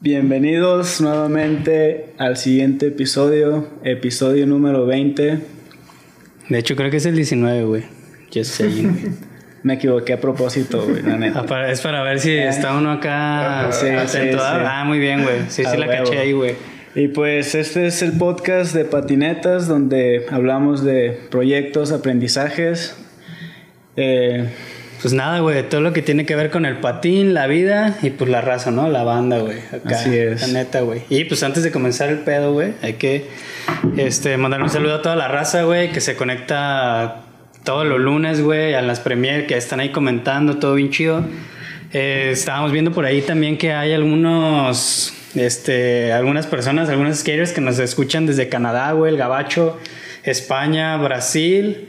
Bienvenidos nuevamente al siguiente episodio, episodio número 20. De hecho, creo que es el 19, güey. Just saying. Me equivoqué a propósito, güey, la neta. Ah, para- es para ver si está uno acá Sí, atento. sí, sí. Ah, muy bien, güey. Sí, A sí la caché ahí, güey. Y pues este es el podcast de patinetas donde hablamos de proyectos, aprendizajes. Eh, Pues nada, güey, todo lo que tiene que ver con el patín, la vida y pues la raza, ¿no? La banda, güey. Así es. La neta, güey. Y pues antes de comenzar el pedo, güey, hay que este, mandar un saludo a toda la raza, güey, que se conecta todos los lunes, güey, a las premier que están ahí comentando, todo bien chido. Eh, estábamos viendo por ahí también que hay algunos, este, algunas personas, algunos skaters que nos escuchan desde Canadá, güey, el Gabacho, España, Brasil.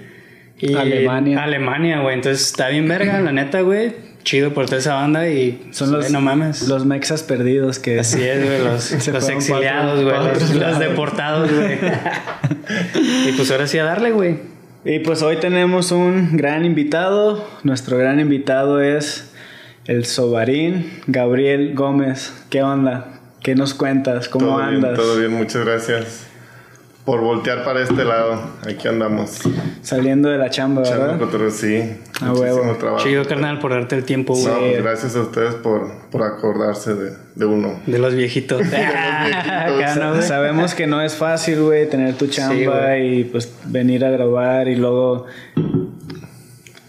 Y Alemania. Alemania, güey. Entonces está bien verga, la neta, güey. Chido por toda esa banda y son los, no mames. los mexas perdidos que... Así es, güey, los, exiliados, güey, los, deportados, güey. y pues ahora sí a darle, güey. Y pues hoy tenemos un gran invitado. Nuestro gran invitado es el sobarín Gabriel Gómez. ¿Qué onda? ¿Qué nos cuentas? ¿Cómo todo andas? Bien, todo bien, muchas gracias por voltear para este lado. Aquí andamos. Saliendo de la chamba, ¿verdad? cotorreo, sí. A muchísimo huevo. trabajo. Chido, carnal, por darte el tiempo, güey. No, gracias a ustedes por, por acordarse de, de uno. De los viejitos. Acá, ¿no? Sabemos que no es fácil, güey, tener tu chamba y pues venir a grabar y luego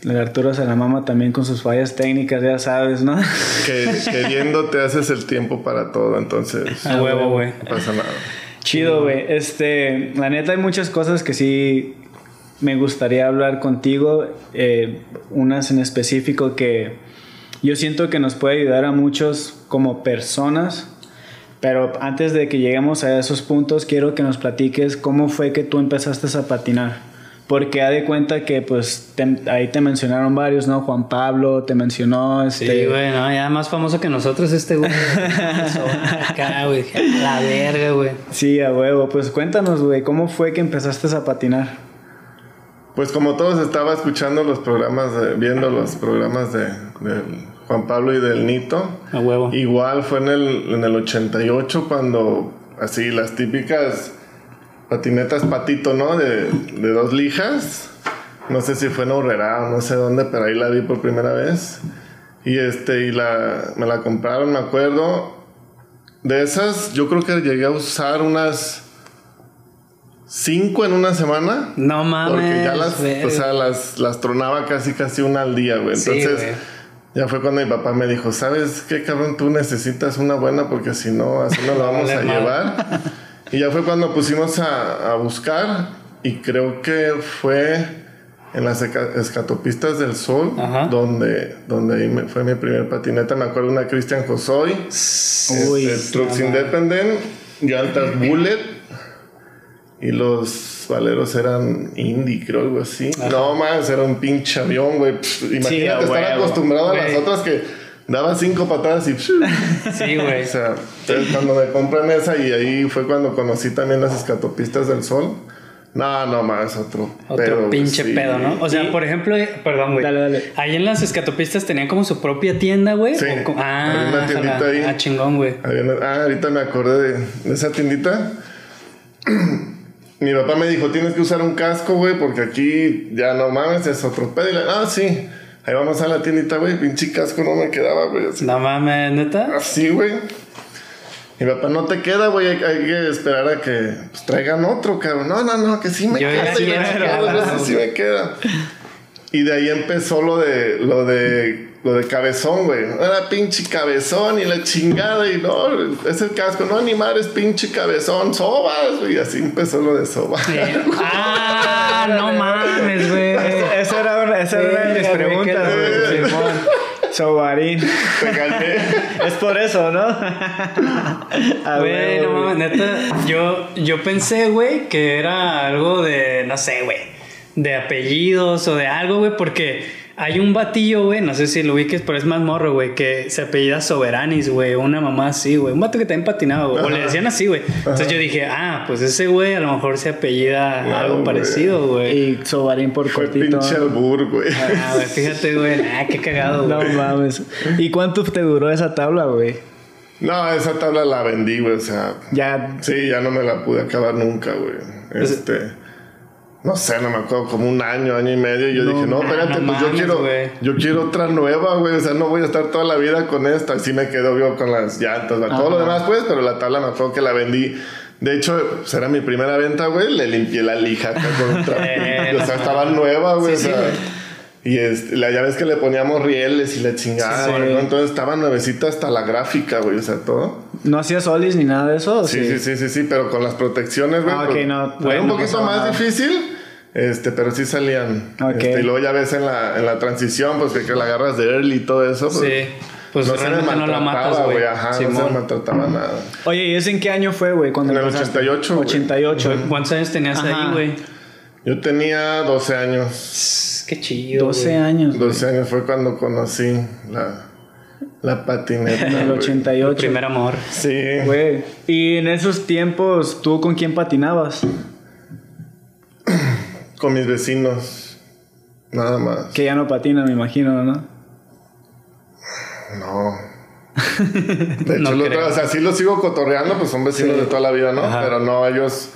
el Arturo se la mama también con sus fallas técnicas, ya sabes, ¿no? Que queriendo te haces el tiempo para todo, entonces A huevo, güey. no pasa nada. Chido, güey. Este, la neta hay muchas cosas que sí me gustaría hablar contigo. eh, unas en específico que yo siento que nos puede ayudar a muchos como personas. Pero antes de que lleguemos a esos puntos, quiero que nos platiques cómo fue que tú empezaste a patinar. Porque ha de cuenta que pues te- ahí te mencionaron varios, ¿no? Juan Pablo te mencionó, Sí, este... güey, no, ya más famoso que nosotros este güey. Acá, güey. La verga, güey. Sí, a huevo. Pues cuéntanos, güey, ¿cómo fue que empezaste a patinar? Pues como todos estaba escuchando los programas, de- viendo los programas de, del Juan Pablo y del Nito. A huevo. Igual fue en el, en el 88 cuando así las típicas patinetas patito, ¿no? De, de dos lijas. No sé si fue en Aurrera o no sé dónde, pero ahí la vi por primera vez. Y este, y la, me la compraron, me acuerdo. De esas, yo creo que llegué a usar unas cinco en una semana. No mames. Porque ya las, o sea, las, las tronaba casi casi una al día, güey. Entonces, ya fue cuando mi papá me dijo, ¿sabes qué, cabrón? Tú necesitas una buena porque si no, así no la vamos a llevar. y ya fue cuando pusimos a, a buscar y creo que fue en las escatopistas del sol, Ajá. donde, donde ahí me- fue mi primer patineta. Me acuerdo una Christian Josoy, Uy, este, Trucks Independent, llantas Bullet y los valeros eran indie, creo, algo así. No más, era un pinche avión, güey. Imagínate a estar acostumbrado a las otras que daba cinco patadas y. Sí, güey. O sea, entonces cuando me compran esa y ahí fue cuando conocí también las escatopistas del sol. No, no más, otro. Otro pedo, pinche sí. pedo, ¿no? O sea, Y- por ejemplo, perdón, güey. Dale, dale. Ahí en las escatopistas tenían como su propia tienda, güey. Sí, ¿O Ah, había una tiendita ahí. Ah, chingón, güey. Había una- ah, ahorita me acordé de, de esa tiendita. Mi papá me dijo, tienes que usar un casco, güey, porque aquí ya no mames, es otro pedo. Y le, ah, sí. Ahí vamos a la tiendita, güey. Pinche casco no me quedaba, güey. No mames, neta. así, güey. Mi papá, no te queda, güey. Hay, hay que esperar a que pues, traigan otro, cabrón. No, no, no, que sí me Yo ya queda. chingada, cabrón. güey, sí, sí me queda. Y de ahí empezó lo de, lo de, lo de cabezón, güey. Era pinche cabezón y la chingada y no, es el casco. No, ni madre, es pinche cabezón, sobas, güey. Y así empezó lo de soba. Ah, no mames, güey. Esa era una, esa era una de mis preguntas, que- güey. Simón. Sobarín. Es por eso, ¿no? A huevo, no mames, neta, yo, yo pensé, güey, que era algo de, no sé, güey, de apellidos o de algo, güey, porque hay un batillo, güey, no sé si lo ubiques, pero es más morro, güey, que se apellida Soberanis, güey, una mamá así, güey, un vato que también patinaba, güey, o le decían así, güey. Entonces yo dije, ah, pues ese güey a lo mejor se apellida Wow, algo parecido, güey. Y Sobarín por Fue cortito. pinche albur, güey. Ah, güey, fíjate, güey, ah, qué cagado, No güey. mames. ¿Y cuánto te duró esa tabla, güey? No, esa tabla la vendí, güey, o sea. Ya. Sí, ya no me la pude acabar nunca, güey. Pues, Este. No sé, no me acuerdo, como un año, año y medio. Y yo No, dije, no, espérate, no pues yo quiero, yo quiero otra nueva, güey. O sea, no voy a estar toda la vida con esta. Así me quedo yo con las llantas, todo lo demás, pues, pero la tabla me acuerdo que la vendí. De hecho, pues, era mi primera venta, güey. Le limpié la lija acá con un trapillo. o sea, estaba nueva, güey. Sí, o sea, sí, y este, la, ya ves que le poníamos rieles y la chingada, Sí, sí. güey, ¿no? Entonces estaba nuevecita hasta la gráfica, güey. O sea, todo. ¿No hacías solis ni nada de eso? ¿o Sí, sí, sí, sí, sí, pero con las protecciones, güey. Ah, ok, pues, no, Fue no un poquito más nada. difícil, este, pero sí salían. Ok. Este, y luego ya ves en la, en la transición, pues que, que la agarras de early y todo eso. Pues, Sí. Pues no se me realmente no la matas, güey. Ajá, no se maltrataba nada. Oye, ¿y ese en qué año fue, güey? En el empezaste? 88, güey. 88. ¿Cuántos años tenías Ajá. ahí, güey? Yo tenía 12 años. Qué chido. 12 güey. años. güey. 12 años fue cuando conocí la, la patineta. En el güey. 88. Primer amor. Sí. Güey. Y en esos tiempos, ¿tú con quién patinabas? Con mis vecinos. Nada más. Que ya no patinan, me imagino, ¿no? No. De hecho, No lo- creo. o sea, sí los sigo cotorreando, pues son vecinos de toda la vida, ¿no? Ajá. Pero no, ellos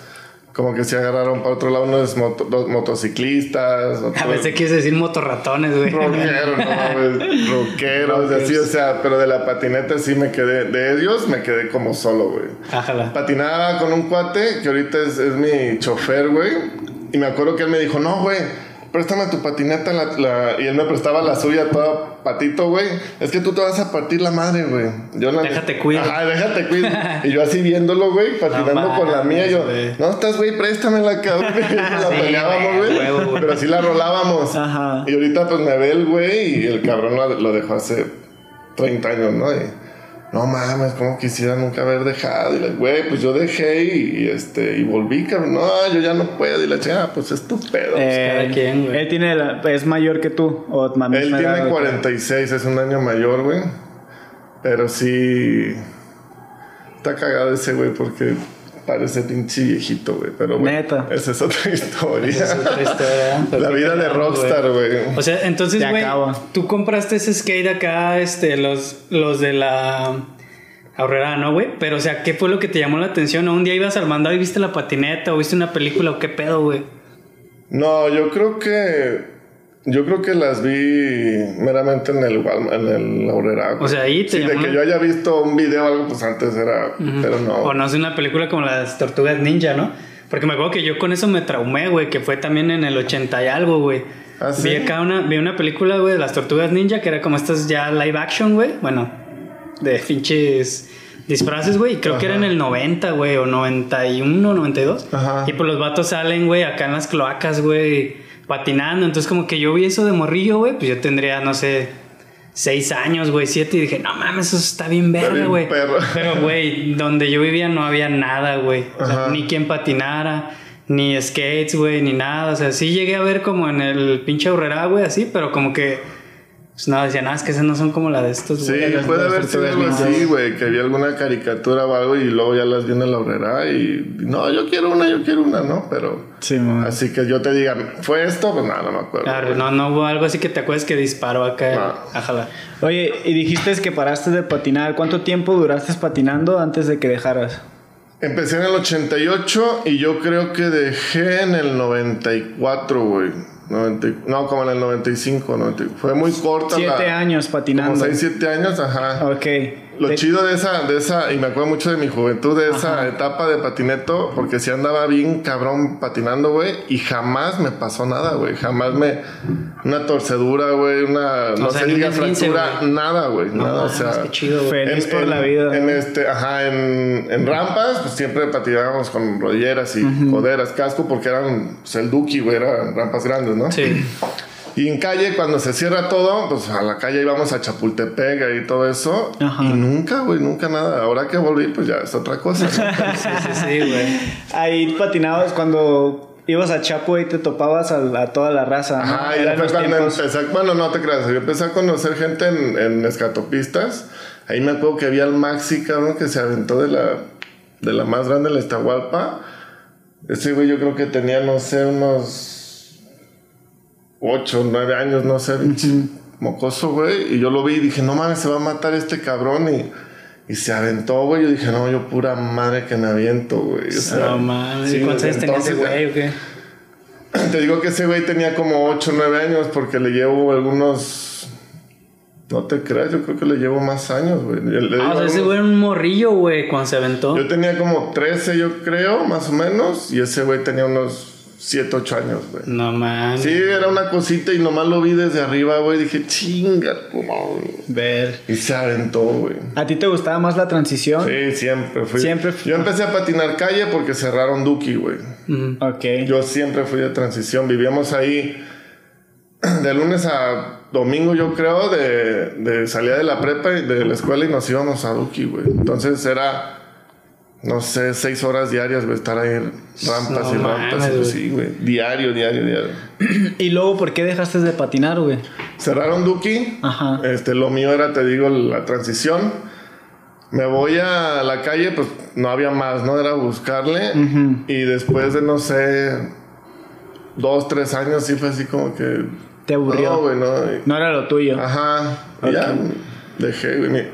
como que se agarraron para otro lado, unos moto- dos motociclistas, A otros veces quieres decir motorratones, güey. rockeros, no mames, rockeros, así, o sea, pero de la patineta sí me quedé, de ellos me quedé como solo, güey. Ájala. Patinaba con un cuate que ahorita es, es mi chofer, güey. Y me acuerdo que él me dijo, no, güey, préstame tu patineta. la- la-". Y él me prestaba la suya toda patito, güey. Es que tú te vas a partir la madre, güey. Yo la- Déjate cuido. Ajá, déjate cuido. y yo así viéndolo, güey, patinando No con la mía. Yo, no estás, güey, préstamela, cabrón. Y la Sí, peleábamos, güey. Pero así la rolábamos. Ajá. Y ahorita pues me ve el güey y el cabrón lo, lo dejó hace 30 años, ¿no? Y, no mames, como quisiera nunca haber dejado. Y le güey, pues yo dejé y, y, este, y volví, cabrón. No, yo ya no puedo. Y la chica, pues es tu pedo. Eh, cada quien, güey. Él tiene la- es mayor que tú. O más Él edad, tiene güey. 46, es un año mayor, güey. Pero sí. Está cagado ese güey porque parece pinche viejito, güey. Pero bueno, Neta. esa es otra historia. Es otra historia. La vida de rockstar, güey. O sea, entonces, güey, tú compraste ese skate acá, este, los, los de la Aurrera, ¿no, güey? Pero, o sea, ¿qué fue lo que te llamó la atención? ¿O un día ibas al mandado y viste la patineta o viste una película o qué pedo, güey? No, yo creo que. Yo creo que las vi meramente en el en el. O sea, ahí te Sí, de llamó que la- yo haya visto un video o algo, pues antes era. Pero no. O no es una película como las Tortugas Ninja, ¿no? Porque me acuerdo que yo con eso me traumé, güey, que fue también en el 80 y algo, güey. ¿Ah, sí? Vi acá una, vi una película, güey, de las Tortugas Ninja, que era como estas ya live action, güey. Bueno, de pinches disfraces, güey. Y creo que era en el 90, güey, o 91, 92. Ajá. Y pues los vatos salen, güey, acá en las cloacas, güey, patinando. Entonces como que yo vi eso de morrillo, güey, pues yo tendría, no sé... Seis años, güey, siete, y dije, no mames, eso está bien bien güey. Pero, güey, donde yo vivía no había nada, güey. O sea, ni quien patinara, ni skates, güey, ni nada. O sea, sí llegué a ver como en el pinche Aurrera, güey, así, pero como que. Pues no, decía, nada, es que esas no son como la de estos, Sí, güey. las- puede las haber sido algo así, güey, que vi alguna caricatura o algo y luego ya las vi en la Aurrera y no, yo quiero una, yo quiero una, ¿no? Pero Sí, man. así que yo te diga, ¿fue esto? Pues nada, no me acuerdo. Claro, güey. no, no hubo algo así que te acuerdes que disparó acá. No. Ajala. Oye, y dijiste que paraste de patinar. ¿Cuánto tiempo duraste patinando antes de que dejaras? Empecé en el 88 y yo creo que dejé en el 94, güey. 90 no, como en el 95, 90 fue muy corta Siete la... años Como patinando. 6, 7 años, ajá. Ok. Lo chido de esa, de esa, y me acuerdo mucho de mi juventud, de esa etapa de patineto, porque si andaba bien cabrón patinando, güey, y jamás me pasó nada, güey. Jamás me. Una torcedura, güey, una. No sea, se ni diga fractura, nada, güey. No, nada, o sea. qué chido, güey. Feliz por la vida. En este, ajá, en, en rampas, pues siempre patinábamos con rodilleras y coderas, casco, porque eran, pues el Duki, güey, eran rampas grandes, ¿no? Sí. Y en calle, cuando se cierra todo, pues a la calle íbamos a Chapultepec y todo eso. Ajá. Y nunca, güey, nunca nada. Ahora que volví, pues ya es otra cosa. ¿no? Sí, sí, sí, güey. Ahí patinabas cuando ibas a Chapo y te topabas a, a toda la raza. ¿no? Ajá, y después cuando tiempos- empecé, bueno, no te creas, yo empecé a conocer gente en, en escatopistas. Ahí me acuerdo que había el Maxi, cabrón, que se aventó de la, de la más grande, la Estahualpa. Ese güey yo creo que tenía, no sé, unos 8, 9 años, no sé, pinche mocoso, güey. Y yo lo vi y dije, no mames, se va a matar este cabrón. Y, Y se aventó, güey. Yo dije, no, yo pura madre que me aviento, güey. O sea, no mames. sí, ¿Y ¿Cuántos años tenía ese güey o qué? Te digo que ese güey tenía como 8 o 9 años porque le llevo algunos. No te creas, yo creo que le llevo más años, güey. Ah, o sea, ese güey era un morrillo, güey, cuando se aventó. Yo tenía como 13, yo creo, más o menos. Y ese güey tenía unos 7, 8 años, güey. No mames. Sí, era una cosita y nomás lo vi desde arriba, güey. Dije, chinga, madre". Ver. Y se aventó, güey. ¿A ti te gustaba más la transición? Sí, siempre fui. Siempre fu- Yo empecé a patinar calle porque cerraron Duki, güey. Mm. Ok. Yo siempre fui de transición. Vivíamos ahí de lunes a domingo, yo creo, de, de salida de la prepa y de la escuela y nos íbamos a Duki, güey. Entonces era, no sé, seis horas diarias, güey, estar ahí rampas No y rampas. mames, sí, güey. Diario, diario, diario. ¿Y luego por qué dejaste de patinar, güey? Cerraron Duki. Ajá. Este, lo mío era, te digo, la transición. Me voy a la calle, pues no había más, ¿no? Era buscarle. Y después de, no sé, dos, tres años, sí fue así como que. ¿Te aburrió? No, güey, no. Y- No era lo tuyo. Ajá. Ya dejé, güey.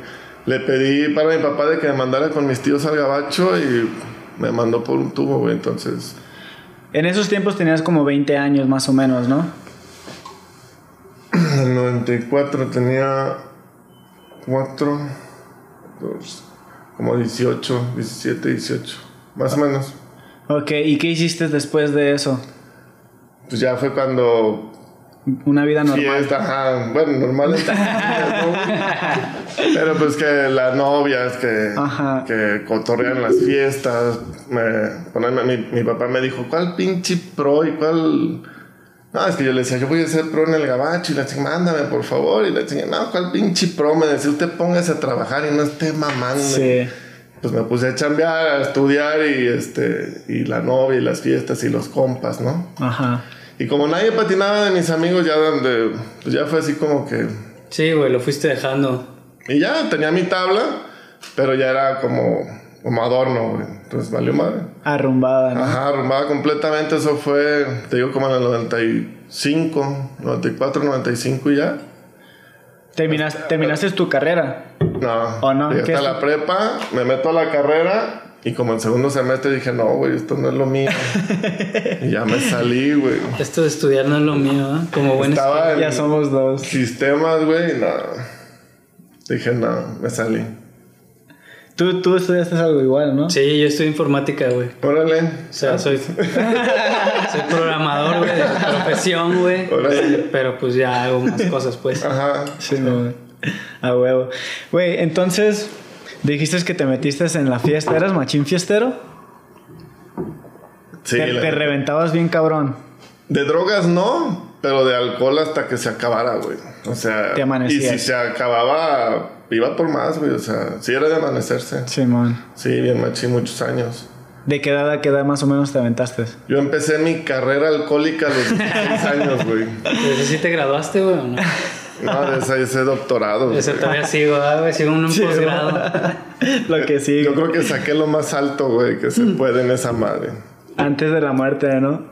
Le pedí para mi papá de que me mandara con mis tíos al gabacho y me mandó por un tubo, güey. Entonces. En esos tiempos tenías como 20 años más o menos, ¿no? En el 94 tenía 4, 2, como 18, 17, 18, más o menos. Ok, ¿y qué hiciste después de eso? Pues ya fue cuando Una vida normal. fiesta, ajá, bueno, normal. ¿no? Pero pues que las novias que, Ajá. que cotorrean las fiestas, me, ponerme- mi, mi papá me dijo, ¿cuál pinche pro y cuál...? No, es que yo le decía, yo voy a ser pro en el gabacho y le decía, mándame por favor. Y le decía, no, ¿cuál pinche pro? Me decía, usted póngase a trabajar y no esté mamando. Sí. Pues me puse a chambear, a estudiar y este y la novia y las fiestas y los compas, ¿no? Ajá. Y como nadie patinaba de mis amigos, ya donde, pues ya fue así como que... Sí, güey, lo fuiste dejando. Y ya tenía mi tabla, pero ya era como, como adorno, güey. Entonces valió madre. Arrumbada, ¿no? Ajá, arrumbada completamente. Eso fue, te digo, como en el 95, 94, 95 y ya. ¿Terminaste, ¿Terminaste tu carrera? No. ¿O no? Llegué ¿Qué hasta la prepa, me meto a la carrera y como en segundo semestre dije, no, güey, esto no es lo mío. y ya me salí, güey. Esto de estudiar no es lo mío, ¿eh? Como buen Estaba en Ya somos dos. sistemas, güey, y no. Dije, no, me salí. Tú, tú estudiaste algo igual, ¿no? Sí, yo estudio informática, güey. Órale. O sea, soy, soy programador, güey, de profesión, güey. Órale. Pero pues ya hago más cosas, pues. Ajá. Sí, no. A huevo. Güey, entonces dijiste que te metiste en la fiesta. ¿Eras machín fiestero? Sí, te, la- te reventabas bien cabrón. De drogas no, pero de alcohol hasta que se acabara, güey. O sea, Te y amanecías. si se acababa, iba por más, güey. O sea, sí era de amanecerse. Simón. Sí, bien machín, muchos años. ¿De qué edad a qué edad más o menos te aventaste? Yo empecé mi carrera alcohólica a los 16 años, güey. ¿Desde sí te graduaste, güey, o no? No, de ese, ese doctorado. Ese todavía sigo, ¿verdad, güey? Sigo en un Sí, posgrado. Lo que sí. Yo creo que saqué lo más alto, güey, que se puede en esa madre. Antes de la muerte, ¿no?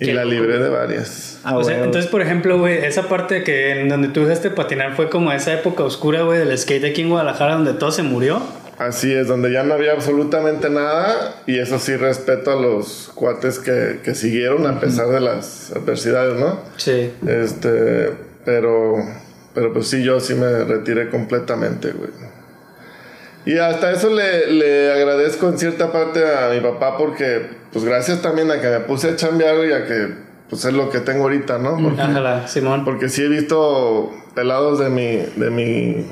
Y la libré de varias. A O sea, entonces, por ejemplo, güey, esa parte que en donde tú dejaste patinar fue como esa época oscura, güey, del skate aquí en Guadalajara, donde todo se murió. Así es, donde ya no había absolutamente nada. Y eso sí respeto a los cuates que, que siguieron a pesar de las adversidades, ¿no? Sí. Este, pero, pero pues sí, yo sí me retiré completamente, güey. Y hasta eso le, le agradezco en cierta parte a mi papá porque, pues gracias también a que me puse a chambear y a que, pues es lo que tengo ahorita, ¿no? Porque, Ájala, Simón. porque sí he visto pelados de mi, de mi,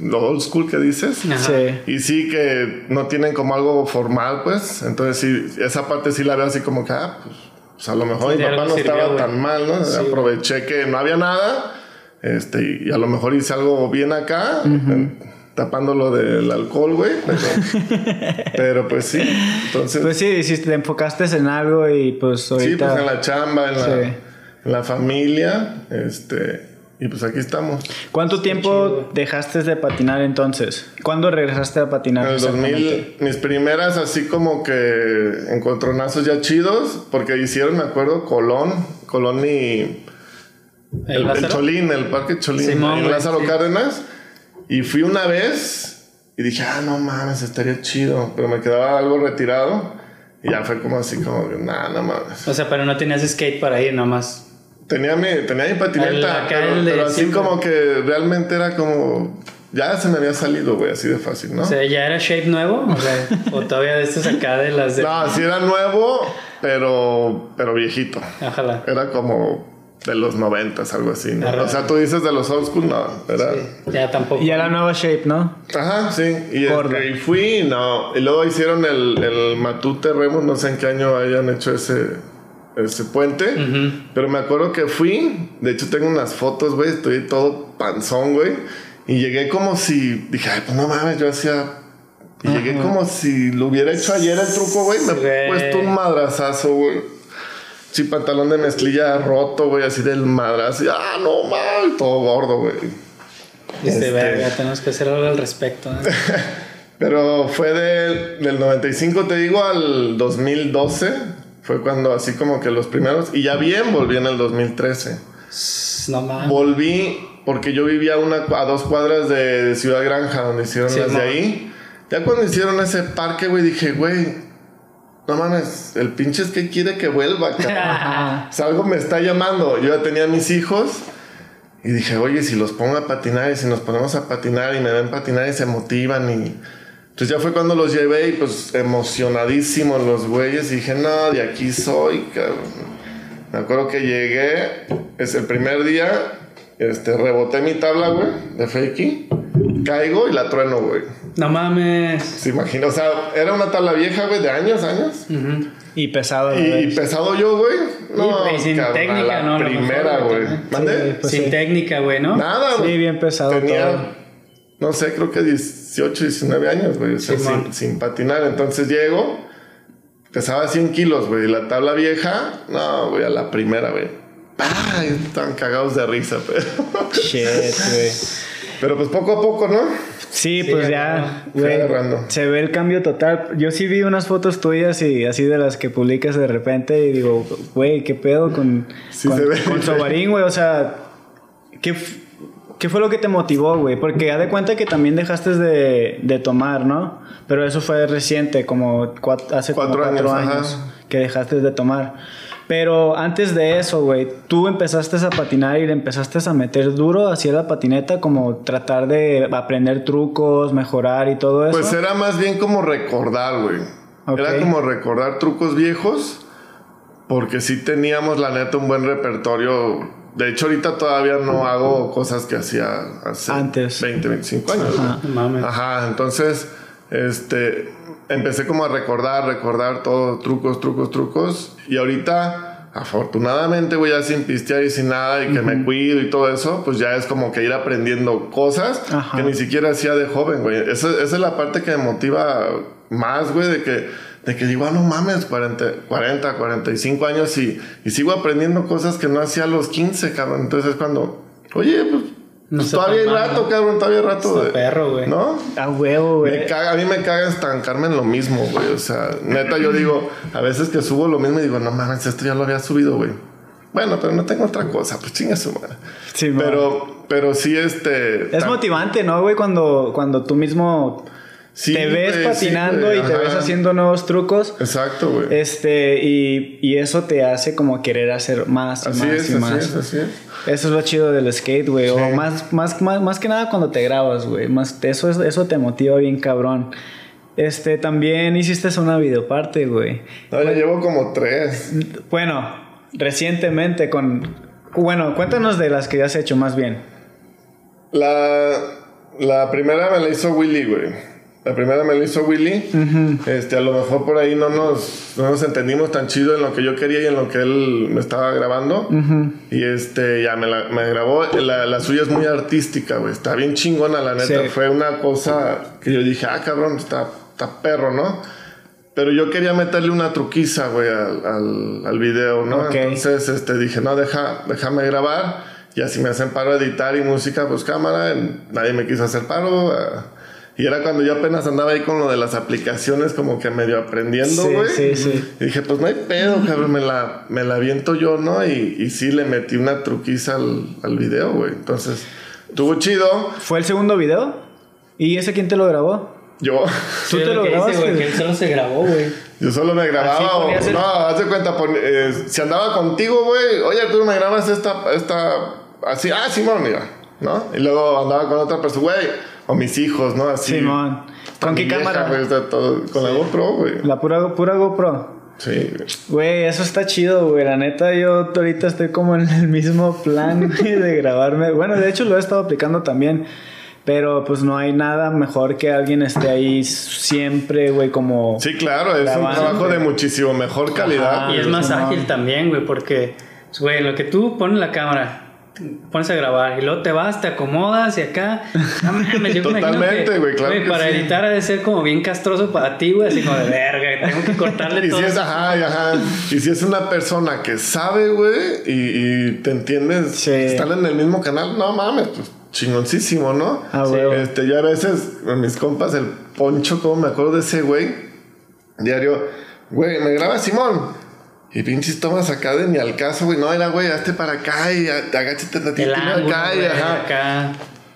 lo old school que dices. Ajá. Sí. Y sí que no tienen como algo formal, pues. Entonces sí, esa parte sí la veo así como que, ah, pues, pues, a lo mejor Sí, mi papá no sirvió, estaba tan mal, ¿no? Sí, Aproveché que no había nada. Este, y a lo mejor hice algo bien acá, eh, tapando lo del alcohol, güey. Pero, pero, pues sí. Entonces, Pues sí, si te enfocaste en algo y pues sí, ahorita... pues en la chamba, en la, Sí. en la familia, este, y pues aquí estamos. ¿Cuánto tiempo dejaste de patinar entonces? ¿Cuándo regresaste a patinar? En el exactamente? 2000, mis primeras así como que encontronazos ya chidos, porque hicieron, me acuerdo, Colón, Colón y ¿El el, el? Cholín, el Parque Cholín, Simón, en güey, Lázaro sí. Cárdenas. Y fui una vez Y dije, ah, no mames, estaría chido. Pero me quedaba algo retirado. Y ya fue como así, como, nada, no mames. O sea, pero no tenías skate para ir nomás. Tenía mi, tenía mi patineta, El- pero, el pero así siempre. como que realmente era como... Ya se me había salido, güey, así de fácil, ¿no? O sea, ¿ya era shape nuevo? O, sea, o todavía de estos acá de las de... No, sí era nuevo, pero, pero viejito. Ojalá. Era como de los noventas, algo así, ¿no? O sea, tú dices de los old school, no. Era... Ya tampoco. Y a la nueva shape, ¿no? Ajá, sí. Y, este, y fui, no. Y luego hicieron el, el Matute Remus, no sé en qué año hayan hecho ese, ese puente. Pero me acuerdo que fui. De hecho, tengo unas fotos, güey. Estoy todo panzón, güey. Y llegué como si. Dije, ay, pues no mames, yo hacía. Y llegué como si lo hubiera hecho ayer el truco, güey. Me he puesto un madrazazo, güey. Sí, pantalón de mezclilla roto, güey, así del madrazo. Ah, no mames, todo gordo, güey. Dice, Este- verga, tenemos que hacer algo al respecto. ¿eh? Pero fue del, del 95, te digo, al 2012. Fue cuando así como que los primeros. Y ya bien volví en el 2013. No mames. Volví porque yo vivía a una, a dos cuadras de, Ciudad Granja, donde hicieron Sí, las de mo. ahí. Ya cuando hicieron ese parque, güey, dije, güey, no mames, el pinche es que quiere que vuelva, cabrón. O sea, algo me está llamando. Yo ya tenía mis hijos y dije, oye, si los pongo a patinar y si nos ponemos a patinar y me ven patinar y se motivan y... Entonces ya fue cuando los llevé y pues emocionadísimos los güeyes y dije, no, de aquí soy, cabrón. Me acuerdo que llegué, es el primer día, este, reboté mi tabla, güey, de fakey, caigo y la trueno, güey. No mames. Se imagina, o sea, era una tabla vieja, güey, de años, años. Ujú. Y pesado. Y pesado yo, güey. No, y sin cabrón, a técnica, la ¿no? Primera, güey. ¿Mande? Pues Sin sí. técnica, güey, ¿no? Nada, Sí, güey. bien pesado Tenía, todo. No sé, creo que 18, 19 años, güey. O sea, sin, sin patinar. Entonces llego, pesaba 100 kilos, güey. Y la tabla vieja, no, güey, a la primera, güey. Ay, Estaban cagados de risa, pero. Shit, güey. Pero pues poco a poco, ¿no? Sí, Sí, pues ya güey, se ve el cambio total. Yo sí vi unas fotos tuyas y así de las que publicas de repente y digo, güey, ¿qué pedo con, Sí con, se ve. con Sobarín, güey? O sea, ¿qué, ¿qué fue lo que te motivó, güey? Porque ya de cuenta que también dejaste de, de tomar, ¿no? Pero eso fue reciente, como hace como Cuatro cuatro años, años, que dejaste de tomar. Pero antes de eso, güey, tú empezaste a patinar y le empezaste a meter duro hacia la patineta, como tratar de aprender trucos, mejorar y todo eso. Pues era más bien como recordar, güey. Era como recordar trucos viejos. Porque sí teníamos, la neta, un buen repertorio. De hecho, ahorita todavía no hago cosas que hacía hace Antes. 20, 25 años. Ajá. No. Ajá, entonces, este, empecé como a recordar, recordar todo, trucos, trucos, trucos. Y ahorita, afortunadamente, güey, ya sin pistear y sin nada, y que me cuido y todo eso, pues ya es como que ir aprendiendo cosas Ajá. que ni siquiera hacía de joven, güey. Esa, esa es la parte que me motiva más, güey, de que, de que digo, ah, no mames, 40, 40 45 años y, y sigo aprendiendo cosas que no hacía a los 15, cabrón. Entonces es cuando, oye, pues, No pues todavía hay rato, cabrón, todavía hay rato. De- perro, güey. ¿No? A huevo, güey. Me caga, a mí me caga estancarme en lo mismo, güey. O sea, neta, yo digo, a veces que subo lo mismo y digo, no mames, esto ya lo había subido, güey. Bueno, pero no tengo otra cosa, pues chinga su madre. Sí, man. pero, pero sí, este. Es motivante, ¿no, güey? Cuando, cuando tú mismo sí, te ves patinando y te ves haciendo nuevos trucos. Exacto, güey. Este, y, y eso te hace como querer hacer más y Así más es, y así más. es, así es. Eso es lo chido del skate, güey. O más, más, más, más que nada cuando te grabas, güey. Más, eso, es- eso te motiva bien cabrón. Este, también hiciste una videoparte, güey. No, ya llevo como tres. Bueno, recientemente con... Bueno, cuéntanos de las que has hecho más bien. La, la primera me la hizo Willy, güey. La primera me la hizo Willy. Este, a lo mejor por ahí no nos, no nos entendimos tan chido en lo que yo quería y en lo que él me estaba grabando. Y este, ya me, la, me grabó. La, la suya es muy artística, güey. Está bien chingona, la neta. Sí. Fue una cosa que yo dije, ah, cabrón, está, está perro, ¿no? Pero yo quería meterle una truquiza, güey, al, al, al video, ¿no? Ok. Entonces, este, dije, no, deja, déjame grabar. Y así me hacen paro de editar y música, pues cámara. Nadie me quiso hacer paro. ah. Y era cuando yo apenas andaba ahí con lo de las aplicaciones, como que medio aprendiendo, Sí, güey. sí, sí. Y dije, pues no hay pedo, cabrón, me la, me la aviento yo, ¿no? Y, y sí le metí una truquiza al, al video, güey. Entonces, estuvo chido. ¿Fue el segundo video? ¿Y ese quién te lo grabó? Yo, ¿Tú Sí, te lo grabaste? güey, que él solo se grabó, güey. yo solo me grababa. o- el- No, haz de cuenta, pon- eh, si andaba contigo, güey, oye, tú me grabas esta, esta, así, ah, Simón, mira, ¿no? Y luego andaba con otra persona, güey, o mis hijos, ¿no? Así. Simón. ¿Con qué vieja, cámara? güey, está todo- con la GoPro, güey. La pura, pura GoPro. Sí, güey. Güey, eso está chido, güey. La neta, yo ahorita estoy como en el mismo plan güey, de grabarme. Bueno, de hecho lo he estado aplicando también. Pero pues no hay nada mejor que alguien esté ahí siempre, güey, como... Sí, claro, es un Grabando, trabajo de muchísimo mejor calidad. Y es sí, más no. ágil también, güey, porque, pues, güey, lo que tú pones la cámara, pones a grabar y luego te vas, te acomodas y acá. No mames, yo me imagino Totalmente, güey, claro que para sí. editar ha de ser como bien castroso para ti, güey, así como de verga, tengo que cortarle Y todo. si es, ajá, y ajá. Y si es una persona que sabe, güey, y, y te entiendes, Sí. están en el mismo canal, no mames, pues chingoncísimo, ¿no? Ah, Sí. güey. Este, yo a veces, mis compas, el poncho, como me acuerdo de ese güey, diario, güey, me graba Simón. Y pinches tomas acá de ni al caso, güey. No, era, güey, hazte para acá y agáchate tantito El ángulo, acá y ajá. acá.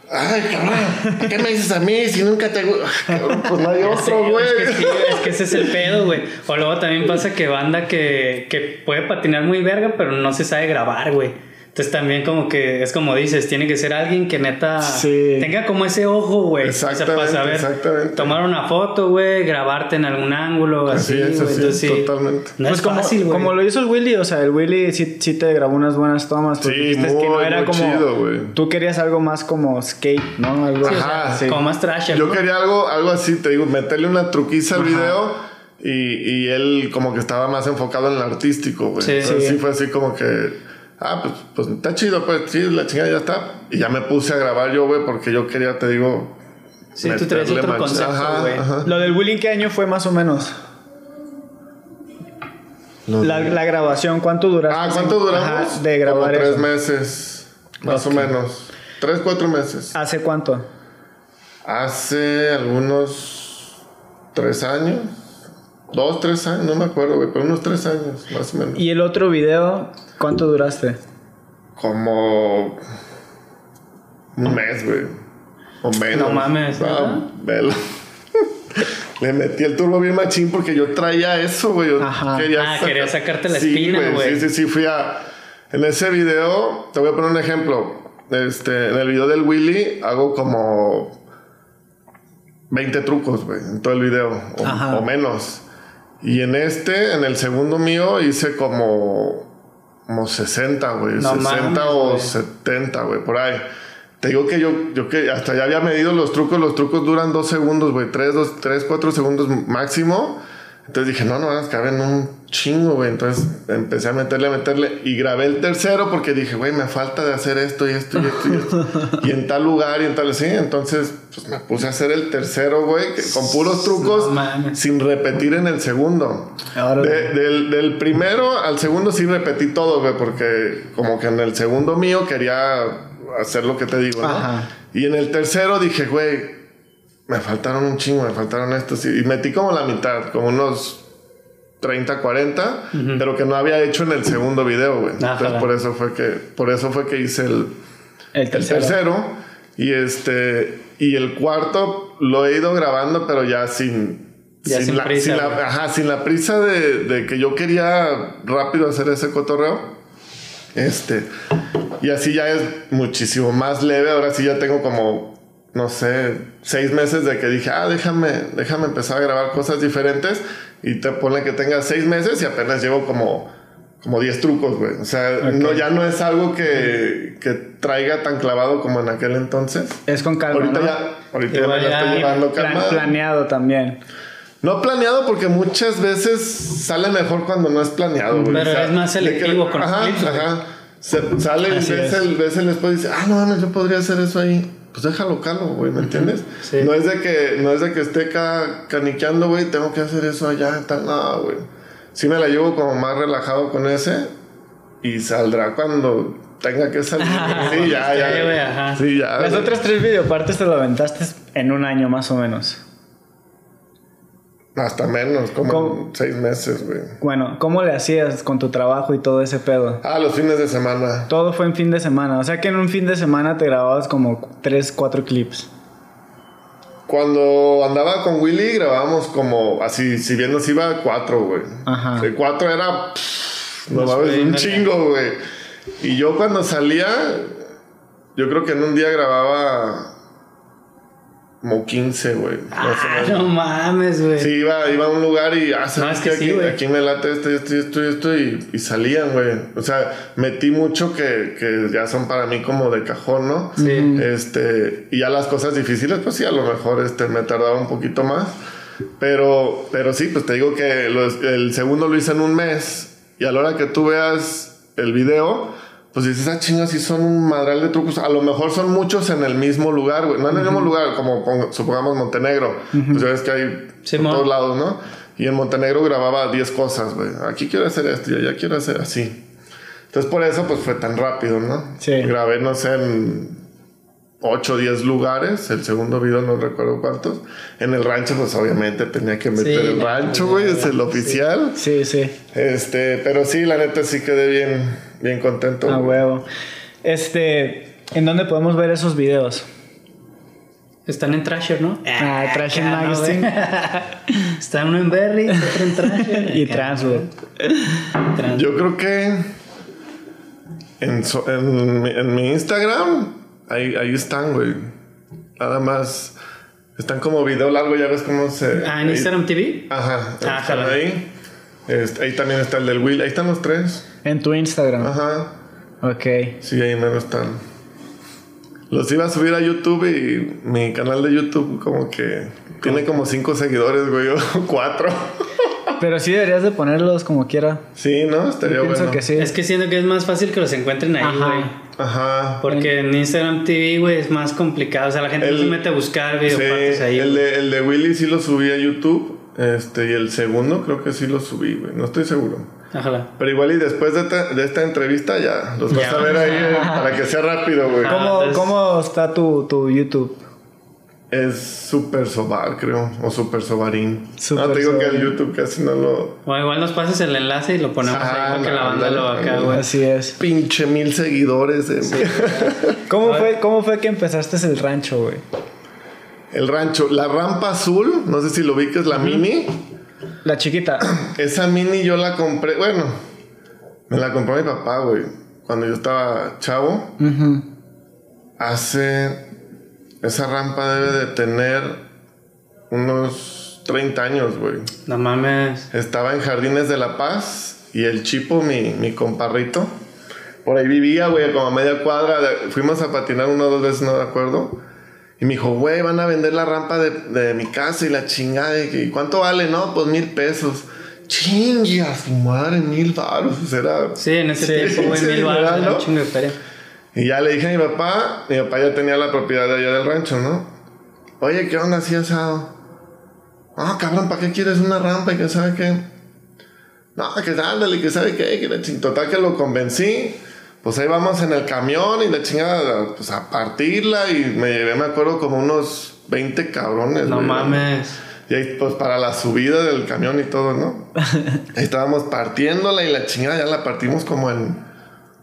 Ay, cabrón, ¿por qué me dices a mí si nunca te Cabrón, Pues no hay otro, güey. Es que, sí, es que ese es el pedo, güey. O luego también pasa que banda que, que puede patinar muy verga, pero no se sabe grabar, güey. Entonces también como que es como dices, tiene que ser alguien que neta Sí. tenga como ese ojo, güey. O sea, para Exactamente, saber exactamente. tomar una foto, güey, grabarte en algún ángulo, así, Así güey. Entonces totalmente. No pues es como, fácil, güey. como lo hizo el Willy, o sea, el Willy sí, sí te grabó unas buenas tomas. porque Sí, dijiste que no muy, era como... chido. Tú querías algo más como skate, ¿no? Algo Ajá. sí. Como más trash, Yo ¿no? quería algo, algo así, te digo, meterle una truquiza al video y, y él como que estaba más enfocado en el artístico, güey. Sí. Sí. sí fue así como que, ah, pues, pues está chido, pues sí, la chingada ya está. Y ya me puse a grabar yo, güey, porque yo quería, te digo, Sí, tú traes meterle otro concepto, Ajá, güey. Lo del Willy, ¿qué año fue más o menos? La, grabación, ¿cuánto duraste? Ah, ¿cuánto duramos? Ajá, de grabar Como tres eso. meses, más o menos. Tres, cuatro meses. ¿Hace cuánto? Hace algunos tres años. Dos, tres años, no me acuerdo, güey, pero unos tres años, más o menos. ¿Y el otro video, cuánto duraste? Como un mes, güey. O menos. No mames, Ah, velo. Le metí el turbo bien machín porque yo traía eso, güey. Ajá. Ah, quería sacarte la Sí, espina, güey. Sí, sí, sí. Fui a. En ese video, te voy a poner un ejemplo. Este, en el video del Willy hago como 20 trucos, güey, en todo el video. Ajá. O, o menos. Y en este, en el segundo mío, hice como. Como 60, güey. No 60 mames, o güey. 70, güey, por ahí. Te digo que yo, yo que hasta ya había medido los trucos. Los trucos duran dos segundos, güey. Tres, dos, tres, cuatro segundos máximo. Entonces dije, no, no, van a caber en un chingo, güey. Entonces empecé a meterle, a meterle. Y grabé el tercero porque dije, güey, me falta de hacer esto y esto y esto y esto. y en tal lugar y en tal así. Entonces, pues me puse a hacer el tercero, güey, con puros trucos No sin repetir en el segundo. Ahora- De- del, del primero al segundo sí repetí todo, güey, porque como que en el segundo mío quería hacer lo que te digo, ¿no? Ajá. Y en el tercero dije, güey, me faltaron un chingo, me faltaron estos. Y y metí como la mitad, como unos 30, 40, pero que no había hecho en el segundo video, güey. Ajá. Entonces por eso fue que, por eso fue que hice el, El el tercero. Y este, y el cuarto lo he ido grabando, pero ya sin, Ya sin la, prisa, sin la- ajá, sin la prisa de, de que yo quería rápido hacer ese cotorreo. Este, y así ya es muchísimo más leve. Ahora sí ya tengo como, no sé, seis meses de que dije, ah, déjame, déjame empezar a grabar cosas diferentes. Y te pone que tenga seis meses y apenas llevo como, como 10 trucos, güey. O sea, no, ya no es algo que, que traiga tan clavado como en aquel entonces. Es con calma, ahorita ¿no? ya, ahorita ya estoy llevando Plan- calma. planeado también. No planeado porque muchas veces sale mejor cuando no es planeado, güey. Pero es más de que- selectivo con los ajá, clips. Ajá. Se- sale y ves es. el, ves el después y dice, ah, no mames, yo podría hacer eso ahí. Pues déjalo calo, güey, ¿me entiendes? Sí. No es de que, no es de que esté ca caniqueando, güey, tengo que hacer eso allá, tal, no, güey. Sí me la llevo como más relajado con ese y saldrá cuando tenga que salir. sí, ya, ya. Sí, ya. Las otras tres videopartes te lo aventaste en un año más o menos. Hasta menos, como ¿Cómo? seis meses, güey. Bueno, ¿cómo le hacías con tu trabajo y todo ese pedo? Ah, los fines de semana. Todo fue en fin de semana. O sea que en un fin de semana te grababas como 3, 4 clips. Cuando andaba con Willy grabábamos como así, si bien nos iba cuatro, güey. Ajá. De cuatro era pff, no Nos mames, un chingo, güey. Y yo cuando salía, yo creo que en un día grababa como 15, güey. Ah, no mames, güey. Sí, iba, iba a un lugar y ah, ¿sabes No, es que sí, aquí, me late esto, esto, esto, esto y, y salían, güey. O sea, metí mucho que, que ya son para mí como de cajón, ¿no? Sí. Este, y ya las cosas difíciles, pues sí, a lo mejor este, me tardaba un poquito más. Pero, pero sí, pues te digo que los- el segundo lo hice en un mes. Y a la hora que tú veas el video, pues dices, ah, chingas, sí son un madral de trucos. A lo mejor son muchos en el mismo lugar, güey. No en el mismo lugar, como pong- supongamos Montenegro. Pues ya ves que hay Sí, mo. todos lados, ¿no? Y en Montenegro grababa 10 cosas, güey. Aquí quiero hacer esto y allá quiero hacer así. Entonces por eso pues fue tan rápido, ¿no? Sí. Grabé, no sé, en 8 o 10 lugares. El segundo video no recuerdo cuántos. En el rancho pues obviamente tenía que meter Sí, el rancho, güey. Es el oficial. Sí, sí. Este, pero sí, la neta sí quedé bien, bien contento. A huevo. Este, ¿en dónde podemos ver esos videos? Están en Trasher, ¿no? Ah, Trasher acá, ¿no, Magazine. güey? Está uno en Berry, otro en Trasher. Y acá, trans. Yo creo que en, so- en, mi- en mi Instagram, ahí, ahí están, güey. Nada más. Están como video largo, ya ves cómo se. Ah, en ahí- Instagram TV. Ajá, Ah, ahí. Este, ahí también está el del Will. Ahí están los tres. En tu Instagram. Ajá. Ok. Sí, ahí menos están. Los iba a subir a YouTube y mi canal de YouTube como que tiene como cinco seguidores, güey, o cuatro. Pero sí deberías de ponerlos como quiera. Sí, ¿no? Estaría Yo pienso bueno. que sí. Es que siento que es más fácil que los encuentren ahí, Ajá. güey. Ajá. Porque en Instagram TV, güey, es más complicado. O sea, la gente no se mete a buscar Sí, videopartes ahí. el de, el de Willy sí lo subí a YouTube. Este, y el segundo creo que sí lo subí, güey. No estoy seguro. Pero igual y después de, esta- de esta entrevista ya los vas Ya. a ver ahí eh, para que sea rápido, güey. Ah, ¿Cómo, entonces- cómo está tu, tu YouTube? Es Super Sobar, creo. O Super Sobarín. Super no, te digo que el. YouTube casi no lo... O igual nos pasas el enlace y lo ponemos Ah, ahí para que la banda lo acá, güey. Así es. Pinche mil seguidores. de ¿Cómo fue, ¿Cómo fue que empezaste el rancho, güey? El rancho. La rampa azul, no sé si lo vi que es la mini. La chiquita. Esa mini yo la compré, bueno, me la compró mi papá, güey. Cuando yo estaba chavo. Hace. Esa rampa debe de tener unos 30 años, güey. No mames. Estaba en Jardines de la Paz y el Chipo, mi, mi comparrito, por ahí vivía, güey, como a media cuadra. fuimos a patinar una o dos veces, no me acuerdo. Y me dijo, güey, van a vender la rampa de, de mi casa y la chingada. Y, que, "¿Y cuánto vale? No, pues mil pesos. Chingue a su madre, mil baros. Era Sí, en ese Sí, tiempo, güey, sí, mil ¿verdad, baros, no? un chingo de feria. Y ya le dije a mi papá, mi papá ya tenía la propiedad de allá del rancho, ¿no? Oye, ¿qué onda así asado? Ah, cabrón, ¿para qué quieres una rampa y que sabe qué? No, que ándale, que sabe qué, que la ching... Total que lo convencí. Pues ahí vamos en el camión y la chingada, pues a partirla y me llevé, me acuerdo, como unos 20 cabrones. No mames. Y ahí, pues para la subida del camión y todo, ¿no? ahí estábamos partiéndola y la chingada ya la partimos como en,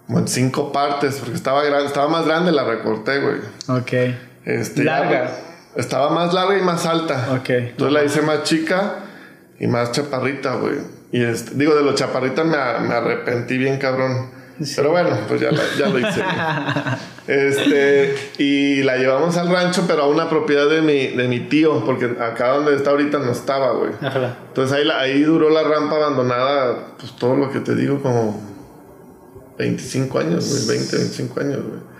como en cinco partes, porque estaba grande, estaba más grande, la recorté, güey. Ok. Este, Larga. estaba más larga y más alta. Ok. Entonces la hice más chica y más chaparrita, güey. Y este, digo, de lo chaparrita me, me arrepentí bien cabrón. Pero bueno, pues ya, la- ya lo hice. este, y la llevamos al rancho, pero a una propiedad de mi, de mi tío, porque acá donde está ahorita no estaba, güey. Entonces ahí, la- ahí duró la rampa abandonada, pues todo lo que te digo, como 25 años, güey, 20, 25 años, güey.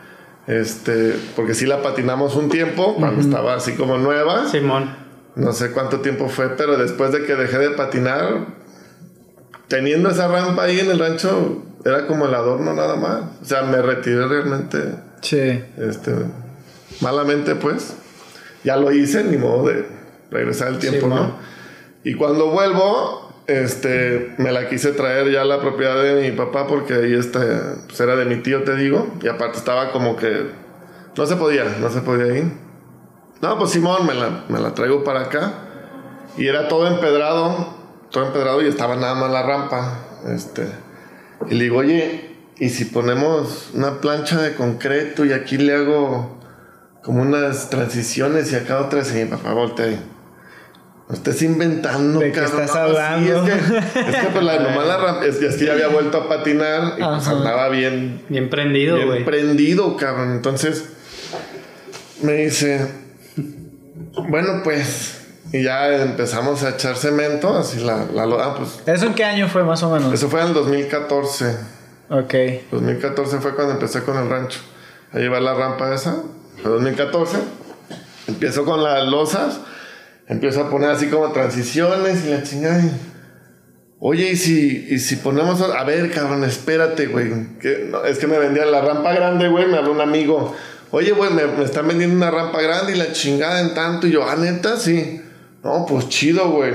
Este, porque sí la patinamos un tiempo, cuando estaba así como nueva. Simón. No sé cuánto tiempo fue, pero después de que dejé de patinar, teniendo esa rampa ahí en el rancho, era como el adorno nada más. O sea, me retiré realmente, Sí. este, malamente pues. Ya lo hice, ni modo de regresar el tiempo, Sí, ¿no? man. Y cuando vuelvo, este, me la quise traer ya a la propiedad de mi papá porque ahí este, pues era de mi tío, te digo. Y aparte estaba como que no se podía, no se podía ir. No, pues Simón, me la, me la traigo para acá. Y era todo empedrado, todo empedrado y estaba nada más la rampa. Este, y le digo, oye, ¿y si ponemos una plancha de concreto y aquí le hago como unas transiciones y acá otras y mi papá voltea no estés inventando, ¿De qué cabrón". estás No, sí, hablando? es que, es que pues la, nomás la es, es que ya había vuelto a patinar y pues andaba bien, Bien prendido, bien güey. prendido, cabrón. Entonces me dice, bueno, pues, y ya empezamos a echar cemento, así la, la ah, pues, ¿Eso en qué año fue más o menos? eso fue en el 2014. Ok. 2014 fue cuando empecé con el rancho. A llevar la rampa esa. Fue 2014. Empiezo con las losas. Empiezo a poner así como transiciones y la chingada. y- Oye, ¿y si, y si ponemos... A ver, cabrón, espérate, güey. Que, no, es que me vendían la rampa grande, güey. Me habló un amigo. Oye, güey, me, me están vendiendo una rampa grande y la chingada en tanto. Y yo, ah, neta, sí. No, pues chido, güey.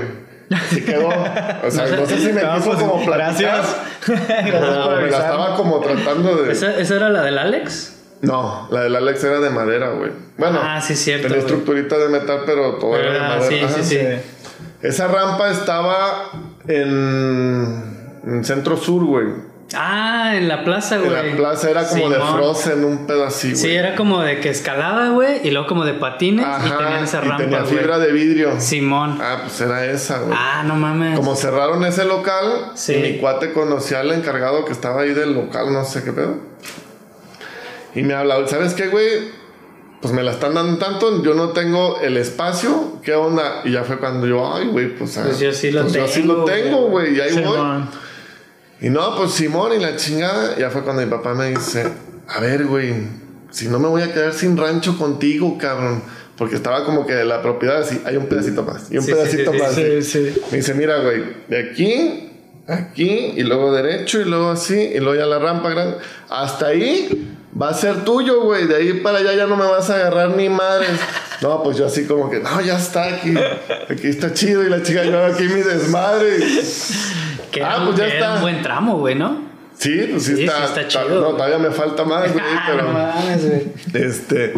Así quedó. O sea, no sé si me No, quiso pues, como platicar. gracias. Gracias No, por me la estaba como tratando de. ¿Esa, esa era la del Alex? No, la del Alex era de madera, güey. Bueno, Ah, sí, cierto, Tenía güey. estructurita de metal, pero todo era de Ah, madera. sí, Ajá. sí, sí. Esa rampa estaba en, en Centro Sur, güey. Ah, en la plaza, güey. En la plaza era como de Simón. Frozen, un güey. Sí, era como de que escalaba, güey, y luego como de patines y tenían esa y rampa, tenía güey. fibra de vidrio. Simón. Ah, pues era esa, güey. Ah, no mames. Como cerraron ese local, Sí. y mi cuate conocía al encargado que estaba ahí del local, no sé qué pedo. Y me habla, ¿sabes qué, güey? Pues me la están dando tanto, yo no tengo el espacio, ¿qué onda? Y ya fue cuando yo, ay, güey, pues, ah, Pues yo sí lo pues yo sí tengo, lo tengo, güey, y ahí voy. Y no, pues Simón y la chingada, ya fue cuando mi papá me dice, a ver, güey, si no me voy a quedar sin rancho contigo, cabrón. Porque estaba como que la propiedad así, hay un pedacito más, y un Sí, pedacito sí, más. Sí, sí. Me dice, mira, güey, de aquí, aquí, y luego derecho, y luego así, y luego ya la rampa grande. Hasta ahí va a ser tuyo, güey. De ahí para allá ya no me vas a agarrar ni madres. No, pues yo así como que, no, ya está aquí. Aquí está chido. Y la chica, yo aquí mi desmadre. Que Ah, era, pues ya que era está. un buen tramo, güey, ¿no? Sí, pues sí, Sí, está. chido, no, todavía me falta más, güey, Ah, no pero. mames, güey. Este,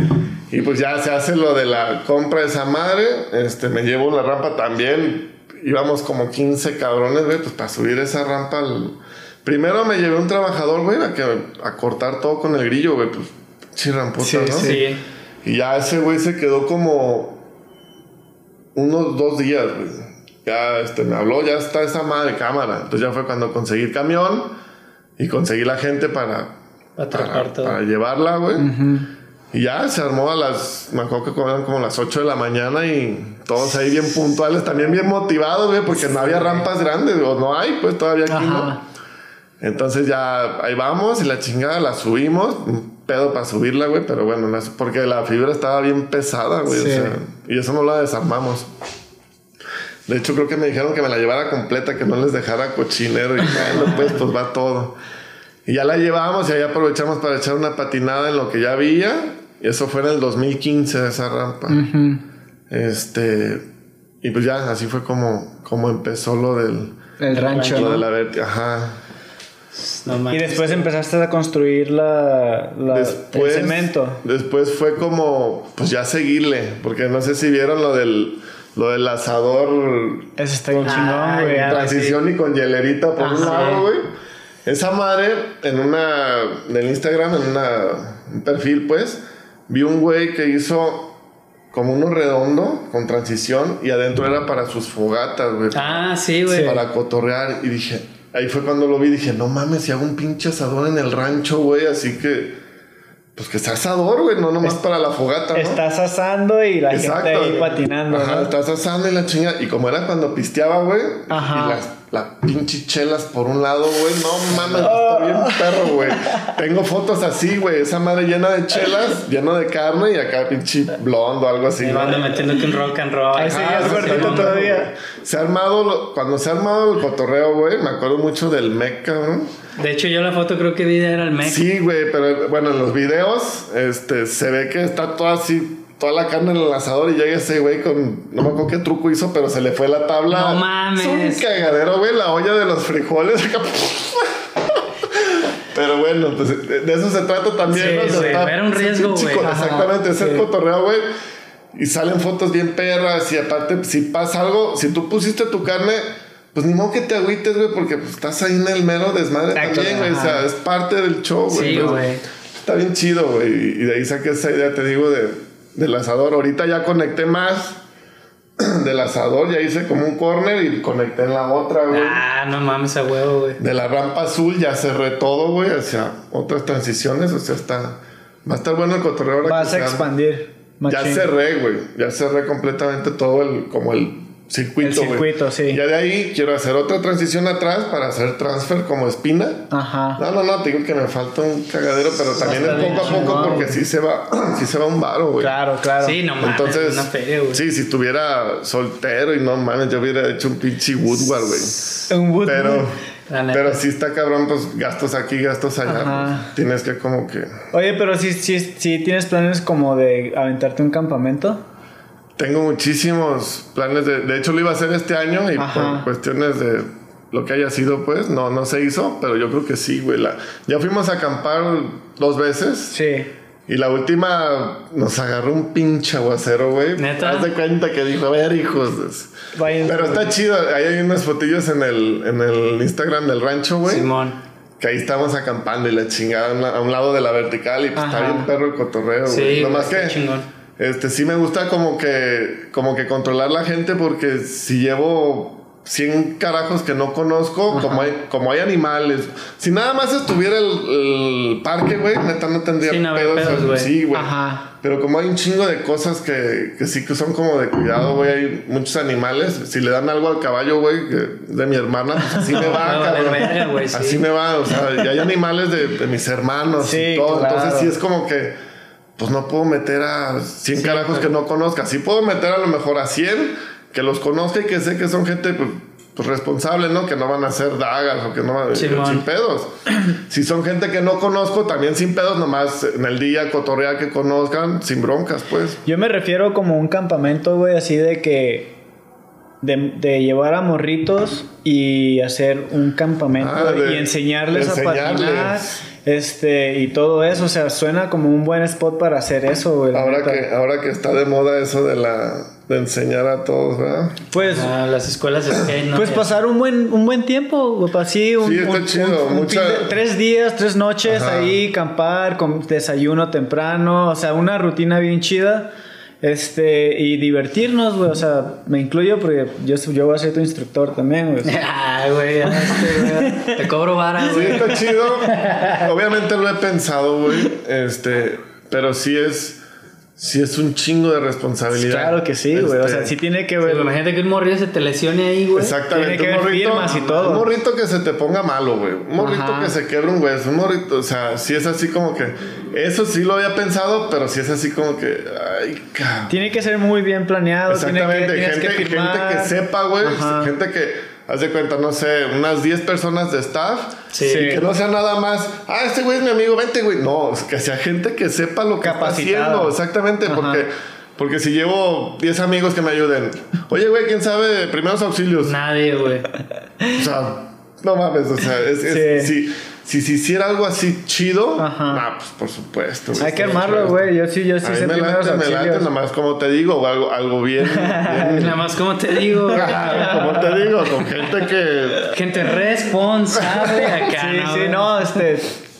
y pues ya se hace lo de la compra de esa madre. Este, me llevo la rampa también. Íbamos como 15 cabrones, güey, pues para subir esa rampa. al- Primero me llevé un trabajador, güey, a, que, a cortar todo con el grillo, güey, pues chirramputa, Sí, ¿no? Sí. Y ya ese güey se quedó como unos dos días, güey. Ya este, me habló, ya está esa madre cámara. Entonces ya fue cuando conseguí el camión y conseguí la gente para, Para para llevarla, güey. Y ya se armó a las, me acuerdo que eran como las 8 de la mañana y todos ahí bien puntuales, también bien motivados, güey, porque no había rampas grandes, o no hay, pues todavía aquí Ajá. no. Entonces ya ahí vamos y la chingada la subimos, un pedo para subirla, güey, pero bueno, no es- porque la fibra estaba bien pesada, güey, o Sí. sea, y eso no la desarmamos. De hecho, creo que me dijeron que me la llevara completa, que no les dejara cochinero. Y bueno, pues, pues va todo. Y ya la llevamos y ahí aprovechamos para echar una patinada en lo que ya había. Y eso fue en el 2015, esa rampa. Este. Y pues ya, así fue como, como empezó lo del. El rancho, Lo de ¿no? la verti- Ajá. No Y después empezaste a construir la, la- Después, el cemento. después fue como, pues ya seguirle. Porque no sé si vieron lo del, lo del asador Eso está Ah, chingón, güey. ya. transición y con hielerita por un lado, güey. Esa madre, en una. del Instagram, en una, un perfil, pues, vi un güey que hizo como uno redondo con transición y adentro era para sus fogatas, güey. Ah, sí, güey. Para cotorrear. Y dije, ahí fue cuando lo vi. Dije, no mames, si hago un pinche asador en el rancho, güey. Así que, pues que sea asador, güey, no nomás para la fogata, ¿no? Estás asando y la gente ahí patinando, Ajá, ¿no? estás asando y la chinga. Y como era cuando pisteaba, güey. Ajá. Y las la pinche chelas por un lado, güey. No mames, está bien perro, güey. Tengo fotos así, güey. Esa madre llena de chelas, lleno de carne y acá pinche blondo, algo así. Me ¿no? van metiendo que un rock and roll. Ahí Ah, gordito todavía. Se ha armado, lo- cuando se ha armado el cotorreo, güey, me acuerdo mucho del mec, cabrón. De hecho, yo la foto creo que vi era el mec. Sí, güey, pero bueno, en los videos, este, se ve que está todo así, toda la carne en el asador y llega ese güey con, no me acuerdo qué truco hizo, pero se le fue la tabla. No mames. Es un cagadero, güey, la olla de los frijoles. Pero bueno, pues de eso se trata también. Sí, güey, era un es riesgo, güey. Exactamente, es el cotorreo, güey. Y salen fotos bien perras y aparte, si pasa algo, si tú pusiste tu carne, pues ni modo que te agüites, güey, porque pues, estás ahí en el mero desmadre Exacto, también, güey. O sea, es parte del show, güey. Sí, güey. Está bien chido, güey. Y de ahí saqué esa idea, te digo, de, del asador. Ahorita ya conecté más del asador, ya hice como un corner y conecté en la otra, güey. Ah, no mames a huevo, güey. De la rampa azul ya cerré todo, güey, hacia otras transiciones, o sea, está... Va a estar bueno el cotorreo ahora Vas que a expandir. Ya cerré, güey. Ya cerré completamente todo el, como el circuito, El güey. circuito, sí. Ya de ahí quiero hacer otra transición atrás para hacer transfer como espina. Ajá. No, no, no, te digo que me falta un cagadero, pero también es poco a poco porque sí se va, sí se va un varo, güey. Claro, claro. Sí, no mames. Entonces, una feria, güey. sí, si tuviera soltero y no mames, yo hubiera hecho un pinche Woodward, güey. Un wood- Pero, pero sí está cabrón, pues gastos aquí, gastos allá. Ajá. pues, tienes que como que... Oye, pero si sí, sí tienes planes como de aventarte un campamento. Tengo muchísimos planes de... De hecho, lo iba a hacer este año y Ajá. por cuestiones de lo que haya sido, pues, no, no se hizo, pero yo creo que sí, güey. La- Ya fuimos a acampar dos veces Sí. y la última nos agarró un pinche aguacero, güey. ¿Neta? Haz de cuenta que dijo, a ver, hijos. Vayan. Pero está chido, ahí hay unas fotillos en el, en el Instagram del rancho, güey. Simón. Que ahí estamos acampando y la chingada a un lado de la vertical y pues está bien perro el cotorreo, güey. Sí, está que chingón. Este sí me gusta como que como que controlar la gente porque si llevo 100 carajos que no conozco, como hay como hay animales, si nada más estuviera el, el parque, güey, neta no tendría no habría pedos, pedos, sí, güey. Pero como hay un chingo de cosas que, que sí que son como de cuidado, güey, hay muchos animales. Si le dan algo al caballo, güey, de mi hermana, pues así me va, valer cabrón. verga, sí. Así me va, o sea, y hay animales de, de mis hermanos Sí, y todo. claro. Entonces sí es como que, pues no puedo meter a 100 carajos que no conozca. Sí puedo meter a lo mejor a 100 que los conozca y que sé que son gente, pues, pues, responsable, ¿no? Que no van a hacer dagas o que no van a Simón. sin pedos. si son gente que no conozco, también sin pedos, nomás en el día cotorrear que conozcan, sin broncas, pues. Yo me refiero como un campamento, güey, así de que. De, de llevar a morritos y hacer un campamento Ah, de- y enseñarles, de a patinar. Este, y todo eso. O sea, suena como un buen spot para hacer eso, güey. Ahora que, ahora que está de moda eso de la de enseñar a todos, ¿verdad? Pues. Ah, las escuelas de skate, ¿no? Pues Ya. pasar un buen, un buen tiempo, así, un, Sí, está un- chido, un- un mucha- fin de- tres días, tres noches Ajá. ahí, campar, con desayuno temprano, o sea, una rutina bien chida, este, y divertirnos, güey, o sea, me incluyo porque yo, yo voy a ser tu instructor también, güey. Ay, güey, ya este, güey. Te cobro vara, Sí, güey. está chido. Obviamente lo he pensado, güey. Este, pero sí es sí es un chingo de responsabilidad. Claro que sí, güey, o Este, sea, sí tiene que ver... güey, imagínate que un morrillo se te lesione ahí, güey. Exactamente. Tiene que un ver firmas y todo. Un morrito que se te ponga malo, güey. Un morrito Ajá. que se quiebre un hueso. Un morrito, o sea, sí es así como que. Eso sí lo había pensado, pero sí es así como que. Ay, cabrón. Tiene que ser muy bien planeado, tiene que, Exactamente. gente, que firmar. gente que sepa, güey. Gente que. Haz de cuenta, no sé, unas 10 personas de staff. Sí. Que no sea nada más. Ah, este güey es mi amigo, vente, güey. No, que sea gente que sepa lo que está Capacitada. haciendo. Exactamente. Ajá. Porque. Porque si llevo 10 amigos que me ayuden. Oye, güey, ¿quién sabe de primeros auxilios? Nadie, güey. O sea, no mames, o sea, es, es- si, si se hiciera algo así chido, Ajá. nah, pues por supuesto. Hay que armarlo, güey, yo sí, yo sí A mí me late, me late, auxilios. nomás como te digo, o algo, algo bien, bien Nada más, como te digo, como te digo, con gente que... Gente responsable acá, Sí, ¿no? sí, no, este,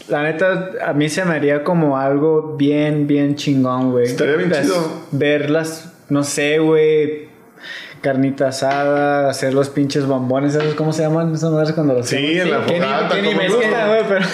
la neta, a mí se me haría como algo bien, bien chingón, güey. Estaría bien Las- chido. Verlas, no sé, güey, carnita asada, hacer los pinches bombones, ¿sabes cómo se llaman esas madres cuando los Sí, hacemos? en la ni- fogata, que ni como me no. gusta, güey, pero...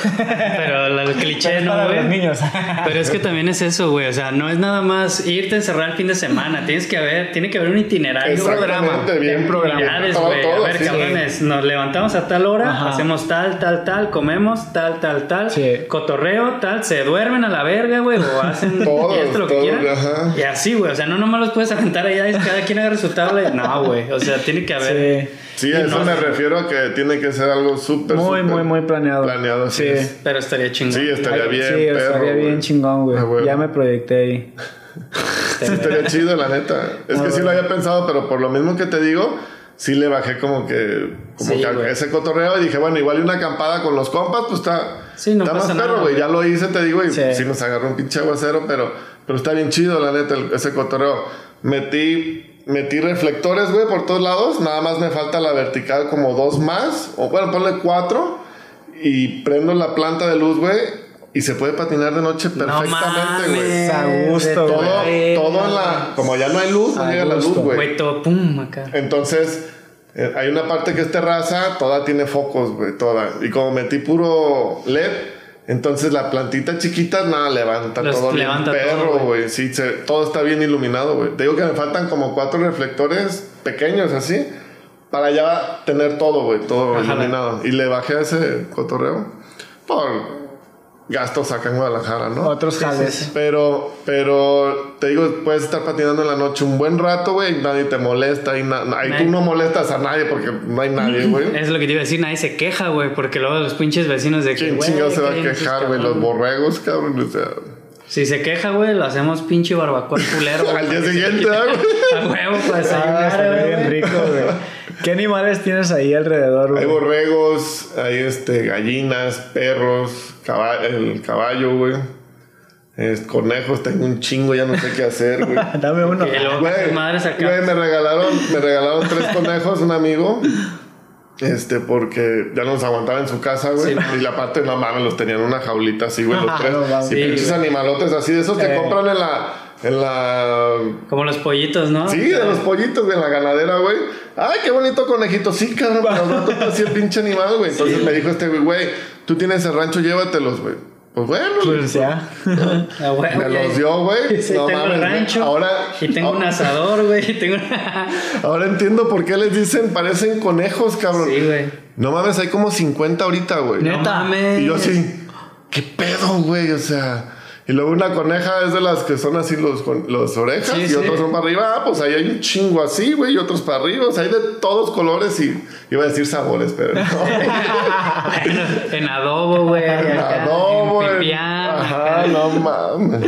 Pero la- el cliché, ¿no, güey? los niños. Pero es que también es eso, güey. O sea, no es nada más irte a encerrar el fin de semana. Tienes que haber, tiene que haber un itinerario, un programa. Bien Actividades, todo, güey. A todo, ver, sí. cabrones, nos levantamos a tal hora, Ajá. hacemos tal, tal, tal, comemos tal, tal, tal, Sí. cotorreo, tal, se duermen a la verga, güey, o hacen esto, lo que todos, quieran. ajá. Y así, güey. O sea, no nomás los puedes aventar allá y cada quien su tabla y no, güey. O sea, tiene que haber. Sí. Sí, a eso no, me sí. refiero a que tiene que ser algo súper, Muy, súper muy, muy planeado. Planeado, así Sí. es. Pero estaría chingón. Sí, estaría bien, sí, perro, estaría bien chingón, güey. Ah. Ya me proyecté ahí. Sí, estaría chido, la neta. Es que sí lo había pensado, pero por lo mismo que te digo, sí le bajé como que, como Sí, que ese cotorreo y dije, bueno, igual y una acampada con los compas, pues está, Sí, no está pasa más perro, güey. güey. Ya lo hice, te digo, y Sí. sí, nos agarró un pinche aguacero, pero, pero está bien chido, la neta, el- ese cotorreo. Metí, metí reflectores, güey, por todos lados. Nada más me falta la vertical como dos más, o bueno, ponle cuatro. Y prendo la planta de luz, güey. y se puede patinar de noche perfectamente, güey. mames, A gusto, todo, güey. todo en la. Como ya no hay luz, no llega la luz, güey. Todo pum acá. Entonces, eh, hay una parte que es terraza, toda tiene focos, güey, toda. Y como metí puro LED, entonces la plantita chiquita, nada, levanta Los todo levanta bien perro, güey. güey. Sí, se- todo está bien iluminado, güey. Te digo que me faltan como cuatro reflectores pequeños así, para ya tener todo, güey, todo Ajá. iluminado. Y le bajé a ese cotorreo por gastos acá en Guadalajara, ¿no? Otros jales. Pero, pero te digo, puedes estar patinando en la noche un buen rato, güey, y nadie te molesta, y na- Nadie. tú no molestas a nadie porque no hay nadie, güey. Es lo que te iba a decir, nadie se queja, güey, porque luego los pinches vecinos de que. ¿Quién güey, chingado se va a quejar, güey? Los borregos, cabrón, o sea. Si se queja, güey, lo hacemos pinche barbacoa culero. güey. Al día siguiente, ¿verdad, güey? A huevo para Ah, desayunar, güey. bien rico, güey. ¿Qué animales tienes ahí alrededor, Hay güey? borregos, hay este, gallinas, perros, el caballo, güey. Es- conejos, tengo un chingo, ya no sé qué hacer, güey. Dame uno. Güey, güey, me regalaron, me regalaron tres conejos, un amigo. Este, porque ya no nos aguantaba en su casa, güey. Sí, y la parte, no mames, los tenían en una jaulita así, güey, los tres. No y Sí, pinches güey. animalotes así, de esos que Eh. compran en la. En la. Como los pollitos, ¿no? Sí, de los pollitos, en la ganadera, güey. Ay, qué bonito conejito. Sí, cabrón, pero no tú así el pinche animal, güey. Entonces me dijo este güey, güey, tú tienes el rancho, llévatelos, güey. Pues bueno, Pues ya. A huevo, me los dio, güey. Sí, no tengo mames, el rancho. Ahora, Y tengo un asador, güey. y Tengo Ahora entiendo por qué les dicen parecen conejos, cabrón. Sí, güey. No mames, hay como 50 ahorita, güey. No Neta. mames. Y yo así, ¿qué pedo, güey? O sea. Y luego una coneja es de las que son así los, los orejas Sí, y sí. otros son para arriba. Ah, pues ahí hay un chingo así, güey, y otros para arriba. O sea, hay de todos colores y iba a decir sabores, pero no. En adobo, güey. acá, Adobo, En en- pipián. Ajá, no mames.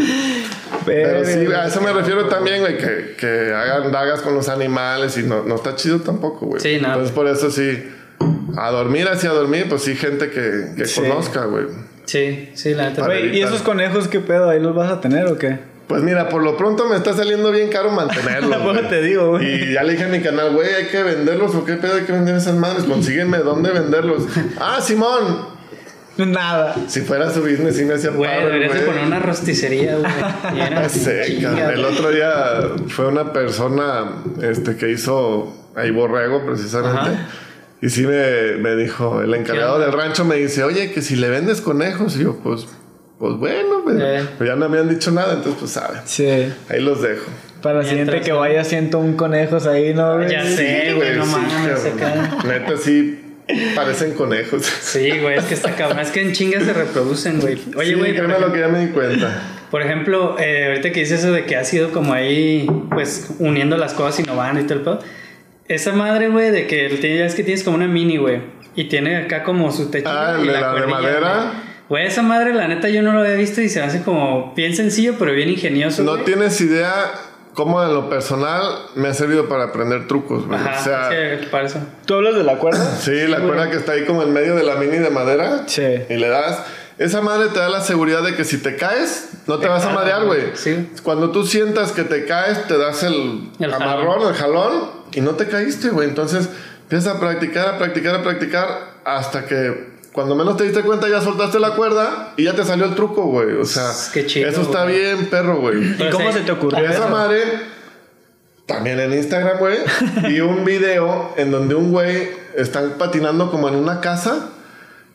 Pero sí, a eso me refiero también, güey, que, que hagan dagas con los animales y no, no está chido tampoco, güey. Sí, no. Entonces por eso sí, a dormir hacia dormir, pues sí, gente que, que Sí. conozca, güey. Sí, sí, la neta. Güey, ¿y esos conejos qué pedo? ¿Ahí los vas a tener o qué? Pues mira, por lo pronto me está saliendo bien caro mantenerlos. Güey. te digo, güey. Y ya le dije a mi canal, güey, hay que venderlos o qué pedo, hay que vender esas madres. Consígueme dónde venderlos. ah, Simón. Nada. Si fuera su business, sí me hacía Güey, paro, deberías de güey. poner una rosticería, güey. Ya sé, cabrón. El otro día fue una persona este, que hizo ahí borrego precisamente. Ajá. Y sí me, me dijo, el encargado del rancho me dice, oye, que si le vendes conejos. Y yo, pues, pues bueno, pues, Eh. pues ya no me han dicho nada, entonces pues saben. Sí. Ahí los dejo. Para la siguiente que vaya siento un conejos ahí, ¿no, güey? Ya sé, güey, no sí, mames. acá. Neta, sí, parecen conejos. Sí, güey, es que está cabrón. Es que en chingas se reproducen, güey. Oye, Sí, güey, por, créeme lo ejemplo- que ya me di cuenta. por ejemplo, eh, ahorita que dices eso de que ha sido como ahí, pues, uniendo las cosas, innovando y todo el pedo. Esa madre, güey, de que es que tienes como una mini, güey. Y tiene acá como su techo. Ah, y el de la de madera. güey. Esa madre, la neta, yo no lo había visto y se hace como bien sencillo, pero bien ingenioso. No tienes idea cómo en lo personal me ha servido para aprender trucos, güey. O sea, sí, para eso. ¿Tú hablas de la cuerda? Sí, la cuerda que está ahí como en medio de la mini de madera. Sí. Y le das. Esa madre te da la seguridad de que si te caes, no te vas a marear, güey. Sí. Cuando tú sientas que te caes, te das el, El amarrón, el jalón, y no te caíste, güey. Entonces empiezas a practicar, a practicar, a practicar, hasta que cuando menos te diste cuenta ya soltaste la cuerda y ya te salió el truco, güey. O sea, Qué chido, eso está güey. bien, perro, güey. ¿Y Pero cómo sí. se te ocurrió Esa madre, también en Instagram, güey, vi un video en donde un güey están patinando como en una casa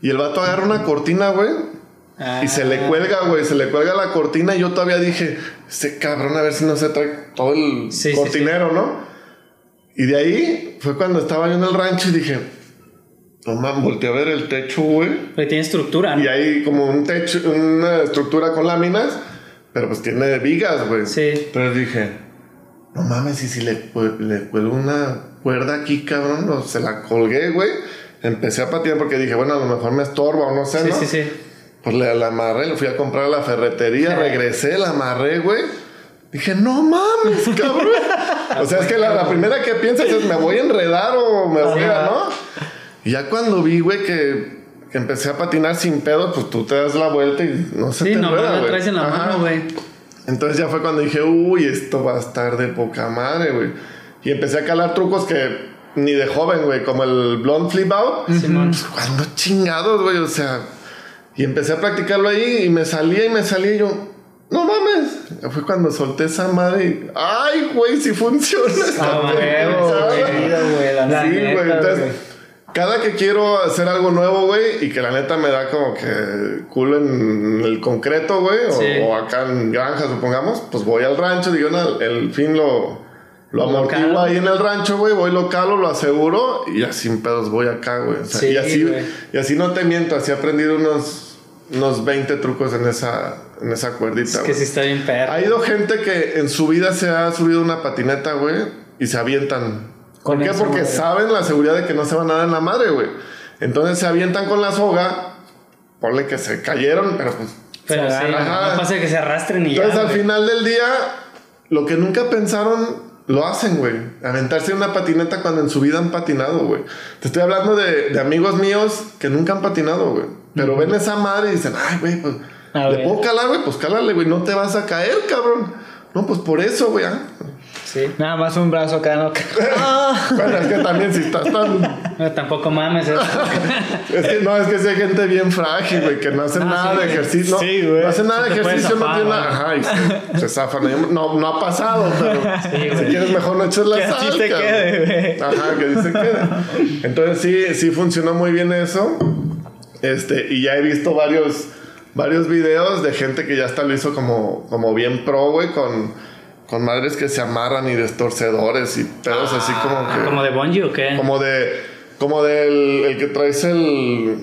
y el vato agarra una cortina, güey, y se le cuelga, güey, se le cuelga la cortina y yo todavía dije, ese cabrón, a ver si no se trae todo el Sí, sí, cortinero, ¿no? Y de ahí fue cuando estaba yo en el rancho y dije, no man, volteé a ver el techo, güey. Pero tiene estructura, ¿no? Y hay como un techo, una estructura con láminas, pero pues tiene vigas, güey. Sí. Entonces dije, no mames, y si le, le cuelgo una cuerda aquí, cabrón, o se la colgué, güey. Empecé a patinar porque dije, bueno, a lo mejor me estorba o no sé, Sí, ¿no? sí, sí. Pues le la amarré, le fui a comprar a la ferretería, Sí. regresé, la amarré, güey. Dije, no mames, cabrón. o sea, es que la, la primera que piensas es, me voy a enredar o me voy a, ¿no? Y ya cuando vi, güey, que, que empecé a patinar sin pedo, pues tú te das la vuelta y no se Sí, te nomás enreda, güey. traes en la Ajá. mano, güey. Entonces ya fue cuando dije, uy, esto va a estar de poca madre, güey. Y empecé a calar trucos que ni de joven, güey, como el blonde flip out. Simón. Pues, ¿Cuándo chingados, güey? O sea, Y empecé a practicarlo ahí y me salía y me salía y yo, no mames. Fue cuando solté esa madre y, ay, güey, si funciona. esta Ah, pendejada". güey, la Sí, güey. Entonces, cada que quiero hacer algo nuevo, güey, y que la neta me da como que culo en el concreto, güey, o, Sí. o acá en granja, supongamos, pues voy al rancho, digo, no, el fin lo, lo amortiguo ahí en el rancho, güey, voy local, lo aseguro, y así sin pedos voy acá, güey. O sea, Sí, y, así, y así no te miento, así he aprendido unos, unos 20 trucos en esa, en esa cuerdita, Es que güey. sí está bien perro. Ha ido gente que en su vida se ha subido una patineta, güey, y se avientan. ¿Por qué? Porque madre. saben la seguridad de que no se van a dar en la madre, güey. Entonces se avientan con la soga, ponle que se cayeron, pero pues. Pero sí, no pasa que se arrastren y ya. Entonces al güey. final del día, lo que nunca pensaron, lo hacen, güey. Aventarse en una patineta cuando en su vida han patinado, güey. Te estoy hablando de, de amigos míos que nunca han patinado, güey. Pero ven esa madre y dicen, ay, güey, pues. A ¿Le ver. puedo calar, güey? Pues cálale, güey. No te vas a caer, cabrón. No, pues por eso, güey. ah. Sí. Nada más un brazo acá, ¿no? Bueno, es que también si estás tan... No, tampoco mames eso. Es que no, es que si hay gente bien frágil, güey, que no hacen Ah, nada sí, de güey. ejercicio. No, Sí, güey. no hacen nada de ejercicio, no tiene nada. Ajá, y se, se zafan. No, no ha pasado, pero güey. si quieres mejor no eches la Que sal, cabrón. quede, güey. Ajá, que así se quede. Entonces sí, sí funcionó muy bien eso. Este, y ya he visto varios, varios videos de gente que ya hasta lo hizo como, como bien pro, güey, con, con madres que se amarran y destorcedores y pedos así como que... ¿Como de bungee o qué? Como de. Como del el que traes el.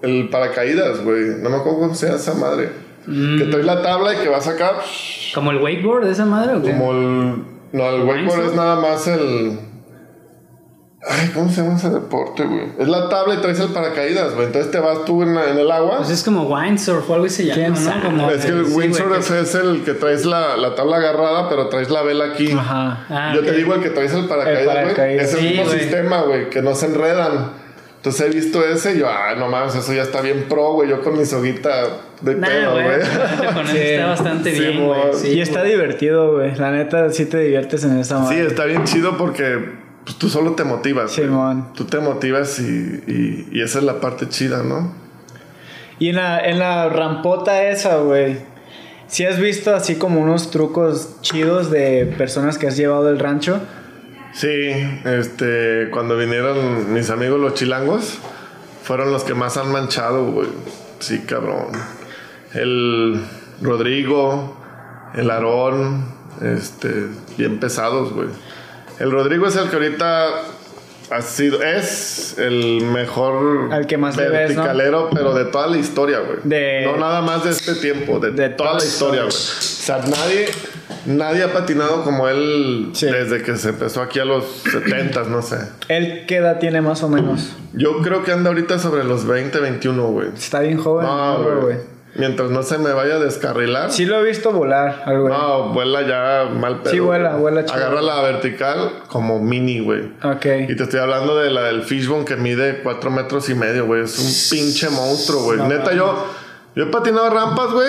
El paracaídas, güey. No me acuerdo cómo se llama esa madre. Que traes la tabla y que vas acá. ¿Como el wakeboard de esa madre qué? Como el. No, el wakeboard es nada más el. Ay, ¿cómo se llama ese deporte, güey? Es la tabla y traes el paracaídas, güey. Entonces te vas tú en, la- en el agua. Pues es como windsurf o algo así se llama, ¿Quién ¿no? sabe? Como es que el sí, windsurf es el que traes la, la tabla agarrada, pero traes la vela aquí. Ajá. Ah, Yo te digo el que traes el paracaídas, güey. Es el Sí, mismo güey. sistema, güey, que no se enredan. Entonces he visto ese y yo, ah, no mames, eso ya está bien pro, güey. Yo con mi soguita de Nah, pedo, güey. Con eso Sí. está bastante Sí, bien, güey. Sí, y está divertido, güey. La neta, sí te diviertes en esa Sí, madre. está bien chido porque pues, tú solo te motivas. Simón. Tú te motivas y, y, y esa es la parte chida, ¿no? Y en la, en la rampota esa, güey. Si has visto así como unos trucos chidos de personas que has llevado del rancho. Sí, este, cuando vinieron mis amigos los chilangos, fueron los que más han manchado, güey. Sí, cabrón. El Rodrigo, el Aarón, este, bien pesados, güey. El Rodrigo es el que ahorita ha sido, es el mejor Al que más le ves, ¿no? verticalero, pero de toda la historia, güey. De- No nada más de este tiempo, de, De toda la historia, güey. O sea, nadie, nadie ha patinado como él Sí. desde que se empezó aquí a los 70, no sé. ¿Él qué edad tiene más o menos? Yo creo que anda ahorita sobre los 20, 21, güey. Está bien joven. No, ¿no, güey. Mientras no se me vaya a descarrilar. Sí lo he visto volar al güey. No, vuela ya mal pedo. Sí, vuela, güey. vuela chido. Agarra la vertical como mini, güey. Ok. Y te estoy hablando de la del Fishbone que mide 4 metros y medio, güey. Es un pinche monstruo, güey. No Neta, yo, yo he patinado rampas, güey,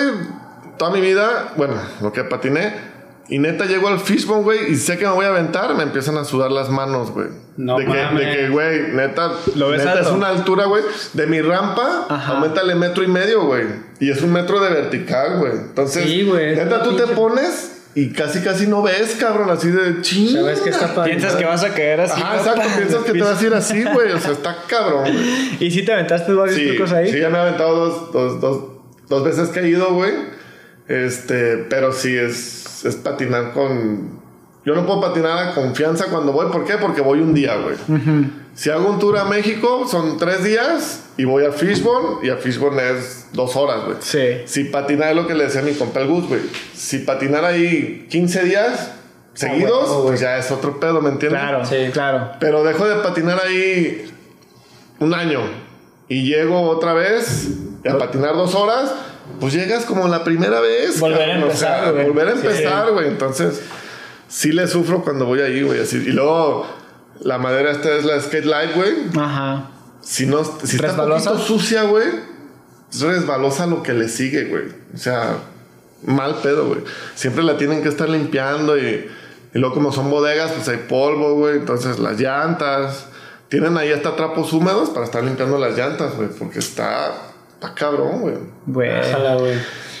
toda mi vida. Bueno, lo que patiné. Y neta, llego al Fishbone, güey, y sé que me voy a aventar, me empiezan a sudar las manos, güey. No de, que, de que, güey, neta, ¿Lo ves neta alto? es una altura, güey. De mi rampa, Ajá. aumentale metro y medio, güey. Y es un metro de vertical, güey. Entonces, Sí, güey. neta, tú te pones y casi, casi no ves, cabrón, así de ching. ¿Sabes qué está padre? Piensas que vas a caer así. ¿no? exacto, piensas que te vas a ir así, güey. O sea, está cabrón, güey. ¿Y si te aventaste varios Sí, trucos ahí? sí, ya me he aventado dos, dos, dos, dos veces que he ido, güey. Este, pero sí es, es patinar con. Yo no puedo patinar a confianza cuando voy. ¿Por qué? Porque voy un día, güey. Si hago un tour a México, son tres días y voy a Fishbone. Y a Fishbone es dos horas, güey. Sí. Si patinar es lo que le decía a mi compa el Gus, güey. Si patinar ahí 15 días seguidos, güey. pues ya es otro pedo, ¿me entiendes? Claro, Sí. claro. Pero dejo de patinar ahí un año y llego otra vez a patinar dos horas, pues llegas como la primera vez. Volver a o empezar, sea, güey. volver a empezar, güey. Entonces, sí le sufro cuando voy ahí, güey. Y luego, la madera esta es la Skate Light, güey. Ajá. Si, no, si está un ¿Resbalosa? poquito sucia, güey, es resbalosa lo que le sigue, güey. O sea, mal pedo, güey. Siempre la tienen que estar limpiando y, y luego como son bodegas, pues hay polvo, güey. Entonces las llantas. Tienen ahí hasta trapos húmedos para estar limpiando las llantas, güey. Porque está Está cabrón, güey. Güey.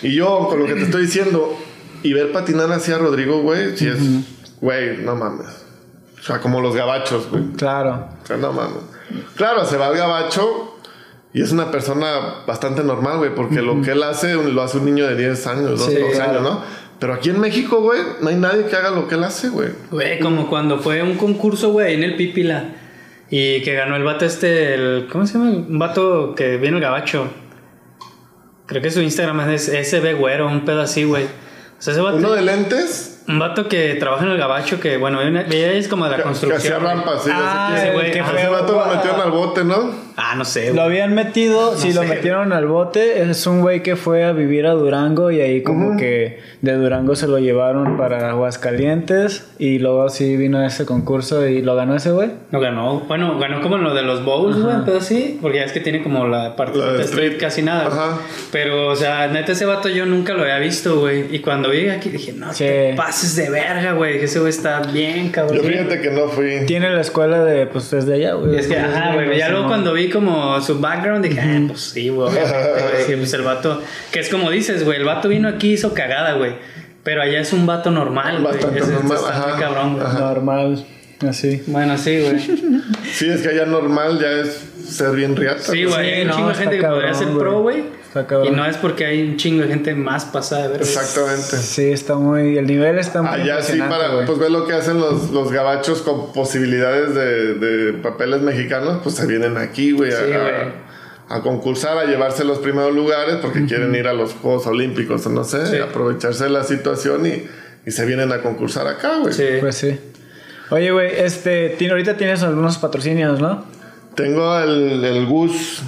Y yo, con lo que te estoy diciendo, y ver patinar así a Rodrigo, güey, si es, güey, no mames. O sea, como los gabachos, güey. Claro. O sea, no mames. Claro, se va al gabacho y es una persona bastante normal, güey, porque lo que él hace lo hace un niño de 10 años, 12 Sí, claro. años, ¿no? Pero aquí en México, güey, no hay nadie que haga lo que él hace, güey. Güey, como cuando fue un concurso, güey, en el Pípila. Y que ganó el vato este, el, ¿cómo se llama? Un vato que viene el gabacho. Creo que su Instagram es SB Güero, un pedo así, güey. O sea, ese vato, Uno de lentes un vato que trabaja en el gabacho, que bueno, ella es como de la que, que construcción. hacía güey. rampas, sí. Ah, que, ese güey, que ese vato lo metieron al bote, ¿no? Ah, no sé, Lo habían metido, si lo sé. metieron al bote, es un güey que fue a vivir a Durango y ahí como que de Durango se lo llevaron para Aguascalientes y luego sí vino a ese concurso y lo ganó ese güey. No ganó. Bueno, ganó como en lo de los bowls, güey, pero sí. Porque ya es que tiene como la parte La de street street. casi nada. Ajá. Pero, o sea, neta, ese vato yo nunca lo había visto, güey. Y cuando vi aquí dije, no Sí. te pases de verga, güey. Que ese güey está bien, cabrón. Yo fíjate que no fui. Tiene la escuela de, pues desde allá, güey. Y es que, ajá, güey. Ya luego cuando vi como su background, dije, ah, pues sí, güey. Dije, pues el vato, que es como dices, güey. El vato vino aquí, hizo cagada, güey. Pero allá es un vato normal, güey. Bastante Ese- normal, ajá. cabrón, güey. Normal, así. Bueno, sí, güey. Sí, es que allá normal ya es ser bien riata. Sí, güey. hay un no, chingo de gente que podría cabrón, ser pro, güey. cabrón. Y no es porque hay un chingo de gente más pasada de ver. Exactamente. Sí, está muy. El nivel está muy. Allá sí, para pues ver lo que hacen los, los gabachos con posibilidades de, de papeles mexicanos, pues se vienen aquí, güey, a, Sí, güey. a- concursar, a llevarse los primeros lugares porque quieren ir a los Juegos Olímpicos o no sé, Sí. aprovecharse de la situación y, y se vienen a concursar acá, güey. Sí. Pues sí. Oye, güey, este, tiene, ahorita tienes algunos patrocinios, ¿no? Tengo el, el Gus,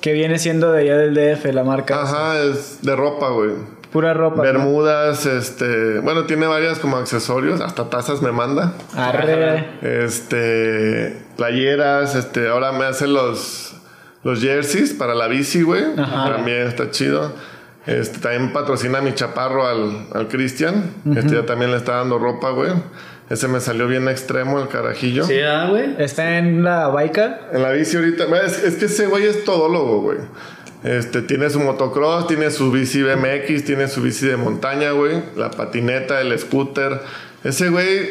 Que viene siendo de allá del DF, la marca. ajá, es de ropa, güey. Pura ropa. ¿no? Bermudas, este, bueno, tiene varias como accesorios, hasta tazas me manda. Arre. Este, playeras, este, ahora me hace los, los jerseys para la bici, güey. Ajá. También está chido. Este, también patrocina a mi chaparro al, al Cristian. Este ya también le está dando ropa, güey. Ese me salió bien extremo, el carajillo. Sí, ah, güey. Está en la baica. En la bici ahorita, es, es que ese güey es todólogo, güey. Este, tiene su motocross, tiene su bici BMX, tiene su bici de montaña, güey. La patineta, el scooter. Ese güey,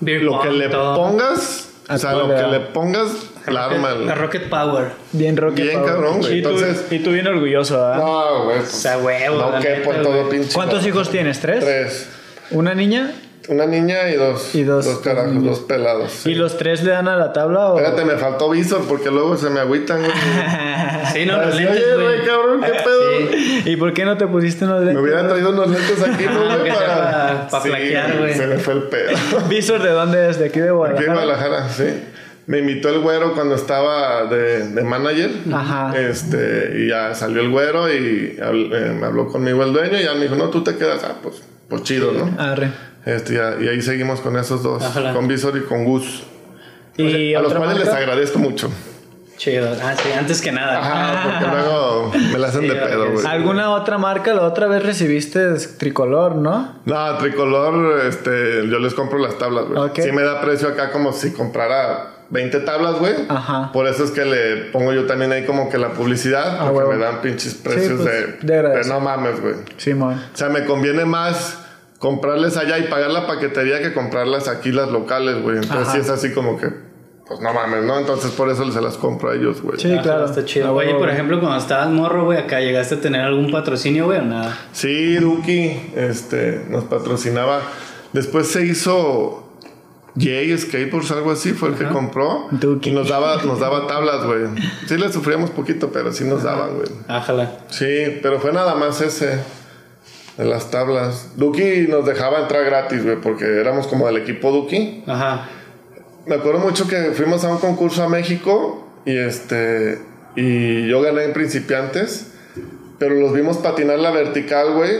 lo que le pongas, o sea, lo que le pongas, la arma. La Rocket Power. Bien roque. Bien Power. cabrón, güey. Y tú, Entonces- y tú bien orgulloso, ¿verdad? No, güey. O sea, huevo. No en neta, todo pinche. ¿Cuántos hijos tienes? ¿Tres? Tres. ¿Una niña? Una niña y dos. Y dos- Dos carajos, dos dos pelados. ¿Y los tres le dan a la tabla o...? Espérate, me faltó visor porque luego se me agüitan, güey. Sí, no, los lentes, Oye, güey. cabrón, qué pedo. Sí. ¿Y por qué no te pusiste unos Me lentes? hubieran traído unos lentes aquí, ¿no, güey? para- para plaquear, güey. Se me fue el pedo. ¿Visor de dónde es? ¿De aquí de Aquí Guadalajara? en Guadalajara, sí. Me invitó el güero cuando estaba de, de manager. Ajá. Este, y ya salió el güero y habl- eh, me habló conmigo el dueño y ya me dijo, no, tú te quedas. Ah, pues, pues chido, ¿no? Arre. Este, ya- y ahí seguimos con esos dos, Ojalá. con Visor y con Gus. ¿Y a los cuales les agradezco mucho. Chido. Ah, sí, antes que nada. Ajá, porque luego me la hacen Sí, de pedo, güey. ¿Alguna otra marca? La otra vez recibiste tricolor, ¿no? No, tricolor, este, yo les compro las tablas, güey. Sí me da precio acá como si comprara 20 tablas, güey. Ajá. Por eso es que le pongo yo también ahí como que la publicidad, Ah, porque me dan pinches precios pues, de, de de no mames, güey. Simón. O sea, me conviene más comprarles allá y pagar la paquetería que comprarlas aquí las locales, güey. Entonces Ajá. sí es así como que, pues no mames, ¿no? Entonces por eso se las compro a ellos, güey. Sí, Ajá, claro. Está chido. Ah, Oye, huevo, por güey. ejemplo, cuando estabas morro, güey, acá llegaste a tener algún patrocinio, güey, o nada. Sí, Duki, este, nos patrocinaba. Después se hizo Jay Skateboards, algo así, fue el que compró. Duki. Y nos daba, nos daba tablas, güey. Sí le sufríamos poquito, pero sí nos daban, güey. Ájala. Sí, pero fue nada más ese. De las tablas. Duki nos dejaba entrar gratis, güey, porque éramos como del equipo Duki. Ajá. Me acuerdo mucho que fuimos a un concurso a México y este y yo gané en principiantes, pero los vimos patinar la vertical, güey,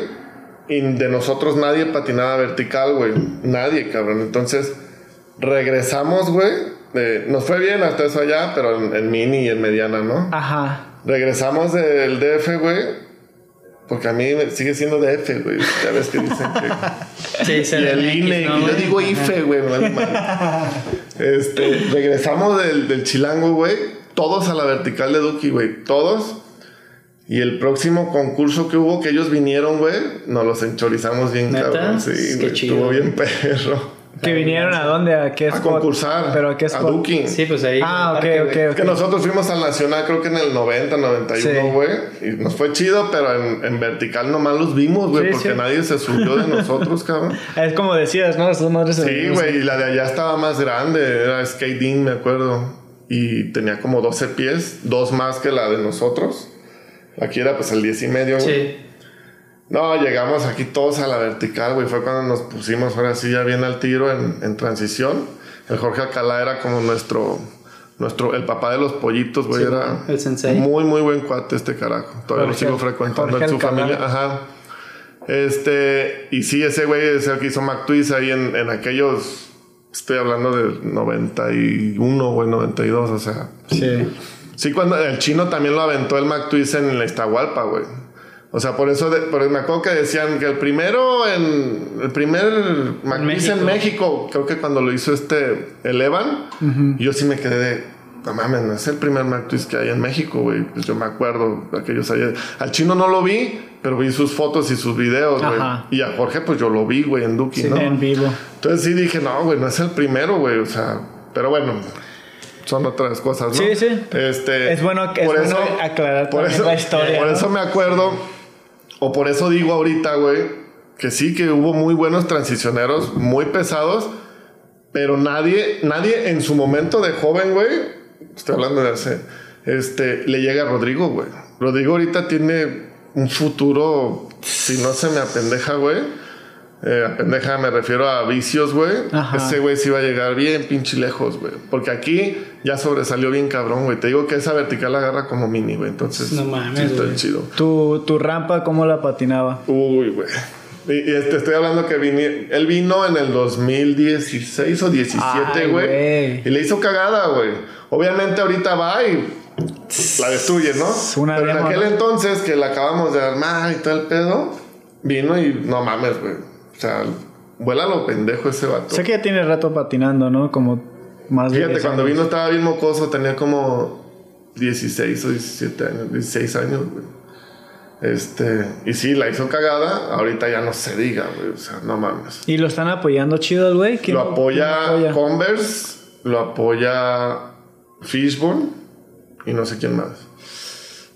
y de nosotros nadie patinaba vertical, güey, nadie, cabrón. Entonces regresamos, güey, eh, nos fue bien hasta eso allá, pero en, en mini y en mediana, ¿no? Ajá. Regresamos del DF, güey. Porque a mí me sigue siendo DF, güey. Ya ves que dicen que... Sí, se Y el CDMX, INE, ¿no, y yo digo IFE, güey, me vale. Este, regresamos del, del chilango, güey. Todos a la vertical de Duki, güey. Todos. Y el próximo concurso que hubo, que ellos vinieron, güey, nos los enchorizamos bien, ¿Neta? cabrón. Sí, Qué chido, estuvo bien perro. ¿Que vinieron a dónde? ¿A qué A spot? concursar. ¿Pero a qué A spot? Duking. Sí, pues ahí. Ah, ok, ok. Que nosotros fuimos al Nacional, creo que en el 90, 91, Sí. güey. Y nos fue chido, pero en, en vertical nomás los vimos, güey. Sí, porque sí. nadie se subió de nosotros, cabrón. Es como decías, ¿no? Esas madres Sí, güey. Y la de allá estaba más grande. Era skating, me acuerdo. Y tenía como 12 pies. Dos más que la de nosotros. Aquí era pues el 10 y medio, güey. Sí. No, llegamos aquí todos a la vertical, güey. Fue cuando nos pusimos ahora sí ya bien al tiro en, en transición. El Jorge Alcalá era como nuestro, nuestro, el papá de los pollitos, güey. Sí, era el sensei. muy, muy buen cuate este carajo. Todavía Jorge- lo sigo frecuentando Jorge en su Alcalá. familia. Ajá. Este, y sí, ese güey es el que hizo McTwist ahí en, en aquellos, estoy hablando del 91, güey, 92, o sea. Sí. Sí, cuando el chino también lo aventó el McTwist en la Iztahualpa, güey. O sea, por eso, de- por, me acuerdo que decían que el primero en. El primer McTwist en México, creo que cuando lo hizo este. El Evan, yo sí me quedé de. No mames, no es el primer McTwist que hay en México, güey. Pues yo me acuerdo de aquellos ayer. Al chino no lo vi, pero vi sus fotos y sus videos, güey. Ajá. Y a Jorge, pues yo lo vi, güey, en Duki, ¿no? En vivo. Entonces sí dije, no, güey, no es el primero, güey. O sea, pero bueno, son otras cosas, ¿no? Sí, sí. Este, Es bueno- es bueno aclarar por eso, la historia, Por ¿no? eso me acuerdo, o por eso digo ahorita, güey, que sí que hubo muy buenos transicioneros, muy pesados, pero nadie, nadie en su momento de joven, güey, estoy hablando de hace, este, le llega a Rodrigo, güey. Rodrigo ahorita tiene un futuro, si no se me apendeja, güey. Eh, apendeja me refiero a vicios, güey. Ajá. Ese güey sí va a llegar bien pinche lejos, güey. Porque aquí ya sobresalió bien cabrón, güey. Te digo que esa vertical la agarra como mini, güey. Entonces, No mames, sí está chido. ¿Tu, tu rampa, ¿cómo la patinaba? Uy, güey. Y, y este, estoy hablando que vini- él vino en el 2016 o 17, Ay, güey. güey. Y le hizo cagada, güey. Obviamente ahorita va y la destruye, ¿no? Una Pero en aquel ¿no? entonces que la acabamos de armar y todo el pedo, vino y no mames, güey. O sea, vuela lo pendejo ese vato. Sé que ya tiene rato patinando, ¿no? Como más Fíjate, 10 cuando años. vino estaba bien mocoso, tenía como 16 o 17 años, 16 años, güey. Este, y sí, la hizo cagada, ahorita ya no se diga, güey, o sea, no mames. ¿Y lo están apoyando chido el güey? ¿Quién- Lo apoya? Converse, lo apoya Fishbone y no sé quién más.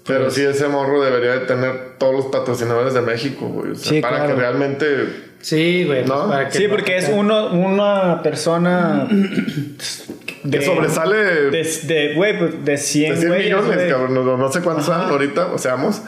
Pero Pues sí, ese morro debería de tener todos los patrocinadores de México, güey. O sea, Sí, para claro. que realmente. Sí, güey. ¿No? pues, para que- Sí, porque es uno, una persona Que sobresale de, de, güey, pues, de 100, de 100 güeyes, millones, güey. cabrón. No, no sé cuántos Ajá. son ahorita, o seamos.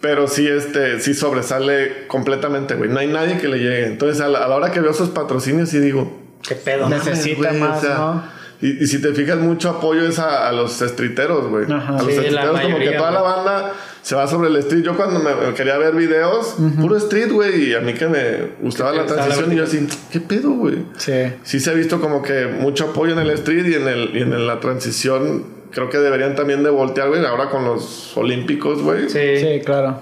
Pero sí, este, sí sobresale completamente, güey. No hay nadie que le llegue. Entonces, a la, a la hora que veo sus patrocinios, sí digo, ¿Qué pedo? Necesita güey, más, ¿no? Y, y si te fijas, mucho apoyo es a, a los streeteros, güey. Ajá. A los Sí, la streeteros, como que toda la banda se va sobre el street. Yo cuando me, me quería ver videos, puro street, güey. Y a mí que me gustaba la transición, y yo así, ¿qué pedo, güey? Sí. Sí se ha visto como que mucho apoyo en el street y en, el, y en la transición. Creo que deberían también de voltear, güey, ahora con los olímpicos, güey. Sí. Sí, claro.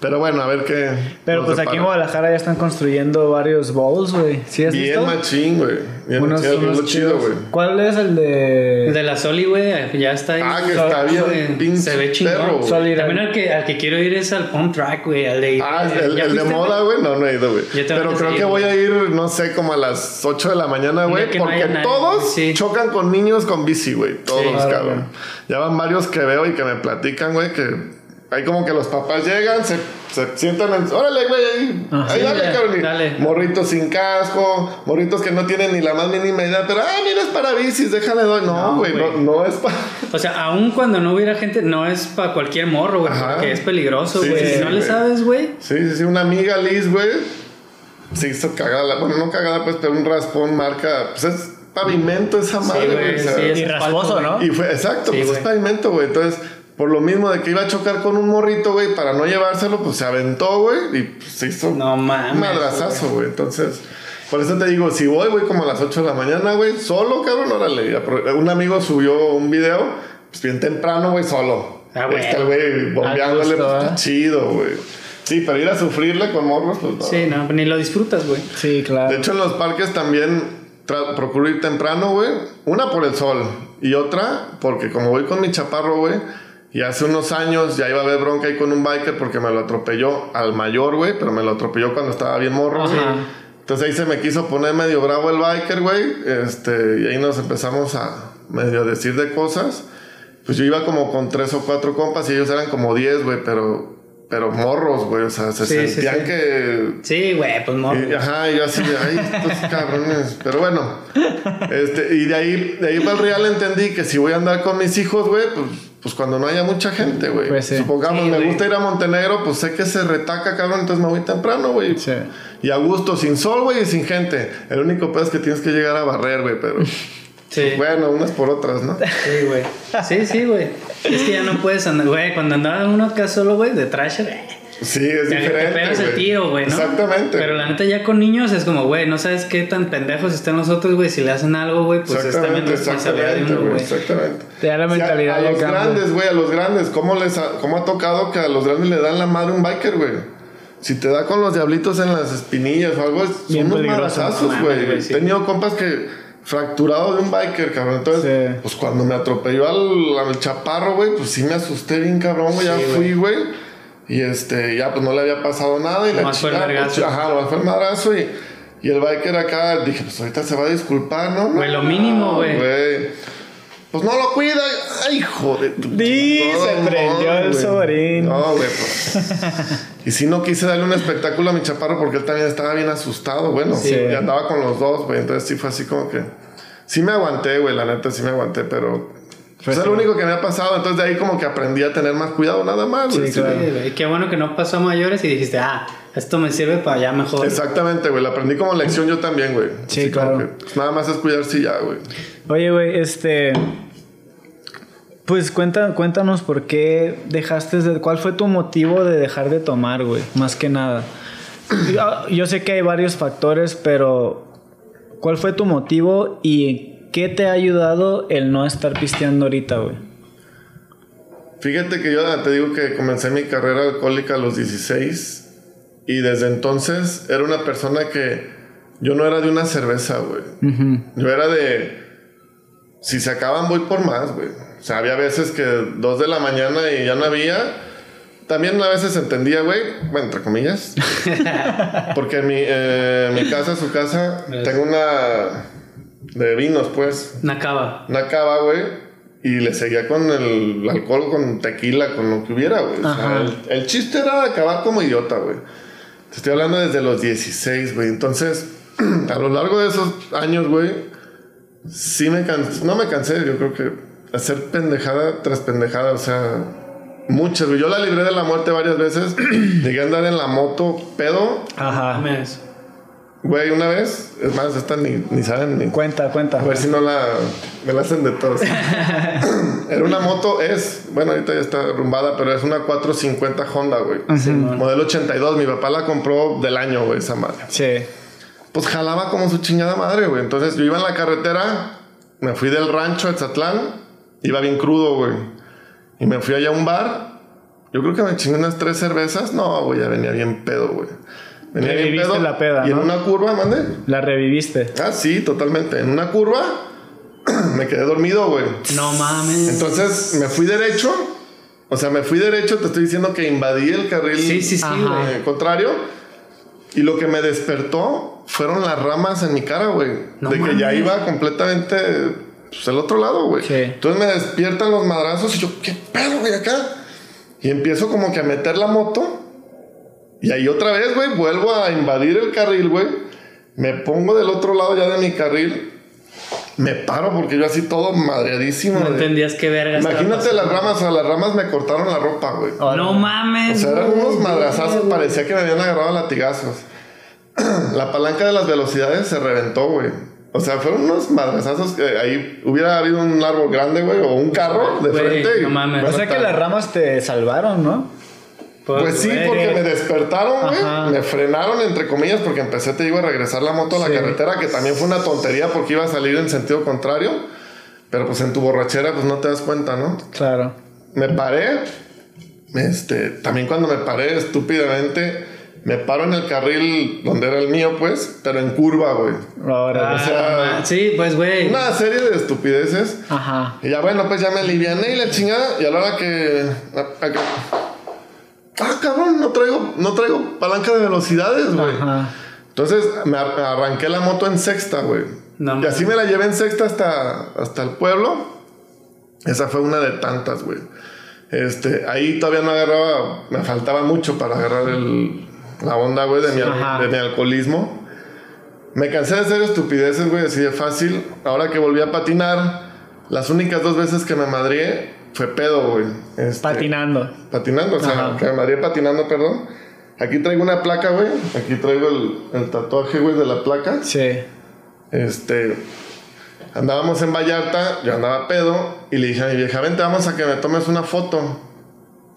Pero bueno, a ver qué. Pero pues aquí en. Guadalajara ya están construyendo varios bowls, güey. ¿Sí has Bien visto? machín, güey. Bien Unos, machín, es unos chido, chidos. güey. ¿Cuál es el de...? El de la Soli, güey, ya está ahí. Ah, que está bien pinche Se ve chingón. perro, güey. Soli, También al que, al que quiero ir es al Pump Track, güey. Al de. Ah, el, ¿Ya el de moda, güey. No, no he ido, güey. Yo tengo Pero creo que voy a ir, no sé, como a las 8 de la mañana, güey. no Porque todos sí. chocan con niños con bici, güey. Todos, Sí, cabrón. Ya van varios que veo y que me platican, güey, que hay como que los papás llegan, se, se sientan en. Órale, güey, ahí. Ah, ahí sí, dale, ya, cabrón. dale. Morritos sin casco, morritos que no tienen ni la más mínima idea, pero, ah, mira, es para bicis, déjale doy. No, güey, no, no es para. O sea, aun cuando no hubiera gente, no es para cualquier morro, güey. Porque es peligroso, güey. sí, si sí, no le sabes, güey. Sí, sí, sí, una amiga Liz, güey, se hizo cagada. Bueno, no cagada, pues, pero un raspón marca. Pues es pavimento esa madre, güey. sí, es Y rasposo, ¿no? y fue, exacto, Sí, pues es pavimento, güey. Entonces, por lo mismo de que iba a chocar con un morrito, güey, para no llevárselo, pues se aventó, güey, y pues, se hizo No mames, un madrazazo, güey. Entonces, por eso te digo, si voy, voy como a las 8 de la mañana, güey, solo, cabrón, órale. Un amigo subió un video, pues bien temprano, güey, solo. Ah, güey. Está el güey bombeándole, gusto, pues, ¿eh? está chido, güey. Sí, pero ir a sufrirle con morros, pues no. Sí, no, ni lo disfrutas, güey. Sí, claro. De hecho, en los parques también procuro ir temprano, güey. Una por el sol y otra porque como voy con mi chaparro, güey, Y hace unos años ya iba a haber bronca ahí con un biker porque me lo atropelló al mayor, güey, pero me lo atropelló cuando estaba bien morro. Ajá. Entonces ahí se me quiso poner medio bravo el biker, güey. Este, y ahí nos empezamos a medio decir de cosas. Pues yo iba como con tres o cuatro compas y ellos eran como diez, güey, pero, pero morros, güey. O sea, se Sí, sentían sí. que Sí, güey, pues morro. y- ajá, y yo así ay, estos cabrones. Pero bueno, este, y de ahí, de ahí para el real entendí que si voy a andar con mis hijos, güey, pues, pues cuando no haya mucha gente, güey. Pues sí. Supongamos, Sí, me güey. gusta ir a Montenegro, pues sé que se retaca, cabrón, entonces me voy temprano, güey. Sí. Y a gusto, sin sol, güey, y sin gente. El único pedo es que tienes que llegar a barrer, güey, pero Sí. bueno, unas por otras, ¿no? Sí, güey. Sí, sí, güey. Es que ya no puedes andar, güey. Cuando andaba uno acá solo, güey, de trasher, eh, Sí, es te, diferente. te pegas el güey. tiro, güey, ¿no? Exactamente. Pero la neta, ya con niños es como, güey, no sabes qué tan pendejos están nosotros, güey. Si le hacen algo, güey, pues es también Exactamente, responsabilidad de exactamente, uno, güey. Exactamente. Te da la a- mentalidad a, ya los grandes, güey, a los grandes, ¿cómo, les ha, ¿cómo ha tocado que a los grandes le dan la madre un biker, güey? Si te da con los diablitos en las espinillas o algo, es- son Bien unos madrazazos, güey. sí. He tenido compas que fracturado de un biker, cabrón. Entonces, Sí. pues cuando me atropelló al, al chaparro, güey, pues sí me asusté bien, cabrón, güey. Ya fui, güey. Y este, ya pues no le había pasado nada. Y la Nomás fue el chingada, pues, vergazo. Ajá, nomás fue el madrazo y. Y el biker acá, dije, pues ahorita se va a disculpar, ¿no? Güey, lo mínimo, güey. güey. Pues no lo cuida. Ay, hijo de tu. Di, No, se no, prendió el güey. sobrino. No, güey, pues. y si no quise darle un espectáculo a mi chaparro porque él también estaba bien asustado, bueno. Sí. Y andaba con los dos, güey. Entonces sí fue así como que. Sí me aguanté, güey, la neta, sí me aguanté, pero. Pues es lo único que me ha pasado. Entonces de ahí como que aprendí a tener más cuidado, nada más, güey. Sí, claro. Sí, güey. Qué bueno que no pasó a mayores y dijiste, ah, esto me sirve para ya mejor. Exactamente, güey. La aprendí como lección yo también, güey. Sí, Así claro. que, pues, nada más es cuidarse y ya, güey. Oye, güey, este. Pues cuenta, cuéntanos por qué dejaste de. ¿Cuál fue tu motivo de dejar de tomar, güey? Más que nada. Yo, yo sé que hay varios factores, pero. ¿Cuál fue tu motivo y qué te ha ayudado el no estar pisteando ahorita, güey? Fíjate que yo te digo que comencé mi carrera alcohólica a los 16 y desde entonces era una persona que yo no era de una cerveza, güey. Yo era de si se acaban voy por más, güey. O sea, había veces que dos de la mañana y ya no había. También a veces entendía, güey, bueno, entre comillas. Porque en mi, eh, mi casa, su casa, tengo una de vinos, pues. Una cava, güey. Y le seguía con el alcohol, con tequila, con lo que hubiera, güey. O sea, el, el chiste era acabar como idiota, güey. Te estoy hablando desde los 16, güey. Entonces, a lo largo de esos años, güey, sí me cansé. No me cansé, yo creo que hacer pendejada tras pendejada, o sea, muchas, güey. Yo la libré de la muerte varias veces. Llegué a andar en la moto, pedo. Ajá. Mames. Güey, una vez, es más, esta ni, ni saben ni Cuenta, cuenta. a ver si no la. Me la hacen de todos. Era una moto, es. Bueno, ahorita ya está rumbada, pero es una 450 Honda, güey. Modelo 82. Mi papá la compró del año, güey, esa madre. Sí. Pues jalaba como su chingada madre, güey. Entonces yo iba en la carretera, me fui del rancho a Zatlán, iba bien crudo, güey. Y me fui allá a un bar. Yo creo que me chingué unas tres cervezas. No, güey, ya venía bien pedo, güey. Venía bien Reviviste pedo. la peda, y en una curva, mande. La reviviste. Ah, sí, totalmente. En una curva me quedé dormido, güey. No mames. Entonces me fui derecho. O sea, me fui derecho, te estoy diciendo que invadí el carril Sí, sí, sí, eh, contrario. Y lo que me despertó fueron las ramas en mi cara, güey. No de que ya iba completamente pues, el otro lado, güey. Sí. Entonces me despiertan los madrazos y yo, ¿qué pedo, güey, acá? Y empiezo como que a meter la moto. Y ahí otra vez, güey, vuelvo a invadir el carril, güey. Me pongo del otro lado ya de mi carril. Me paro porque yo así todo madreadísimo. No entendías qué verga Imagínate las ramas, o sea, las ramas me cortaron la ropa, güey. No mames. O sea, eran unos madrazazos, parecía que me habían agarrado a latigazos. La palanca de las velocidades se reventó, güey. O sea, fueron unos madrazazos que ahí hubiera habido un árbol grande, güey, o un carro de frente. no mames. O sea que las ramas te salvaron, ¿no? Pues sí, güey. porque me despertaron, güey. Me frenaron, entre comillas, porque empecé, te digo, a regresar la moto a la Sí. carretera, que también fue una tontería porque iba a salir en sentido contrario. Pero pues en tu borrachera, pues no te das cuenta, ¿no? Claro. Me paré. Este, también cuando me paré estúpidamente, Me paro en el carril donde era el mío, pues, pero en curva, güey. Ahora. Ah, sea, sí, pues, güey. Una serie de estupideces. Ajá. Y ya, bueno, pues ya me aliviané y la chingada. Y a la hora que- ah, cabrón, no traigo, no traigo palanca de velocidades, güey. Entonces me ar- arranqué la moto en sexta, güey. No y así me la llevé en sexta hasta, hasta el pueblo. Esa fue una de tantas, güey. Este, ahí todavía no agarraba, me faltaba mucho para agarrar el, la onda, güey, de, mi de mi alcoholismo. Me cansé de hacer estupideces, güey, así de fácil. Ahora que volví a patinar, las únicas dos veces que me madrié fue pedo, güey. Este, Patinando. Patinando, o sea, que me patinando, perdón. Aquí traigo una placa, güey. Aquí traigo el, el tatuaje, güey, de la placa. Sí. Este. Andábamos en Vallarta, yo andaba pedo, y le dije a mi vieja, vente, vamos a que me tomes una foto.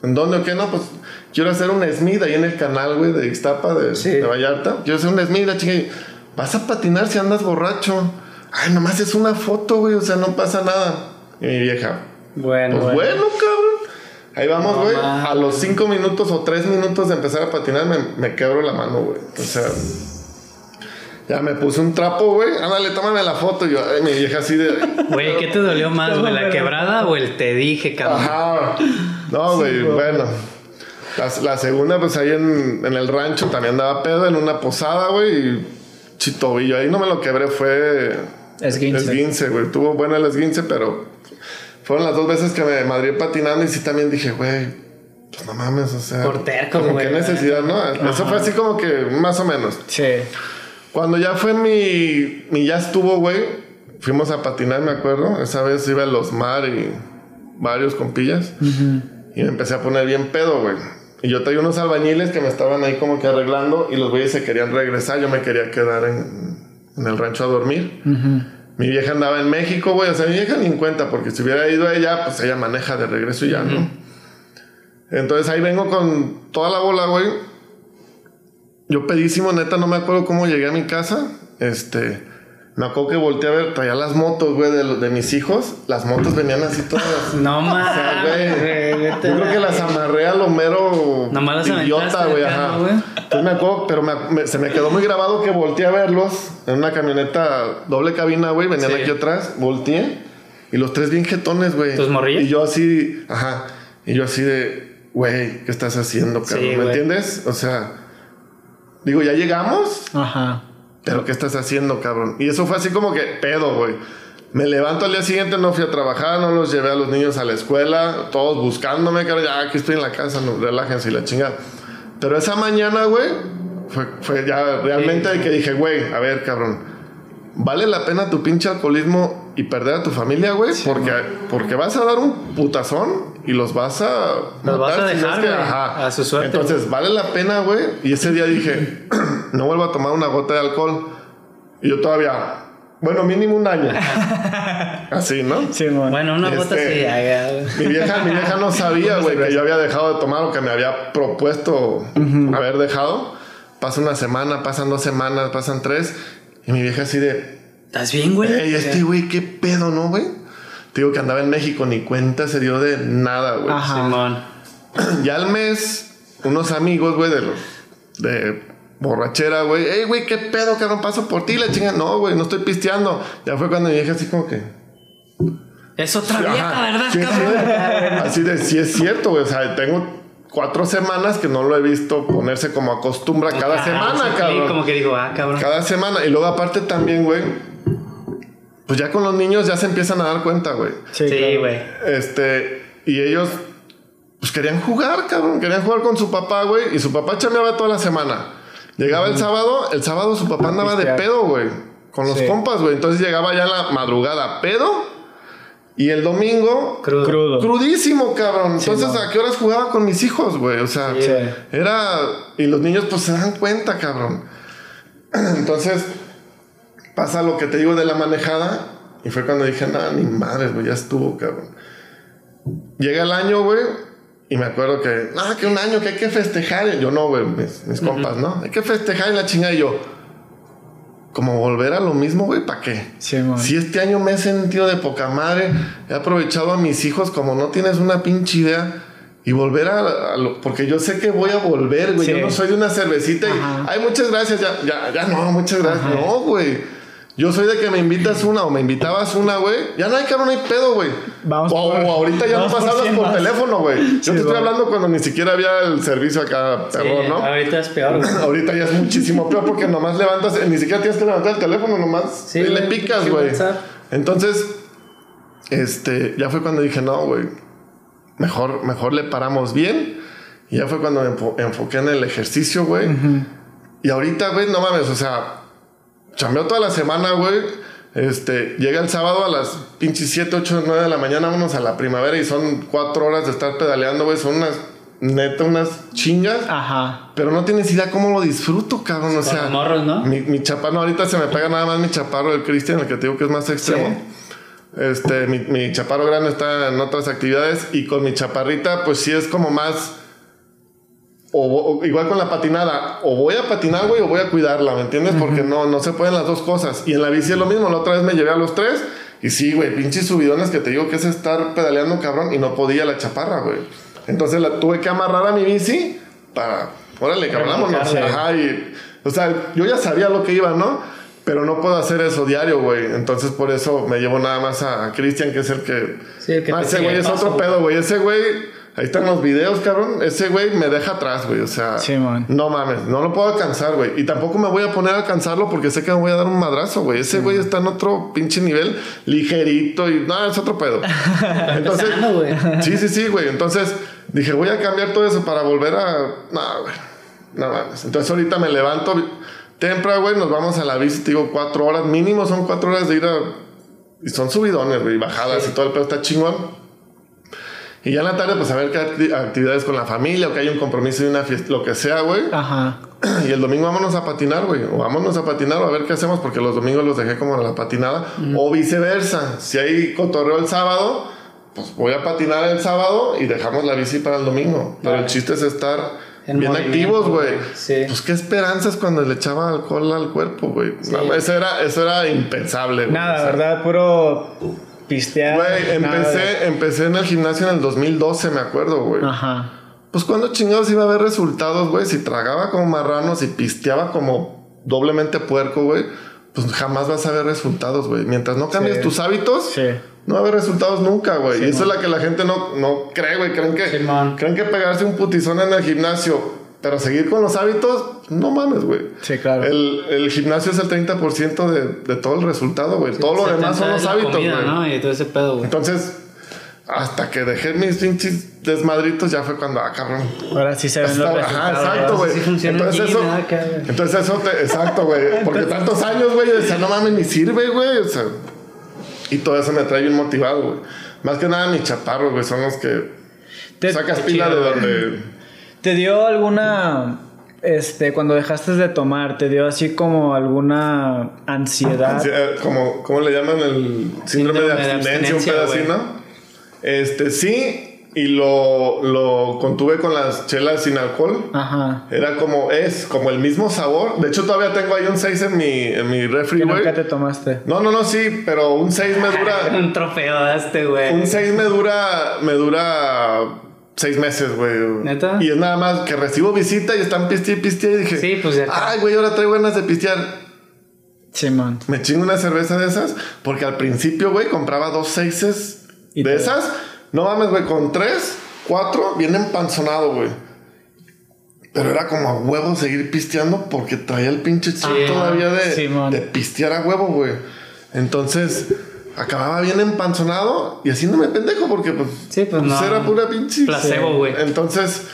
¿En dónde o qué? No, pues quiero hacer un Smith ahí en el canal, güey, de Ixtapa, de, Sí. de Vallarta. Quiero hacer un Smith, la chinga. y, Vas a patinar si andas borracho. Ay, nomás es una foto, güey, o sea, no pasa nada. Y mi vieja, Bueno, pues bueno, cabrón. Ahí vamos, güey. a los cinco minutos o tres minutos de empezar a patinar, me, me quebro la mano, güey. O sea, ya me puse un trapo, güey. Ándale, tómame la foto. Y yo, ay, mi vieja así de. Güey, ¿qué te dolió más, güey? ¿La quebrada o el te dije, cabrón? Ajá. No, güey, bueno. La, la segunda, pues ahí en, en el rancho también andaba pedo en una posada, güey. Y chitobillo. Ahí no me lo quebré, fue. Esguince. Esguince, güey. Tuvo bueno el esguince, pero fueron las dos veces que me madrié patinando y sí también dije, güey, pues no mames, o sea. Por terco, como güey. Qué necesidad, ¿no? Eso fue así como que más o menos. Sí. Cuando ya fue mi, mi ya estuvo, güey, fuimos a patinar, me acuerdo. Esa vez iba a los mar y varios compillas. Y me empecé a poner bien pedo, güey. Y yo traía unos albañiles que me estaban ahí como que arreglando y los güeyes se querían regresar. Yo me quería quedar en, en el rancho a dormir. Mi vieja andaba en México, güey. O sea, mi vieja ni en cuenta, porque si hubiera ido ella, pues ella maneja de regreso y ya, ¿no? Entonces ahí vengo con toda la bola, güey. Yo pedísimo, neta, no me acuerdo cómo llegué a mi casa. Este, me acuerdo que volteé a ver, traía las motos, güey, de, los- de mis hijos. Las motos venían así todas. No O sea, güey, mames, Yo a creo que las amarré a lo mero Nomás las idiota, güey, ajá. Entonces me acuerdo, pero me- me- se me quedó muy grabado que volteé a verlos en una camioneta doble cabina, güey, venían Sí. aquí atrás, volteé y los tres bien jetones, güey. ¿Tus morrillas? Y yo así, ajá, y yo así de, güey, ¿qué estás haciendo, cabrón? Sí, ¿Me entiendes? O sea, digo, ya llegamos, Ajá. pero ¿qué estás haciendo, cabrón? Y eso fue así como que pedo, güey. Me levanto al día siguiente, no fui a trabajar, no los llevé a los niños a la escuela, todos buscándome, cabrón, ya aquí estoy en la casa, no, relájense y la chingada. Pero esa mañana, güey, fue, fue ya realmente de que dije, güey, a ver, cabrón, ¿vale la pena tu pinche alcoholismo y perder a tu familia, güey? porque, porque vas a dar un putazón y los vas a... Los vas a si dejar, es que- ajá. a su suerte. Entonces, ¿vale la pena, güey? Y ese día dije, no vuelvo a tomar una gota de alcohol. Y yo todavía, bueno, mínimo un año. Así, ¿no? Sí, mon. Bueno, una bota Este- sí. Mi vieja, mi vieja no sabía, güey, que yo había dejado de tomar lo que me había propuesto haber dejado. Pasa una semana, pasan dos semanas, pasan tres. Y mi vieja así de, ¿Estás bien, güey? Ey, este güey, qué pedo, ¿no, güey? Te digo que andaba en México, ni cuenta se dio de nada, güey. Ajá. Simón. Ya al mes, unos amigos, güey, de los. de borrachera, güey. Ey, güey, qué pedo, cabrón, paso por ti, la chinga. No, güey, no estoy pisteando. Ya fue cuando mi vieja así como que. Es otra vieja, Ajá, ¿verdad, sí, cabrón? sí, así de, sí es cierto, güey. O sea, tengo cuatro semanas que no lo he visto ponerse como acostumbra cada semana, sí, cabrón. Como que digo, ah, cabrón. Cada semana. Y luego, aparte, también, güey. Pues ya con los niños ya se empiezan a dar cuenta, güey. Sí, Sí, güey. Este, y ellos, pues querían jugar, cabrón. Querían jugar con su papá, güey. Y su papá chameaba toda la semana. Llegaba el sábado, el sábado su papá andaba de pedo, güey. Con los Sí. compas, güey. Entonces llegaba ya en la madrugada, pedo. Y el domingo, Crudo. Crudo. crudísimo, cabrón. Entonces, no. ¿a qué horas jugaba con mis hijos, güey? O sea, Sí. era. Y los niños, pues se dan cuenta, cabrón. Entonces, pasa lo que te digo de la manejada. Y fue cuando dije, nada, ni madres, güey, ya estuvo, cabrón. Llega el año, güey. Y me acuerdo que, ah, que un año que hay que festejar. Y yo no, güey, mis, mis compas, ¿no? Hay que festejar y la chingada. Y yo, como volver a lo mismo, güey, ¿para qué? Sí. Si este año me he sentido de poca madre, he aprovechado a mis hijos como no tienes una pinche idea. y volver a, a lo- porque yo sé que voy a volver, güey. Sí. Yo no soy de una cervecita y, ay, muchas gracias, ya, ya, ya no, muchas gracias. Ajá. No, güey. Yo soy de que me invitas una o me invitabas una, güey. Ya no hay cabrón, no hay pedo, güey. Vamos o, por- o ahorita ya no por pasabas 100 por teléfono, güey. Yo Sí, te estoy hablando cuando ni siquiera había el servicio acá, Sí, terror, ¿no? Ahorita es peor, güey. Ahorita ya es muchísimo peor porque nomás levantas, ni siquiera tienes que levantar el teléfono, nomás Sí, y le picas, güey. Entonces, este, ya fue cuando dije, no, güey, mejor, mejor le paramos bien. Y ya fue cuando me enfo- enfoqué en el ejercicio, güey. Y ahorita, güey, no mames, o sea, chambeó toda la semana, güey. Este, llega el sábado a las pinches 7, 8, 9 de la mañana, vámonos a la primavera y son 4 horas de estar pedaleando, güey. Son unas, neta, unas chingas. Ajá. Pero no tienes idea cómo lo disfruto, cabrón. O sea, morros, ¿no? Mi, mi chaparro, ahorita se me pega nada más mi chaparro, el Cristian, el que te digo que es más extremo. Este, mi, mi chaparro grande está en otras actividades y con mi chaparrita, pues sí es como más. O, o igual con la patinada, o voy a patinar, güey, o voy a cuidarla, ¿me entiendes? Porque no, no se pueden las dos cosas. Y en la bici es lo mismo, la otra vez me llevé a los tres. Y sí, güey, pinches subidones que te digo que es estar pedaleando, cabrón, y no podía la chaparra, güey. Entonces la tuve que amarrar a mi bici para. Órale, cabrón. Ajá, y. O sea, yo ya sabía lo que iba, ¿no? Pero no puedo hacer eso diario, güey. Entonces por eso me llevo nada más a Cristian, que es el que. Sí, el que Ah, ese güey es paso, otro pedo, güey. Ese güey. Ahí están los videos, cabrón. Ese güey me deja atrás, güey. O sea, Sí, man. no mames, no lo puedo alcanzar, güey. Y tampoco me voy a poner a alcanzarlo porque sé que me voy a dar un madrazo, güey. Ese güey está en otro pinche nivel, ligerito y no, es otro pedo. Entonces, sí, sí, sí, güey. Entonces dije, voy a cambiar todo eso para volver a. No, güey. No mames. Entonces ahorita me levanto temprano, güey. Nos vamos a la bici, te digo, cuatro horas. Mínimo son cuatro horas de ir a. Y son subidones, güey, bajadas y todo el pedo está chingón. Y ya en la tarde, pues a ver qué acti- actividades con la familia o que hay un compromiso y una fiesta, lo que sea, güey. Ajá. Y el domingo vámonos a patinar, güey. O vámonos a patinar o a ver qué hacemos porque los domingos los dejé como en la patinada. O viceversa. Si hay cotorreo el sábado, pues voy a patinar el sábado y dejamos la bici para el domingo. Pero el chiste es estar En bien activos, güey. sí. Pues qué esperanzas cuando le echaba alcohol al cuerpo, güey. No, eso, era, eso era impensable, güey. Nada, ¿verdad? Puro pistear. Güey, empecé, empecé en el gimnasio en el 2012, me acuerdo, güey. Ajá. Pues cuando chingados iba a ver resultados, güey. Si tragaba como marrano, si pisteaba como doblemente puerco, güey. Pues jamás vas a ver resultados, güey. Mientras no cambies Sí. tus hábitos, Sí. no va a haber resultados nunca, güey. y eso es la que la gente no, no cree, güey. Creen que, creen que pegarse un putizón en el gimnasio, pero seguir con los hábitos, no mames, güey. Sí, claro. El, el gimnasio es el 30% de, de todo el resultado, güey. todo lo demás son 70 los hábitos, güey. ¿no? Y todo ese pedo, güey. Entonces, hasta que dejé mis pinches desmadritos, ya fue cuando, ah, cabrón. Ahora sí se ven los Ajá, exacto, güey. Sí entonces eso, entonces eso te, exacto, güey. Porque tantos años, güey, yo decía, no mames, ni sirve, güey. O sea, y todo eso me trae bien motivado, güey. Más que nada mis chaparros, güey, son los que Te- sacas pila de chido, donde. ¿Te dio alguna, este, cuando dejaste de tomar, te dio así como alguna ansiedad? Eh, como, ¿Cómo le llaman? El síndrome, de Síndrome de abstinencia, un abstinencia, güey. ¿no? Este, sí. Y lo, lo contuve con las chelas sin alcohol. Ajá. Era como, es como el mismo sabor. De hecho, todavía tengo ahí un 6 en mi, en mi refri, güey. nunca te tomaste. No, no, no, sí, pero un 6 me dura. Un trofeo este, güey. un 6 me dura. Me dura. 6 meses, güey. ¿Neta? Y es nada más que recibo visita y están piste y piste. Y dije, Sí, pues ya. Ay, güey, ahora traigo ganas de pistear. Simón. Me chingo una cerveza de esas. Porque al principio, güey, compraba dos seises Y de esas. No mames, güey, con tres, cuatro, bien empanzonado, güey. Pero era como a huevo seguir pisteando porque traía el pinche chip Sí, todavía de, Simón. de pistear a huevo, güey. Entonces, acababa bien empanzonado y haciéndome pendejo porque, pues, Sí, pues, no. era pura pinche. Placebo, güey. Entonces,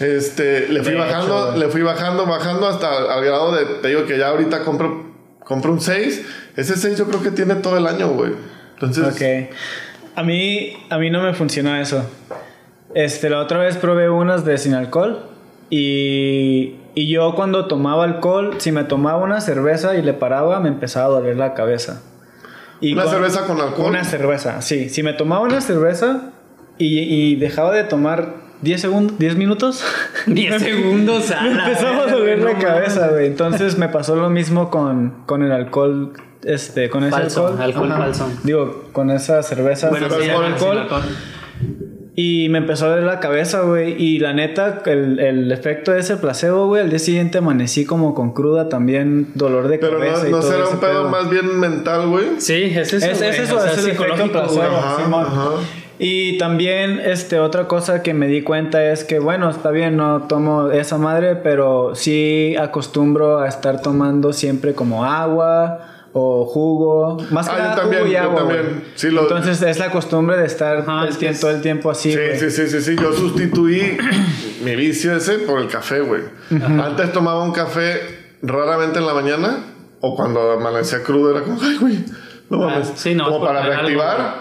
este, le fui De bajando, hecho, le fui bajando, bajando hasta al grado de, te digo que ya ahorita compro, compro un 6. Ese 6 yo creo que tiene todo el año, güey. Entonces, Ok. A mí, a mí no me funcionó eso. Este, la otra vez probé unas de sin alcohol y, y yo cuando tomaba alcohol, si me tomaba una cerveza y le paraba, me empezaba a doler la cabeza. Y una con- cerveza con alcohol. Una cerveza, sí. Si me tomaba una cerveza y, y dejaba de tomar 10 segundos, 10 minutos, 10 segundos a me empezaba a doler la cabeza, güey. Entonces me pasó lo mismo con, con el alcohol, este, con ese Falso, alcohol. alcohol Ajá. falso. Digo, con esa cerveza. Bueno, sí, alcohol. sin alcohol. Y me empezó a doler la cabeza, güey. Y la neta, el, el efecto de ese placebo, güey, al día siguiente amanecí como con cruda también, dolor de Pero cabeza. no, y no todo será ese un pedo más bien mental, güey. Sí, es eso. Es, es eso, O sea, es el efecto psicológico, placebo, güey. Ajá, Simón. ajá. Y también, este, otra cosa que me di cuenta es que, bueno, está bien, no tomo esa madre, pero sí acostumbro a estar tomando siempre como agua o jugo. Más que Ah, yo nada también, jugo y yo agua, también. güey. Sí, lo- Entonces es la costumbre de estar Ajá, el tiempo- es- todo el tiempo así, Sí, sí, sí, sí, sí. Yo sustituí mi vicio ese por el café, güey. Antes tomaba un café raramente en la mañana o cuando amanecía crudo era como, ay, güey, no Ah, mames. sí, no, como por para tener algo, reactivar.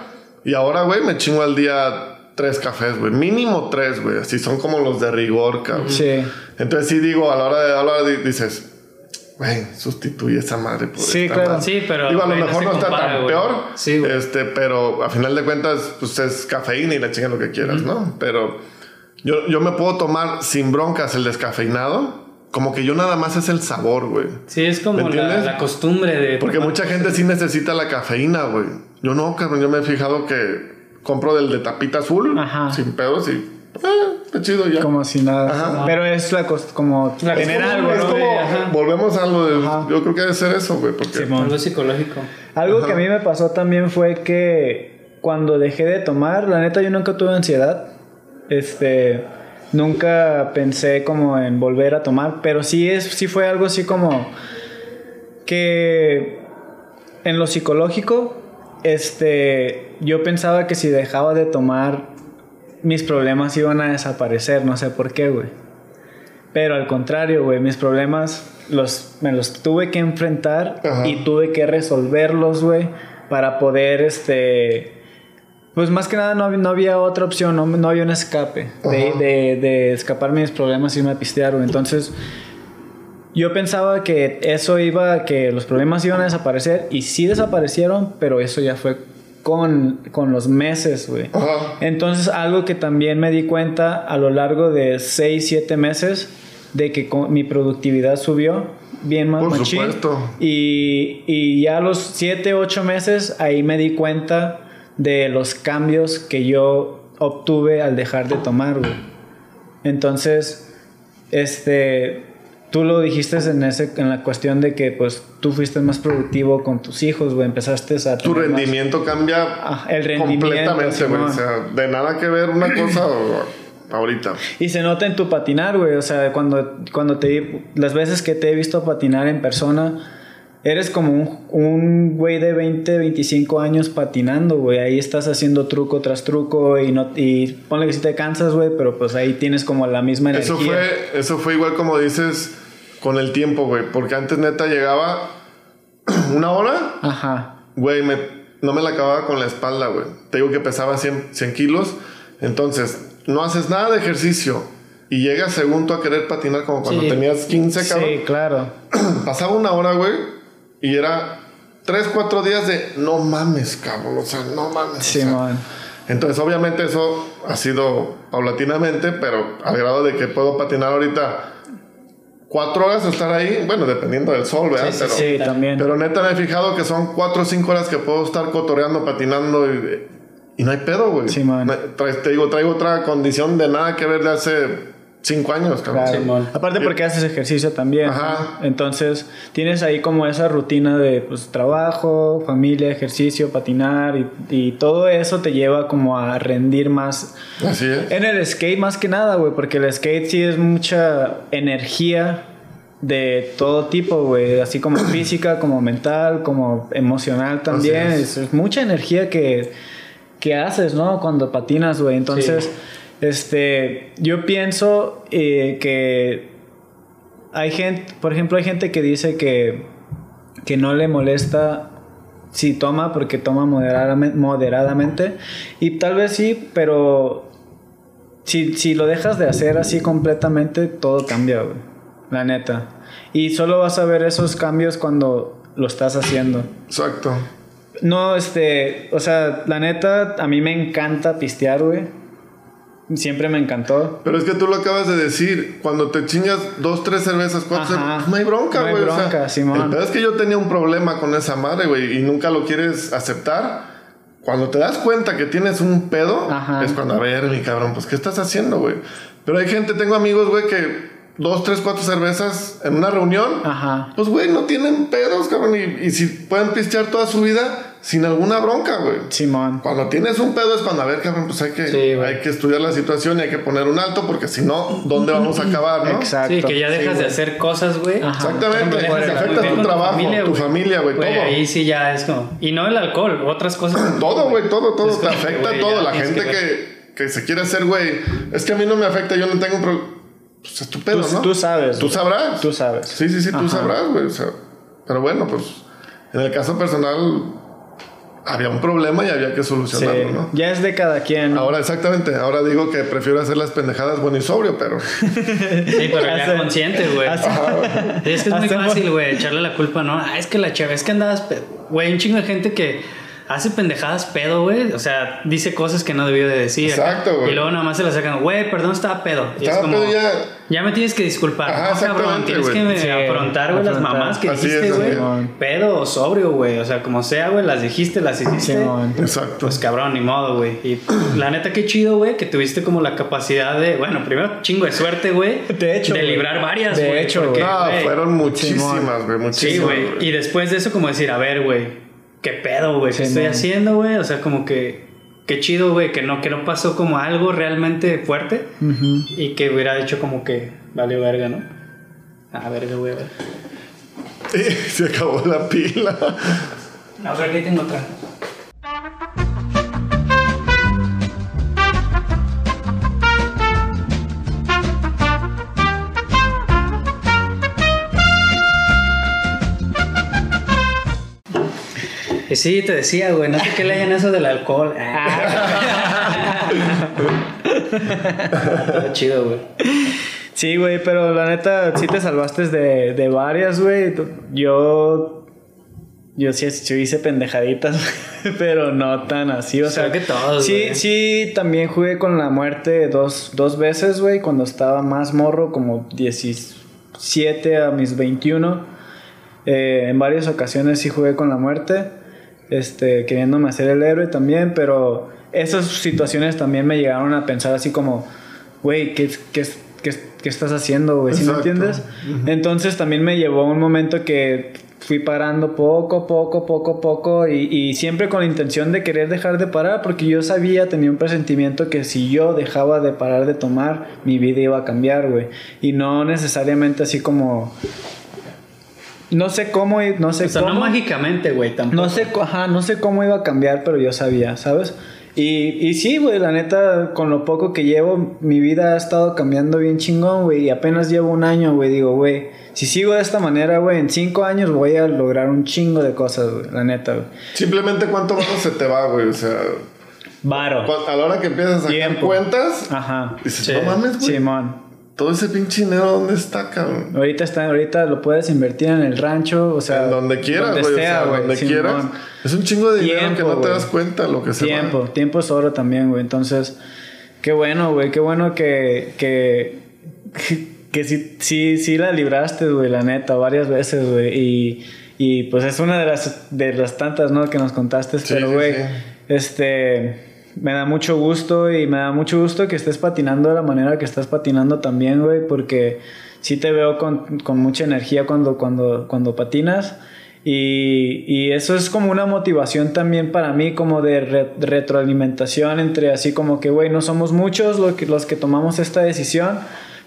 y ahora, güey, me chingo al día tres cafés, güey. Mínimo tres, güey. Así son como los de rigor, cabrón. Sí. Entonces sí digo, a la hora de hablar, di- dices, güey, sustituye esa madre por Sí, esta claro. madre". Sí, pero. Digo, a lo no mejor no, está compara, tan peor. Sí, güey. Este, pero a final de cuentas, pues es cafeína y la chinga lo que quieras, ¿no? Pero yo, yo me puedo tomar sin broncas el descafeinado. Como que yo nada más es el sabor, güey. Sí, es como ¿Me la, la costumbre de. Porque mucha gente sí necesita la cafeína, güey. Yo no, cabrón. Yo me he fijado que compro del de tapita azul, Ajá. sin pedos y... Ah, está chido ya. Como si nada. Ajá. Pero es la cos- como La tener costumbre, algo, es Ajá. volvemos a lo de... Ajá. Yo creo que debe ser eso, güey. Porque... Simón. Algo psicológico. Algo que a mí me pasó también fue que cuando dejé de tomar, la neta yo nunca tuve ansiedad. Este, nunca pensé como en volver a tomar, pero sí es sí fue algo así como que en lo psicológico este yo pensaba que si dejaba de tomar mis problemas iban a desaparecer, no sé por qué, güey. Pero al contrario, güey, mis problemas los, me los tuve que enfrentar Ajá. y tuve que resolverlos, güey, para poder, este... Pues más que nada no, no había otra opción, no, no había un escape de, de, de escaparme de mis problemas y irme a pistear, güey. Entonces, yo pensaba que eso iba, que los problemas iban a desaparecer y sí desaparecieron, pero eso ya fue con, con los meses, güey. Entonces, algo que también me di cuenta a lo largo de 6, 7 meses, de que mi productividad subió bien más Por machín. supuesto. Y, y ya a los 7, 8 meses, ahí me di cuenta de los cambios que yo obtuve al dejar de tomar, güey. Entonces, este, tú lo dijiste en, ese, en la cuestión de que, pues, tú fuiste más productivo con tus hijos, güey. Empezaste a... Tu tener más- rendimiento cambia Ah, el rendimiento, completamente, güey. O sea, de nada que ver una cosa ahorita. Y se nota en tu patinar, güey. O sea, cuando, cuando te... Las veces que te he visto patinar en persona... Eres como un, un güey de 20, 25 años patinando, güey. Ahí estás haciendo truco tras truco y no y ponle que si te cansas, güey, pero pues ahí tienes como la misma energía. Eso fue, eso fue igual como dices con el tiempo, güey. Porque antes neta llegaba una hora, Ajá. güey, me, no me la acababa con la espalda, güey. Te digo que pesaba 100, 100 kilos. Entonces, no haces nada de ejercicio. Y llegas según tú a querer patinar como cuando Sí. tenías 15, cabrón. Sí, claro. Pasaba una hora, güey. Y era 3, 4 días de no mames, cabrón. O sea, no mames. o Sí, sea, man. entonces, obviamente, eso ha sido paulatinamente, pero al grado de que puedo patinar ahorita cuatro horas estar ahí, bueno, dependiendo del sol, ¿verdad? Sí, sí, pero, Sí, también. pero neta me he fijado que son cuatro o cinco horas que puedo estar cotoreando, patinando y, y no hay pedo, güey. Sí, man. Te digo, traigo otra condición de nada que ver de hace cinco años, cabrón. Claro. Aparte porque haces ejercicio también. Ajá. ¿no? Entonces tienes ahí como esa rutina de pues, trabajo, familia, ejercicio, patinar y, y todo eso te lleva como a rendir más. Así es. En el skate más que nada, güey, porque el skate sí es mucha energía de todo tipo, güey, así como física, como mental, como emocional también. Es mucha energía que, que haces, ¿no? Cuando patinas, güey. Entonces, este, yo pienso eh, que hay gente, por ejemplo, hay gente que dice que, que no le molesta si toma porque toma moderadamente, moderadamente y tal vez sí, pero si, si lo dejas de hacer así completamente, todo cambia, güey. La neta. Y solo vas a ver esos cambios cuando lo estás haciendo. Exacto. No, este, o sea, la neta, a mí me encanta pistear, güey. Siempre me encantó. Pero es que tú lo acabas de decir, cuando te chingas dos, tres cervezas, cuatro cervezas, no hay bronca, No hay güey. o sea, bronca, Simón. Es que yo tenía un problema con esa madre, güey, y nunca lo quieres aceptar. cuando te das cuenta que tienes un pedo, Ajá. es cuando, a ver, mi cabrón, pues, ¿qué estás haciendo, güey? Pero hay gente, tengo amigos, güey, que dos, tres, cuatro cervezas en una reunión, Ajá. pues, güey, no tienen pedos, cabrón. Y, y si pueden pistear toda su vida sin alguna bronca, güey. Simón. Cuando tienes un pedo es cuando, a ver, cabrón, pues hay que, Sí, hay que estudiar la situación y hay que poner un alto porque si no, ¿dónde vamos a acabar, no? Exacto. Sí, que ya dejas de hacer cosas, güey. Exactamente, te afecta tu trabajo, tu familia, güey, todo. Ahí sí ya es como. Y no el alcohol, otras cosas. Todo, güey, todo, todo. Es te afecta güey, todo. ya La gente que que, que se quiere hacer, güey, es que a mí no me afecta, yo no tengo un problema. Pues es tu pedo, Tú, ¿no? tú sabes. Tú sabrás. Tú sabes. Sí, sí, sí, tú sabrás, güey. O sea, pero bueno, pues en el caso personal había un problema y había que Sí. solucionarlo, ¿no? Ya es de cada quien. Ahora, exactamente. Ahora digo que prefiero hacer las pendejadas bueno y sobrio, pero. Sí, pero ya consciente, güey. Es que es muy fácil, güey, echarle la culpa, ¿no? Ah, es que la chave, es que andabas. Güey, un chingo de gente que hace pendejadas pedo, güey. O sea, dice cosas que no debió de decir. Exacto, güey. Y luego nada más se la sacan, güey, perdón, estaba pedo. Y Estaba es como, pedo ya. ya me tienes que disculpar. Ajá, no, cabrón, tienes que me- Sí, afrontar, güey, las mamás que Así dijiste, güey. Pedo o sobrio, güey. O sea, como sea, güey, las dijiste, las hiciste. Exacto. Pues cabrón, ni modo, güey. Y la neta, qué chido, güey, que tuviste como la capacidad de, bueno, primero chingo de suerte, güey. De hecho, De librar varias, De güey. hecho, porque, güey. no, fueron muchísimas, güey. Muchísimas. Sí, güey. Y después de eso, como decir, a ver, güey, qué pedo, güey, qué Sí, estoy man. haciendo, güey. O sea, como que, qué chido, güey, que no, que no pasó como algo realmente fuerte y que hubiera hecho como que valió verga, ¿no? Ah, verga, güey, a ver. Se acabó la pila. No, creo que ahí tengo otra. Y sí, te decía, güey, no sé qué leyen eso del alcohol. Ah. Todo chido, güey. Sí, güey, pero la neta, sí te salvaste de, de varias, güey. Yo. Yo sí, sí hice pendejaditas, pero no tan así, o sea. Creo que todos, Sí, sí, también jugué con la muerte dos, dos veces, güey, cuando estaba más morro, como 17 a mis 21. Eh, en varias ocasiones sí jugué con la muerte, este, queriéndome hacer el héroe también, pero esas situaciones también me llegaron a pensar así como, güey, ¿qué, qué, qué, qué estás haciendo, güey? ¿Sí me entiendes? Entonces también me llevó un momento que fui parando poco, poco, poco, poco y, y siempre con la intención de querer dejar de parar porque yo sabía, tenía un presentimiento que si yo dejaba de parar de tomar, mi vida iba a cambiar, güey. Y no necesariamente así como... No sé cómo, y- no sé O sea, cómo. no mágicamente, güey, tampoco. No sé, ajá, no sé cómo iba a cambiar, pero yo sabía, ¿sabes? Y, y sí, güey, la neta, con lo poco que llevo, mi vida ha estado cambiando bien chingón, güey. Y apenas llevo un año, güey. Digo, güey, si sigo de esta manera, güey, en cinco años voy a lograr un chingo de cosas, güey. La neta, güey. Simplemente cuánto varo se te va, güey. O sea, Varo. a la hora que empiezas a sacar Tiempo. cuentas, Ajá. dices, Sí. no mames, güey. Simón. Todo ese pinche dinero, ¿dónde está, cabrón? Ahorita está, ahorita lo puedes invertir en el rancho, o sea. en donde quieras, donde güey. O sea, güey, donde quieras. Es un chingo de dinero Tiempo, que no te güey. das cuenta lo que se Tiempo, va. tiempo es oro también, güey. Entonces, qué bueno, güey, qué bueno que, que, que sí, sí, sí la libraste, güey, la neta, varias veces, güey. Y, y pues es una de las, de las tantas, ¿no? Que nos contaste, Sí, pero, sí, güey, este, me da mucho gusto y me da mucho gusto que estés patinando de la manera que estás patinando también, güey, porque sí te veo con, con mucha energía cuando, cuando, cuando patinas. Y, y eso es como una motivación también para mí, como de re- retroalimentación entre así como que, güey, no somos muchos los que, los que tomamos esta decisión,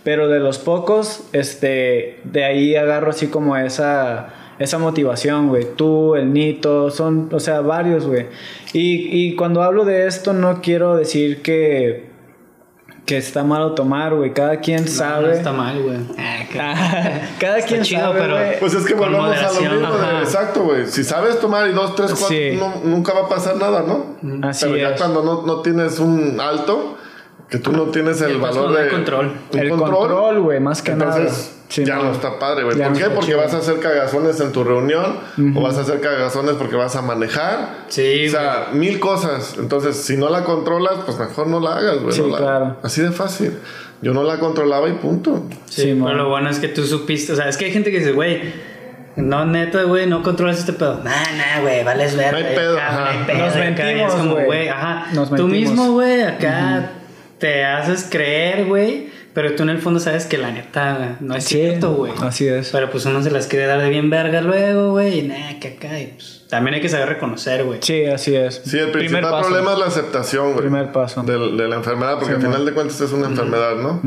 pero de los pocos, este, de ahí agarro así como esa, esa motivación, güey. Tú, el Nito, son, o sea, varios, güey. Y, y cuando hablo de esto no quiero decir que, que está malo tomar, güey. Cada quien No, sabe. No está mal, güey. Cada quien chido, sabe, pero-. Pues es que Con volvamos a lo mismo. de- exacto, güey. Si sabes tomar y dos, tres, cuatro, Sí. no- nunca va a pasar nada, ¿no? Así Pero ya cuando no, no tienes un alto, que tú no tienes el valor no hay de. control. un El control, güey, más que nada. Entonces, Sí, ya no. no está padre, güey. ¿Por no qué? Porque chido. vas a hacer cagazones en tu reunión, o vas a hacer cagazones porque vas a manejar. Sí, O sea, mil cosas. Entonces, si no la controlas, pues mejor no la hagas, güey. Sí, no la- claro. Así de fácil. Yo no la controlaba y punto. Sí, Sí, pero lo bueno es que tú supiste, o sea, es que hay gente que dice, güey, No, neta, güey, no controlas este pedo. Nah, nah, güey, vales ver. No hay pedo, ajá. Nos acá, y mentimos, Es como, güey. ajá. Nos Tú mentimos. mismo, güey, acá te haces creer, güey. Pero tú en el fondo sabes que la neta no es Sí, cierto, güey. así es. Pero pues uno se las quiere dar de bien verga luego, güey. Y nah, que acá. Y pues también hay que saber reconocer, güey. Sí, así es. Sí, el Primer principal paso. problema es la aceptación, güey. Primer paso. De, la enfermedad, porque al final de cuentas es una enfermedad, ¿no?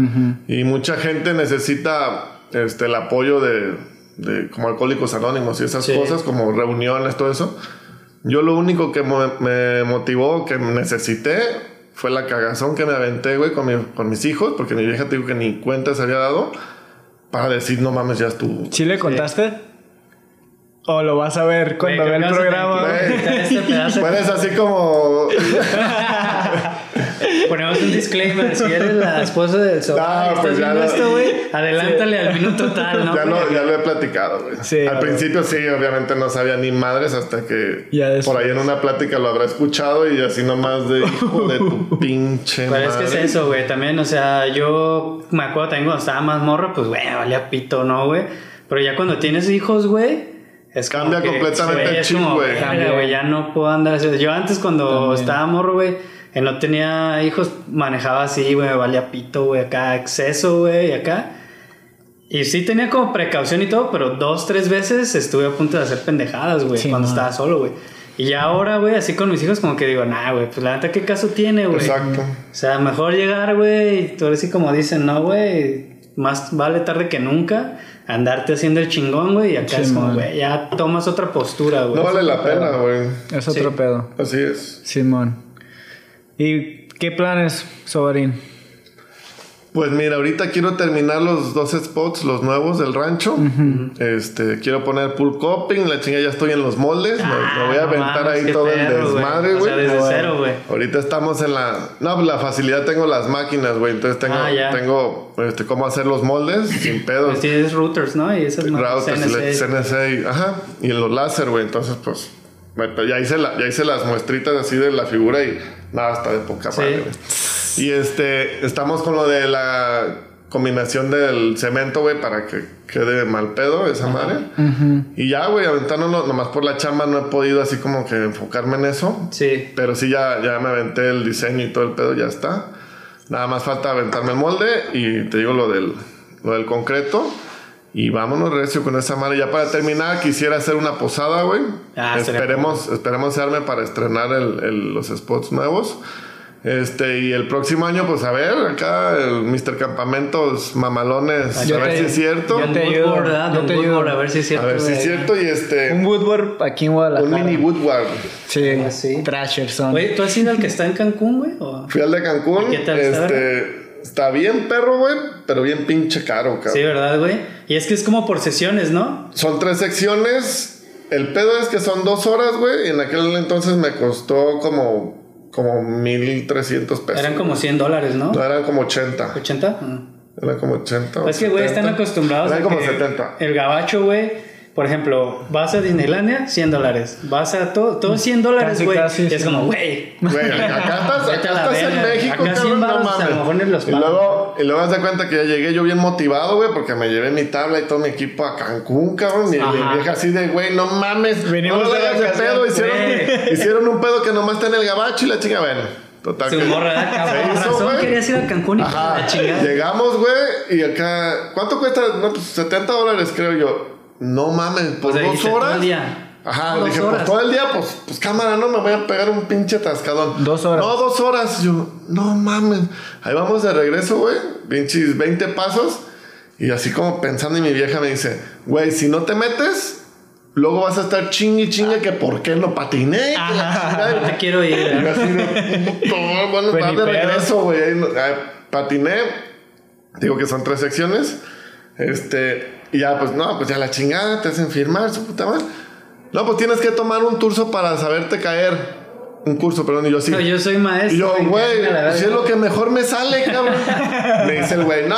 Y mucha gente necesita este, el apoyo de, de como alcohólicos anónimos y esas Sí. cosas, como reuniones, todo eso. Yo lo único que me motivó, que necesité, fue la cagazón que me aventé, güey, con, mi- con mis hijos, porque mi vieja te digo que ni cuenta se había dado, para decir, no mames, ya estuvo. ¿Sí le contaste? ¿O lo vas a ver cuando Güey, ve el programa? este pedazo. Puedes así como... Ponemos un disclaimer. Si eres la esposa del sobrino No, pues estás ya viendo lo- esto, güey, adelántale al minuto tal, ¿no? ya, lo, ya lo he platicado, güey. Sí, Al principio sí, obviamente no sabía ni madres hasta que por ahí en una plática lo habrá escuchado y así nomás de hijo de tu pinche Pero es madre. que es eso, güey. También, o sea, yo me acuerdo también cuando estaba más morro, pues, güey, valía pito, ¿no, güey? Pero ya cuando tienes hijos, güey, es como Cambia completamente el es chip, como, güey. verga, Cambia. güey, ya no puedo andar así. Yo antes cuando También. estaba morro, güey, que no tenía hijos, manejaba así, güey, me valía pito, güey, acá, exceso, güey, y acá. Y sí tenía como precaución y todo, pero dos, tres veces estuve a punto de hacer pendejadas, güey, Sí, cuando man. estaba solo, güey. Y ya ahora, güey, así con mis hijos, como que digo, nah, güey, pues la neta, ¿qué caso tiene, güey? Exacto. O sea, mejor llegar, güey, y tú así como dicen, no, güey, más vale tarde que nunca andarte haciendo el chingón, güey, y acá Sí, es como, güey, ya tomas otra postura, güey. No vale la pena, güey. Es otro Sí. pedo. Así es. Simón. ¿Y qué planes, Sobarín? Pues mira, ahorita quiero terminar los dos spots, los nuevos del rancho. Este, quiero poner pool coping, la chinga ya estoy en los moldes. me- me, voy a Ah, no aventar ahí todo el desmadre, O sea, güey. desde Ah, cero, güey. Ahorita estamos en la. No, la facilidad tengo las máquinas, güey. Entonces tengo, Ah, tengo este, cómo hacer los moldes sin pedos. Pues tienes routers, ¿no? Y esas routers, CNC. CNC, y- ajá, y en los láser, güey. Entonces, pues, ya hice, la, ya hice las muestritas así de la figura y nada, está de poca madre. Y este, estamos con lo de la combinación del cemento, güey, para que quede mal pedo esa madre. Y ya, güey, aventándolo, nomás por la chamba no he podido así como que enfocarme en eso. Sí. Pero sí, ya, ya me aventé el diseño y todo el pedo, ya está. Nada más falta aventarme el molde y te digo lo del, lo del concreto. Y vámonos recio con esa madre. Ya para terminar, quisiera hacer una posada, güey. Ah, esperemos, esperemos darme para estrenar el- el- los spots nuevos. Este, y el próximo año, pues a ver, acá el Mr. Campamentos Mamalones, Yo a ver te- si es cierto. yo te Un ayudo, Woodward, ¿verdad? yo Un te ayudo. A ver si es A cierto. ver si es cierto. Y este, Un Woodward aquí en un Guadalajara. mini Woodward. Sí, Ah, sí. Trasher son. Oye, ¿tú has ido al que está en Cancún, güey? ¿O- Fui al de Cancún. ¿Y qué tal este, está bien perro, güey, pero bien pinche caro, cabrón. Sí, ¿verdad, güey? Y es que es como por sesiones, ¿no? Son tres secciones. El pedo es que son dos horas, güey. Y en aquel entonces me costó como, como 1300 pesos. Eran como 100 dólares, ¿no? No, eran como 80. ¿80? Ah. Eran como 80. o Es que, güey, están 70. acostumbrados Eran a como que 70. el gabacho, güey, por ejemplo, vas a Disneylandia, 100 dólares. Vas a todo, todo 100 dólares, Casi, güey. es sí. como, güey. Güey, acá estás, acá estás en. México, Acá 100 cabrón, no mames. los y luego, y luego de cuenta que ya llegué yo bien motivado, güey, porque me llevé mi tabla y todo mi equipo a Cancún, cabrón. Y mi vieja así de, güey, no mames. Venimos no de vacaciones, pedo. Hicieron, hicieron un pedo que nomás está en el gabacho y la chinga, bueno. Total. Su que- morra, ¿verdad? Cabrón, hizo, razón querías ir a Cancún y Ajá. la chingada. Llegamos, güey, y acá. ¿Cuánto cuesta? No, pues 70 dólares, creo yo. No mames, por sea, dos dijiste, todo horas. el día. Ajá, Dos dije, horas. pues todo el día, pues, pues cámara, no me voy a pegar un pinche atascadón. Dos horas. No, dos horas. Yo, no mames. Ahí vamos de regreso, güey. Pinches 20 pasos. Y así como pensando, y mi vieja me dice, güey, si no te metes, luego vas a estar chingue y chingue que por qué no patiné. Ajá, chingada". no te quiero ir. Y así de, "Puto, bueno, Pues de regreso, güey. Ahí Patiné. Digo que son tres secciones. Este, y ya, pues no, pues ya la chingada, te hacen firmar, su puta madre. No, pues tienes que tomar un curso para saberte caer. Un curso, perdón, y yo así. No, yo soy maestro. Y yo, güey, si es lo que mejor me sale, cabrón. me dice el güey, no,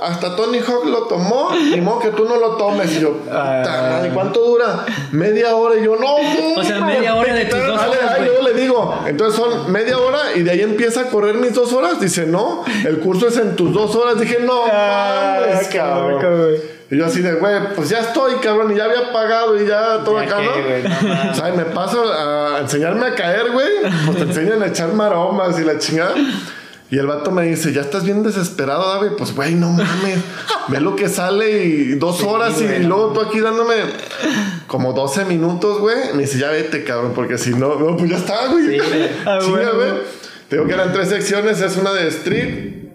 hasta Tony Hawk lo tomó, ni modo que tú no lo tomes. Y yo, puta madre, ¿cuánto dura? Media hora. Y yo, no, O sea, media hora de tus dos horas, luego le digo, entonces son media hora y de ahí empieza a correr mis dos horas. Dice, no, el curso es en tus dos horas. Dije, no, Ah, mames, cabrón. Y yo así de, güey, pues ya estoy, cabrón, y ya había pagado y ya todo acá, ¿no? o sea, y me paso a enseñarme a caer, güey. Pues te enseñan a echar maromas y la chingada. Y el vato me dice, ya estás bien desesperado, David. Pues, güey, no mames. Ve lo que sale y dos horas y luego tú aquí dándome como 12 minutos, güey. Me dice, ya vete, cabrón, porque si no, no, pues ya está, güey. Sí, güey. Ah, bueno. Te digo que eran tres secciones. Es una de street.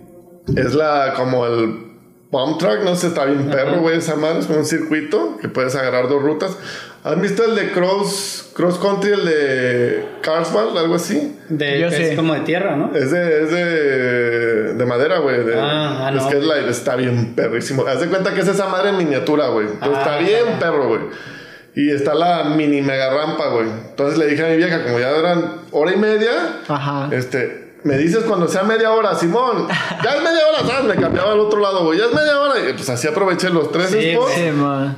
Es la como el pump track. No sé, está bien perro, güey. Esa madre es como un circuito que puedes agarrar dos rutas. ¿Has visto el de cross, cross country, el de Carlsbad, algo así? De, Yo sé. Es como de tierra, ¿no? Es de, es de, de madera, güey. de- Ah, ah, es no. que es la- está bien perrísimo. Haz de cuenta que es esa madre en miniatura, güey. Ah, está bien perro, güey. Y está la mini mega rampa, güey. Entonces le dije a mi vieja, como ya eran hora y media, Ajá. este, me dices cuando sea media hora, Simón. Ya es media hora, ¿sabes? Me cambiaba al otro lado, güey. Ya es media hora. Y pues así aproveché los tres Sí, spots. Sí, man.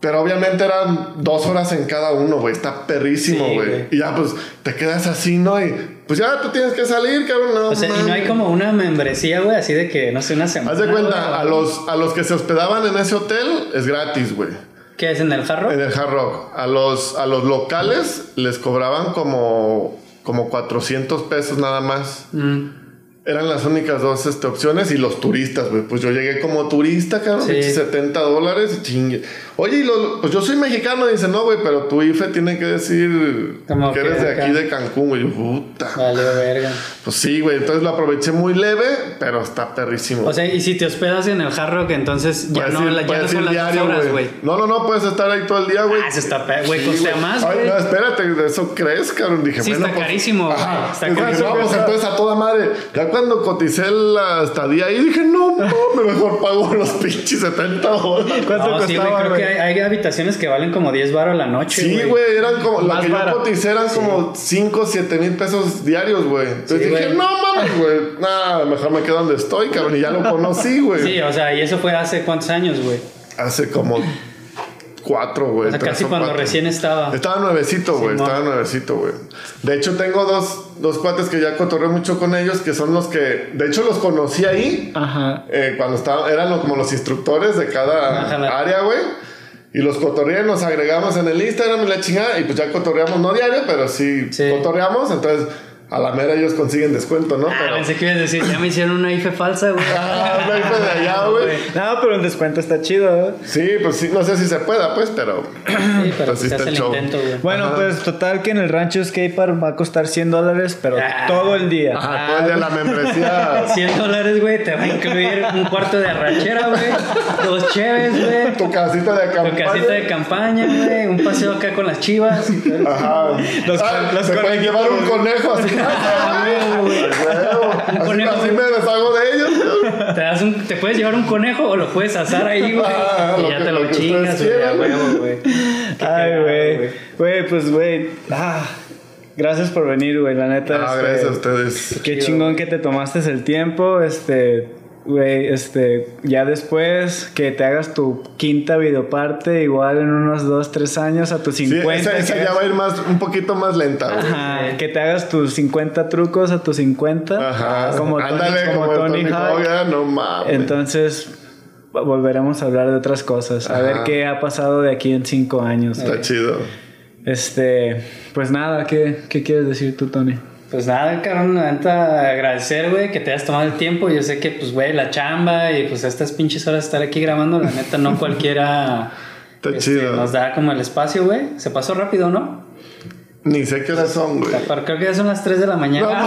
Pero obviamente eran dos horas en cada uno, güey. Está perrísimo, Sí, güey. güey. y ya, pues, te quedas así, ¿no? Y pues ya tú tienes que salir, cabrón. No, O sea, y no hay como una membresía, güey, así de que, no sé, una semana. Haz de güey, cuenta, a los, a los que se hospedaban en ese hotel es gratis, güey. ¿Qué es en el jarro? En el Hard Rock. A los, a los locales les cobraban como, como 400 pesos nada más. Mm. Eran las únicas dos este, opciones y los turistas, güey. Pues yo llegué como turista, cabrón, Sí. 70 dólares y chingue. Oye, y lo- pues yo soy mexicano, dice, no, güey, pero tu IFE tiene que decir Como que eres de acá. aquí de Cancún, güey. Puta. Vale, verga. Pues sí, güey. Entonces lo aproveché muy leve, pero está perrísimo. O sea, y si te hospedas en el Hard Rock, entonces ya Puedes no, ir- la- ya no son las diario, horas, güey. No, no, no, puedes estar ahí todo el día, güey. Ah, eso está güey, Sí, costea güey. más, Ay, güey. no, espérate, ¿de eso crees, cabrón? Dije, Sí, bueno, está pues, carísimo, güey. Está carísimo. no, pues entonces a toda madre. Ya cuando coticé la estadía ahí, dije, no, no, mejor pago los pinches 70 dólares. ¿Cuánto No, sí, güey, costaba, creo güey? que hay, hay habitaciones que valen como 10 baros la noche, Sí, güey, eran como, la que yo coticé eran como 5, 7 mil pesos diarios, güey. Entonces Sí, dije, güey. no mames, güey. Nada, mejor me quedo donde estoy, cabrón. Y ya lo conocí, güey. Sí, o sea, y eso fue hace cuántos años, güey. Hace como cuatro, güey. O sea, casi cuando cuatro. recién estaba. Estaba nuevecito, güey. Simón. estaba nuevecito, güey. De hecho, tengo dos, dos cuates que ya cotorreo mucho con ellos, que son los que. De hecho, los conocí ahí. Ajá. eh, cuando estaban. Eran lo- como los instructores de cada Ajá, área, güey. Y los cotorreé, nos agregamos en el Instagram y la chingada. Y pues ya cotorreamos, no diario, pero sí, Sí. cotorreamos. Entonces, a la mera ellos consiguen descuento, ¿no? Ah, Pero. pensé que ibas a decir, ya me hicieron una IFE falsa, güey. Ah, no hay fe de allá, güey. No, pero el descuento está chido. ¿eh? Sí, pues sí, no sé si se pueda, pues, pero. Sí, pero Pues pues está el el show. intento, güey. Bueno, Ajá. pues total que en el rancho skatepark va a costar 100 dólares, pero Ah. todo el día. Ajá, todo el día la membresía. 100 dólares, güey, te va a incluir un cuarto de arrachera, güey. Dos cheves, güey. Tu casita de Tu campaña. casita de campaña, güey. Un paseo acá con las chivas. Ajá. Los- Ah, los se pueden llevar un conejo así. Así, conejo. así me deshago de ellos. Te, das un, te puedes llevar un conejo o lo puedes asar ahí, güey. Ah, y ya que- te lo lo chingas, güey. Ay, güey. Güey, pues, güey. Ah, gracias por venir, güey. La neta. Ah, este, gracias a ustedes. Qué chingón que te tomaste el tiempo. Este, güey, este, ya después que te hagas tu quinta videoparte, igual en unos 2, 3 años, a tus Sí, 50. esa, esa ya va a ir más, un poquito más lenta, güey. Ajá, que te hagas tus 50 trucos a tus 50. Ajá. Como Tony, Ándale, como como, Tony Tony Hawk. No mames. Entonces, volveremos a hablar de otras cosas. A Ajá. ver qué ha pasado de aquí en 5 años. Está chido. Este, pues nada, ¿qué, qué quieres decir tú, Tony? Pues nada, cabrón, neta, agradecer, güey, que te hayas tomado el tiempo. Yo sé que, pues, güey, la chamba y pues estas pinches horas de estar aquí grabando, la neta, no cualquiera Está este, chido. nos da como el espacio, güey. Se pasó rápido, ¿no? Ni sé qué horas son, güey. Creo que ya son las 3 de la mañana.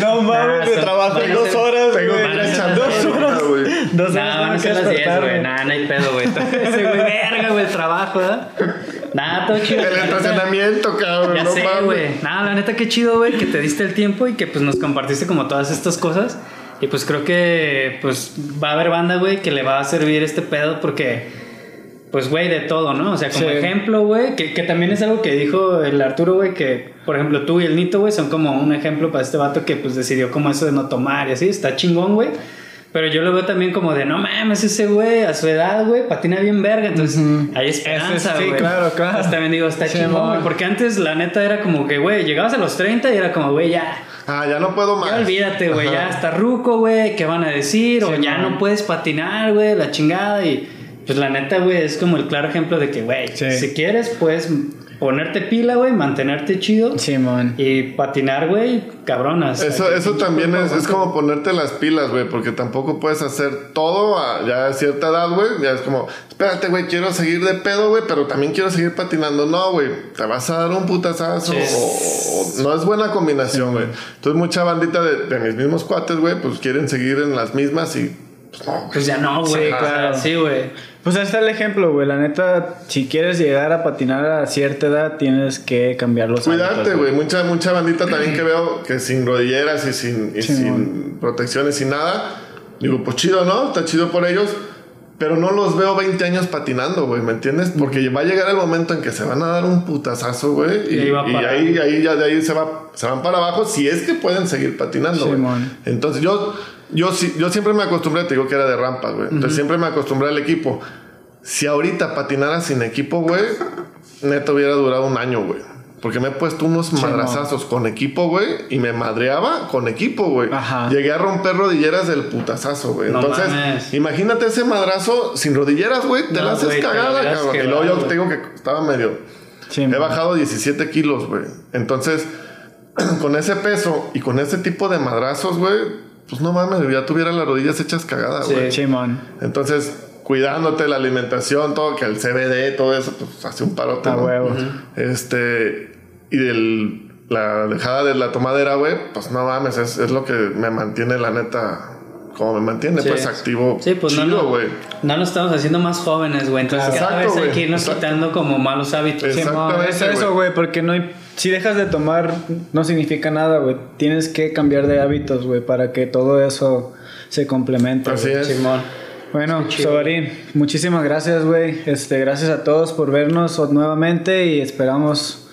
No mames, de trabajo en dos horas, güey. dos horas. güey. Dos No, horas van a ser las 10, despertarme. güey. Nah, no hay pedo, güey. Ese güey, verga, güey, el trabajo, ¿verdad? Nada, todo chido. El estacionamiento, cabrón. Ya no sé, güey. Nada, la neta, qué chido, güey, que te diste el tiempo y que pues nos compartiste como todas estas cosas. Y pues creo que pues va a haber banda, güey, que le va a servir este pedo porque... Pues, güey, de todo, ¿no? O sea, como Sí. ejemplo, güey, que, que también es algo que dijo el Arturo, güey, que, por ejemplo, tú y el Nito, güey, son como un ejemplo para este vato que, pues, decidió como eso de no tomar y así, está chingón, güey. Pero yo lo veo también como de, no mames, ese güey, a su edad, güey, patina bien verga. Entonces, hay esperanza, Ese sí, güey. claro, claro. Pues también digo, está Sí, chingón, güey. Porque antes, la neta, era como que, güey, llegabas a los 30 y era como, güey, ya. Ah, ya no puedo más. Ya olvídate, güey, ya está ruco, güey, ¿qué van a decir? o ya man. no puedes patinar, güey, la chingada. Y pues la neta, güey, es como el claro ejemplo de que, güey, Sí. si quieres, puedes ponerte pila, güey, mantenerte chido. Simón. Y patinar, güey, cabronas. Eso, eso también es, es como ponerte las pilas, güey, porque tampoco puedes hacer todo a ya a cierta edad, güey. Ya es como, espérate, güey, quiero seguir de pedo, güey, pero también quiero seguir patinando. No, güey, te vas a dar un putazazo. Sí. O, o- no es buena combinación, güey. Entonces, mucha bandita de, de mis mismos cuates, güey, pues quieren seguir en las mismas y, pues no. Pues ya no, güey. Sí, claro. Sí, güey. Pues ahí está el ejemplo, güey. La neta, si quieres llegar a patinar a cierta edad, tienes que cambiar los Cuidarte, hábitos, güey. Mucha, mucha bandita también que veo que sin rodilleras y sin, y Sí, sin protecciones y nada. Digo, pues chido, ¿no? Está chido por ellos. Pero no los veo 20 años patinando, güey, ¿me entiendes? Porque va a llegar el momento en que se van a dar un putazazo, güey. Y Y, y ahí, ahí ya de ahí se, va, se van para abajo si es que pueden seguir patinando, güey. Simón. Entonces yo, yo, sí- yo siempre me acostumbré, te digo que era de rampas, güey. Entonces siempre me acostumbré al equipo. Si ahorita patinara sin equipo, güey, neto hubiera durado un año, güey. Porque me he puesto unos madrazazos con equipo, güey, y me madreaba con equipo, güey. Ajá. Llegué a romper rodilleras del putazazo, güey. No Entonces, mames. imagínate ese madrazo sin rodilleras, güey, te No, la haces cagada, cabrón. Y luego yo te digo que estaba medio. Sí, He man. bajado 17 kilos, güey. Entonces, con ese peso y con ese tipo de madrazos, güey, pues no mames, ya tuviera las rodillas hechas cagadas, Sí. güey. Simón. Entonces, cuidándote la alimentación, todo, que el CBD, todo eso, pues hace un parote. A ¿no? huevo. Este, y del, la dejada de la tomadera, güey, pues no mames, es, es lo que me mantiene, la neta, como me mantiene, Sí. pues activo. Sí, pues no, chido, no, güey. no nos estamos haciendo más jóvenes, güey. Entonces Claro. cada Exacto, vez hay que irnos exacto. quitando como malos hábitos. Sí. Es eso, güey, porque no hay- si dejas de tomar no significa nada, güey. Tienes que cambiar de hábitos, güey, para que todo eso se complemente. Así es. Simón. Bueno. Sobarín, muchísimas gracias, güey. Este, gracias a todos por vernos nuevamente y esperamos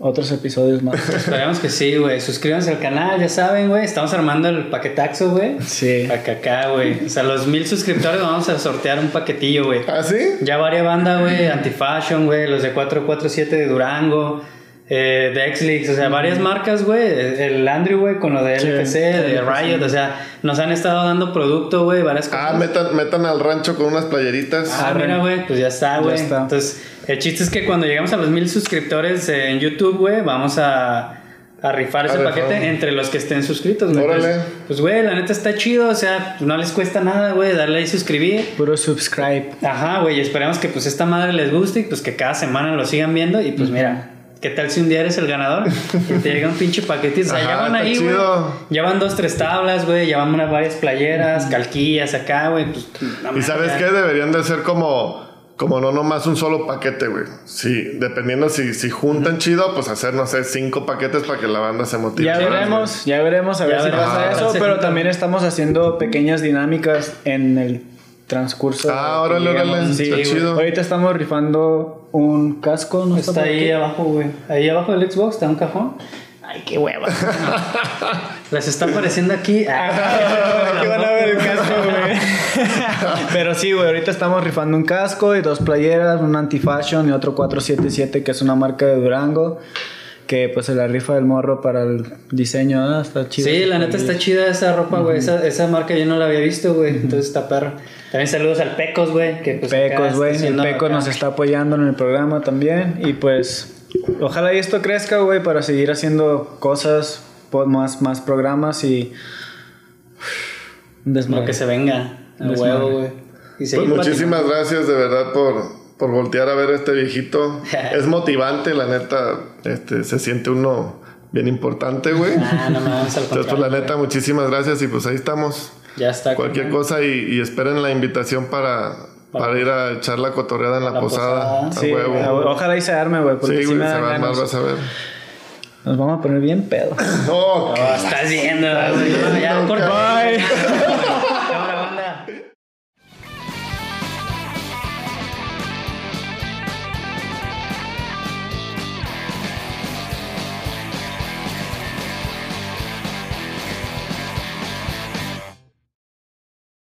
otros episodios más. Esperemos que sí, güey. Suscríbanse al canal, ya saben, güey. Estamos armando el paquetaxo, güey. Sí. Acá, acá, güey. O sea, los mil suscriptores vamos a sortear un paquetillo, güey. ¿Ah, sí? Ya varia banda, güey. Antifashion, güey. Los de 447 de Durango. Eh, de Xlix, o sea, varias marcas, güey. El Andrew, güey, con lo de Sí, LFC, de. Riot, o sea, nos han estado dando producto, güey, varias cosas. Ah, metan, metan al rancho con unas playeritas. Ah, mira, güey, pues ya está, Ya güey. está. Entonces, el chiste es que cuando lleguemos a los mil suscriptores en YouTube, güey, vamos a, a rifar ese A rifar. paquete entre los que estén suscritos, güey. Órale. Entonces, Pues, güey, la neta está chido, o sea, pues, no les cuesta nada, güey, darle ahí suscribir. Puro subscribe. Ajá, güey, y esperemos que pues esta madre les guste y pues que cada semana lo sigan viendo y pues mira. ¿Qué tal si un día eres el ganador? Y te llega un pinche paquetito. O sea, Ajá, ya van ahí, güey. Ya van dos, tres tablas, güey. Ya van unas varias playeras, calquillas acá, güey. Pues, Y sabes ya. qué? Deberían de ser como, como no nomás un solo paquete, güey. Sí, dependiendo si, si juntan chido, pues hacer, no sé, cinco paquetes para que la banda se motive. Ya veremos, ya veremos a ver Ya si veremos. pasa Ah. eso, pero también estamos haciendo pequeñas dinámicas en el transcurso. Ah, de que órale, órale, está Sí, güey. chido. Ahorita estamos rifando un casco, ¿no? Está por ahí aquí? abajo, güey. Ahí abajo del Xbox está un cajón. Ay, qué hueva. Les está apareciendo aquí. Aquí van a ver el casco. Pero sí, güey, ahorita estamos rifando un casco y dos playeras, un anti-fashion y otro 477 que es una marca de Durango. Que pues se la rifa del morro para el diseño, ¿no? Está chido. Sí, la neta está chida esa ropa, güey. esa, esa marca yo no la había visto, güey. Entonces está perro. También saludos al Pecos, güey. Que pues Pecos, güey. El Pecos acá. nos está apoyando en el programa también. Y pues, ojalá y esto crezca, güey, para seguir haciendo cosas, más, más programas y. Desmadre. Lo que se venga. A huevo, güey. Pues muchísimas gracias de verdad por, por voltear a ver a este viejito. es motivante, la neta. Este, se siente uno bien importante, güey. Ah, no al Entonces, pues la neta, muchísimas gracias y pues ahí estamos. Ya está. Cualquier cosa y, y esperen la invitación para, para ir a echar la cotorreada en la, La posada. posada. Sí, huevo. ojalá y se arme, güey, porque Sí, sí, güey, me se va a vas a ver. Nos vamos a poner bien pedo. Oh, Oh, estás viendo, güey. No, ya, cabrón.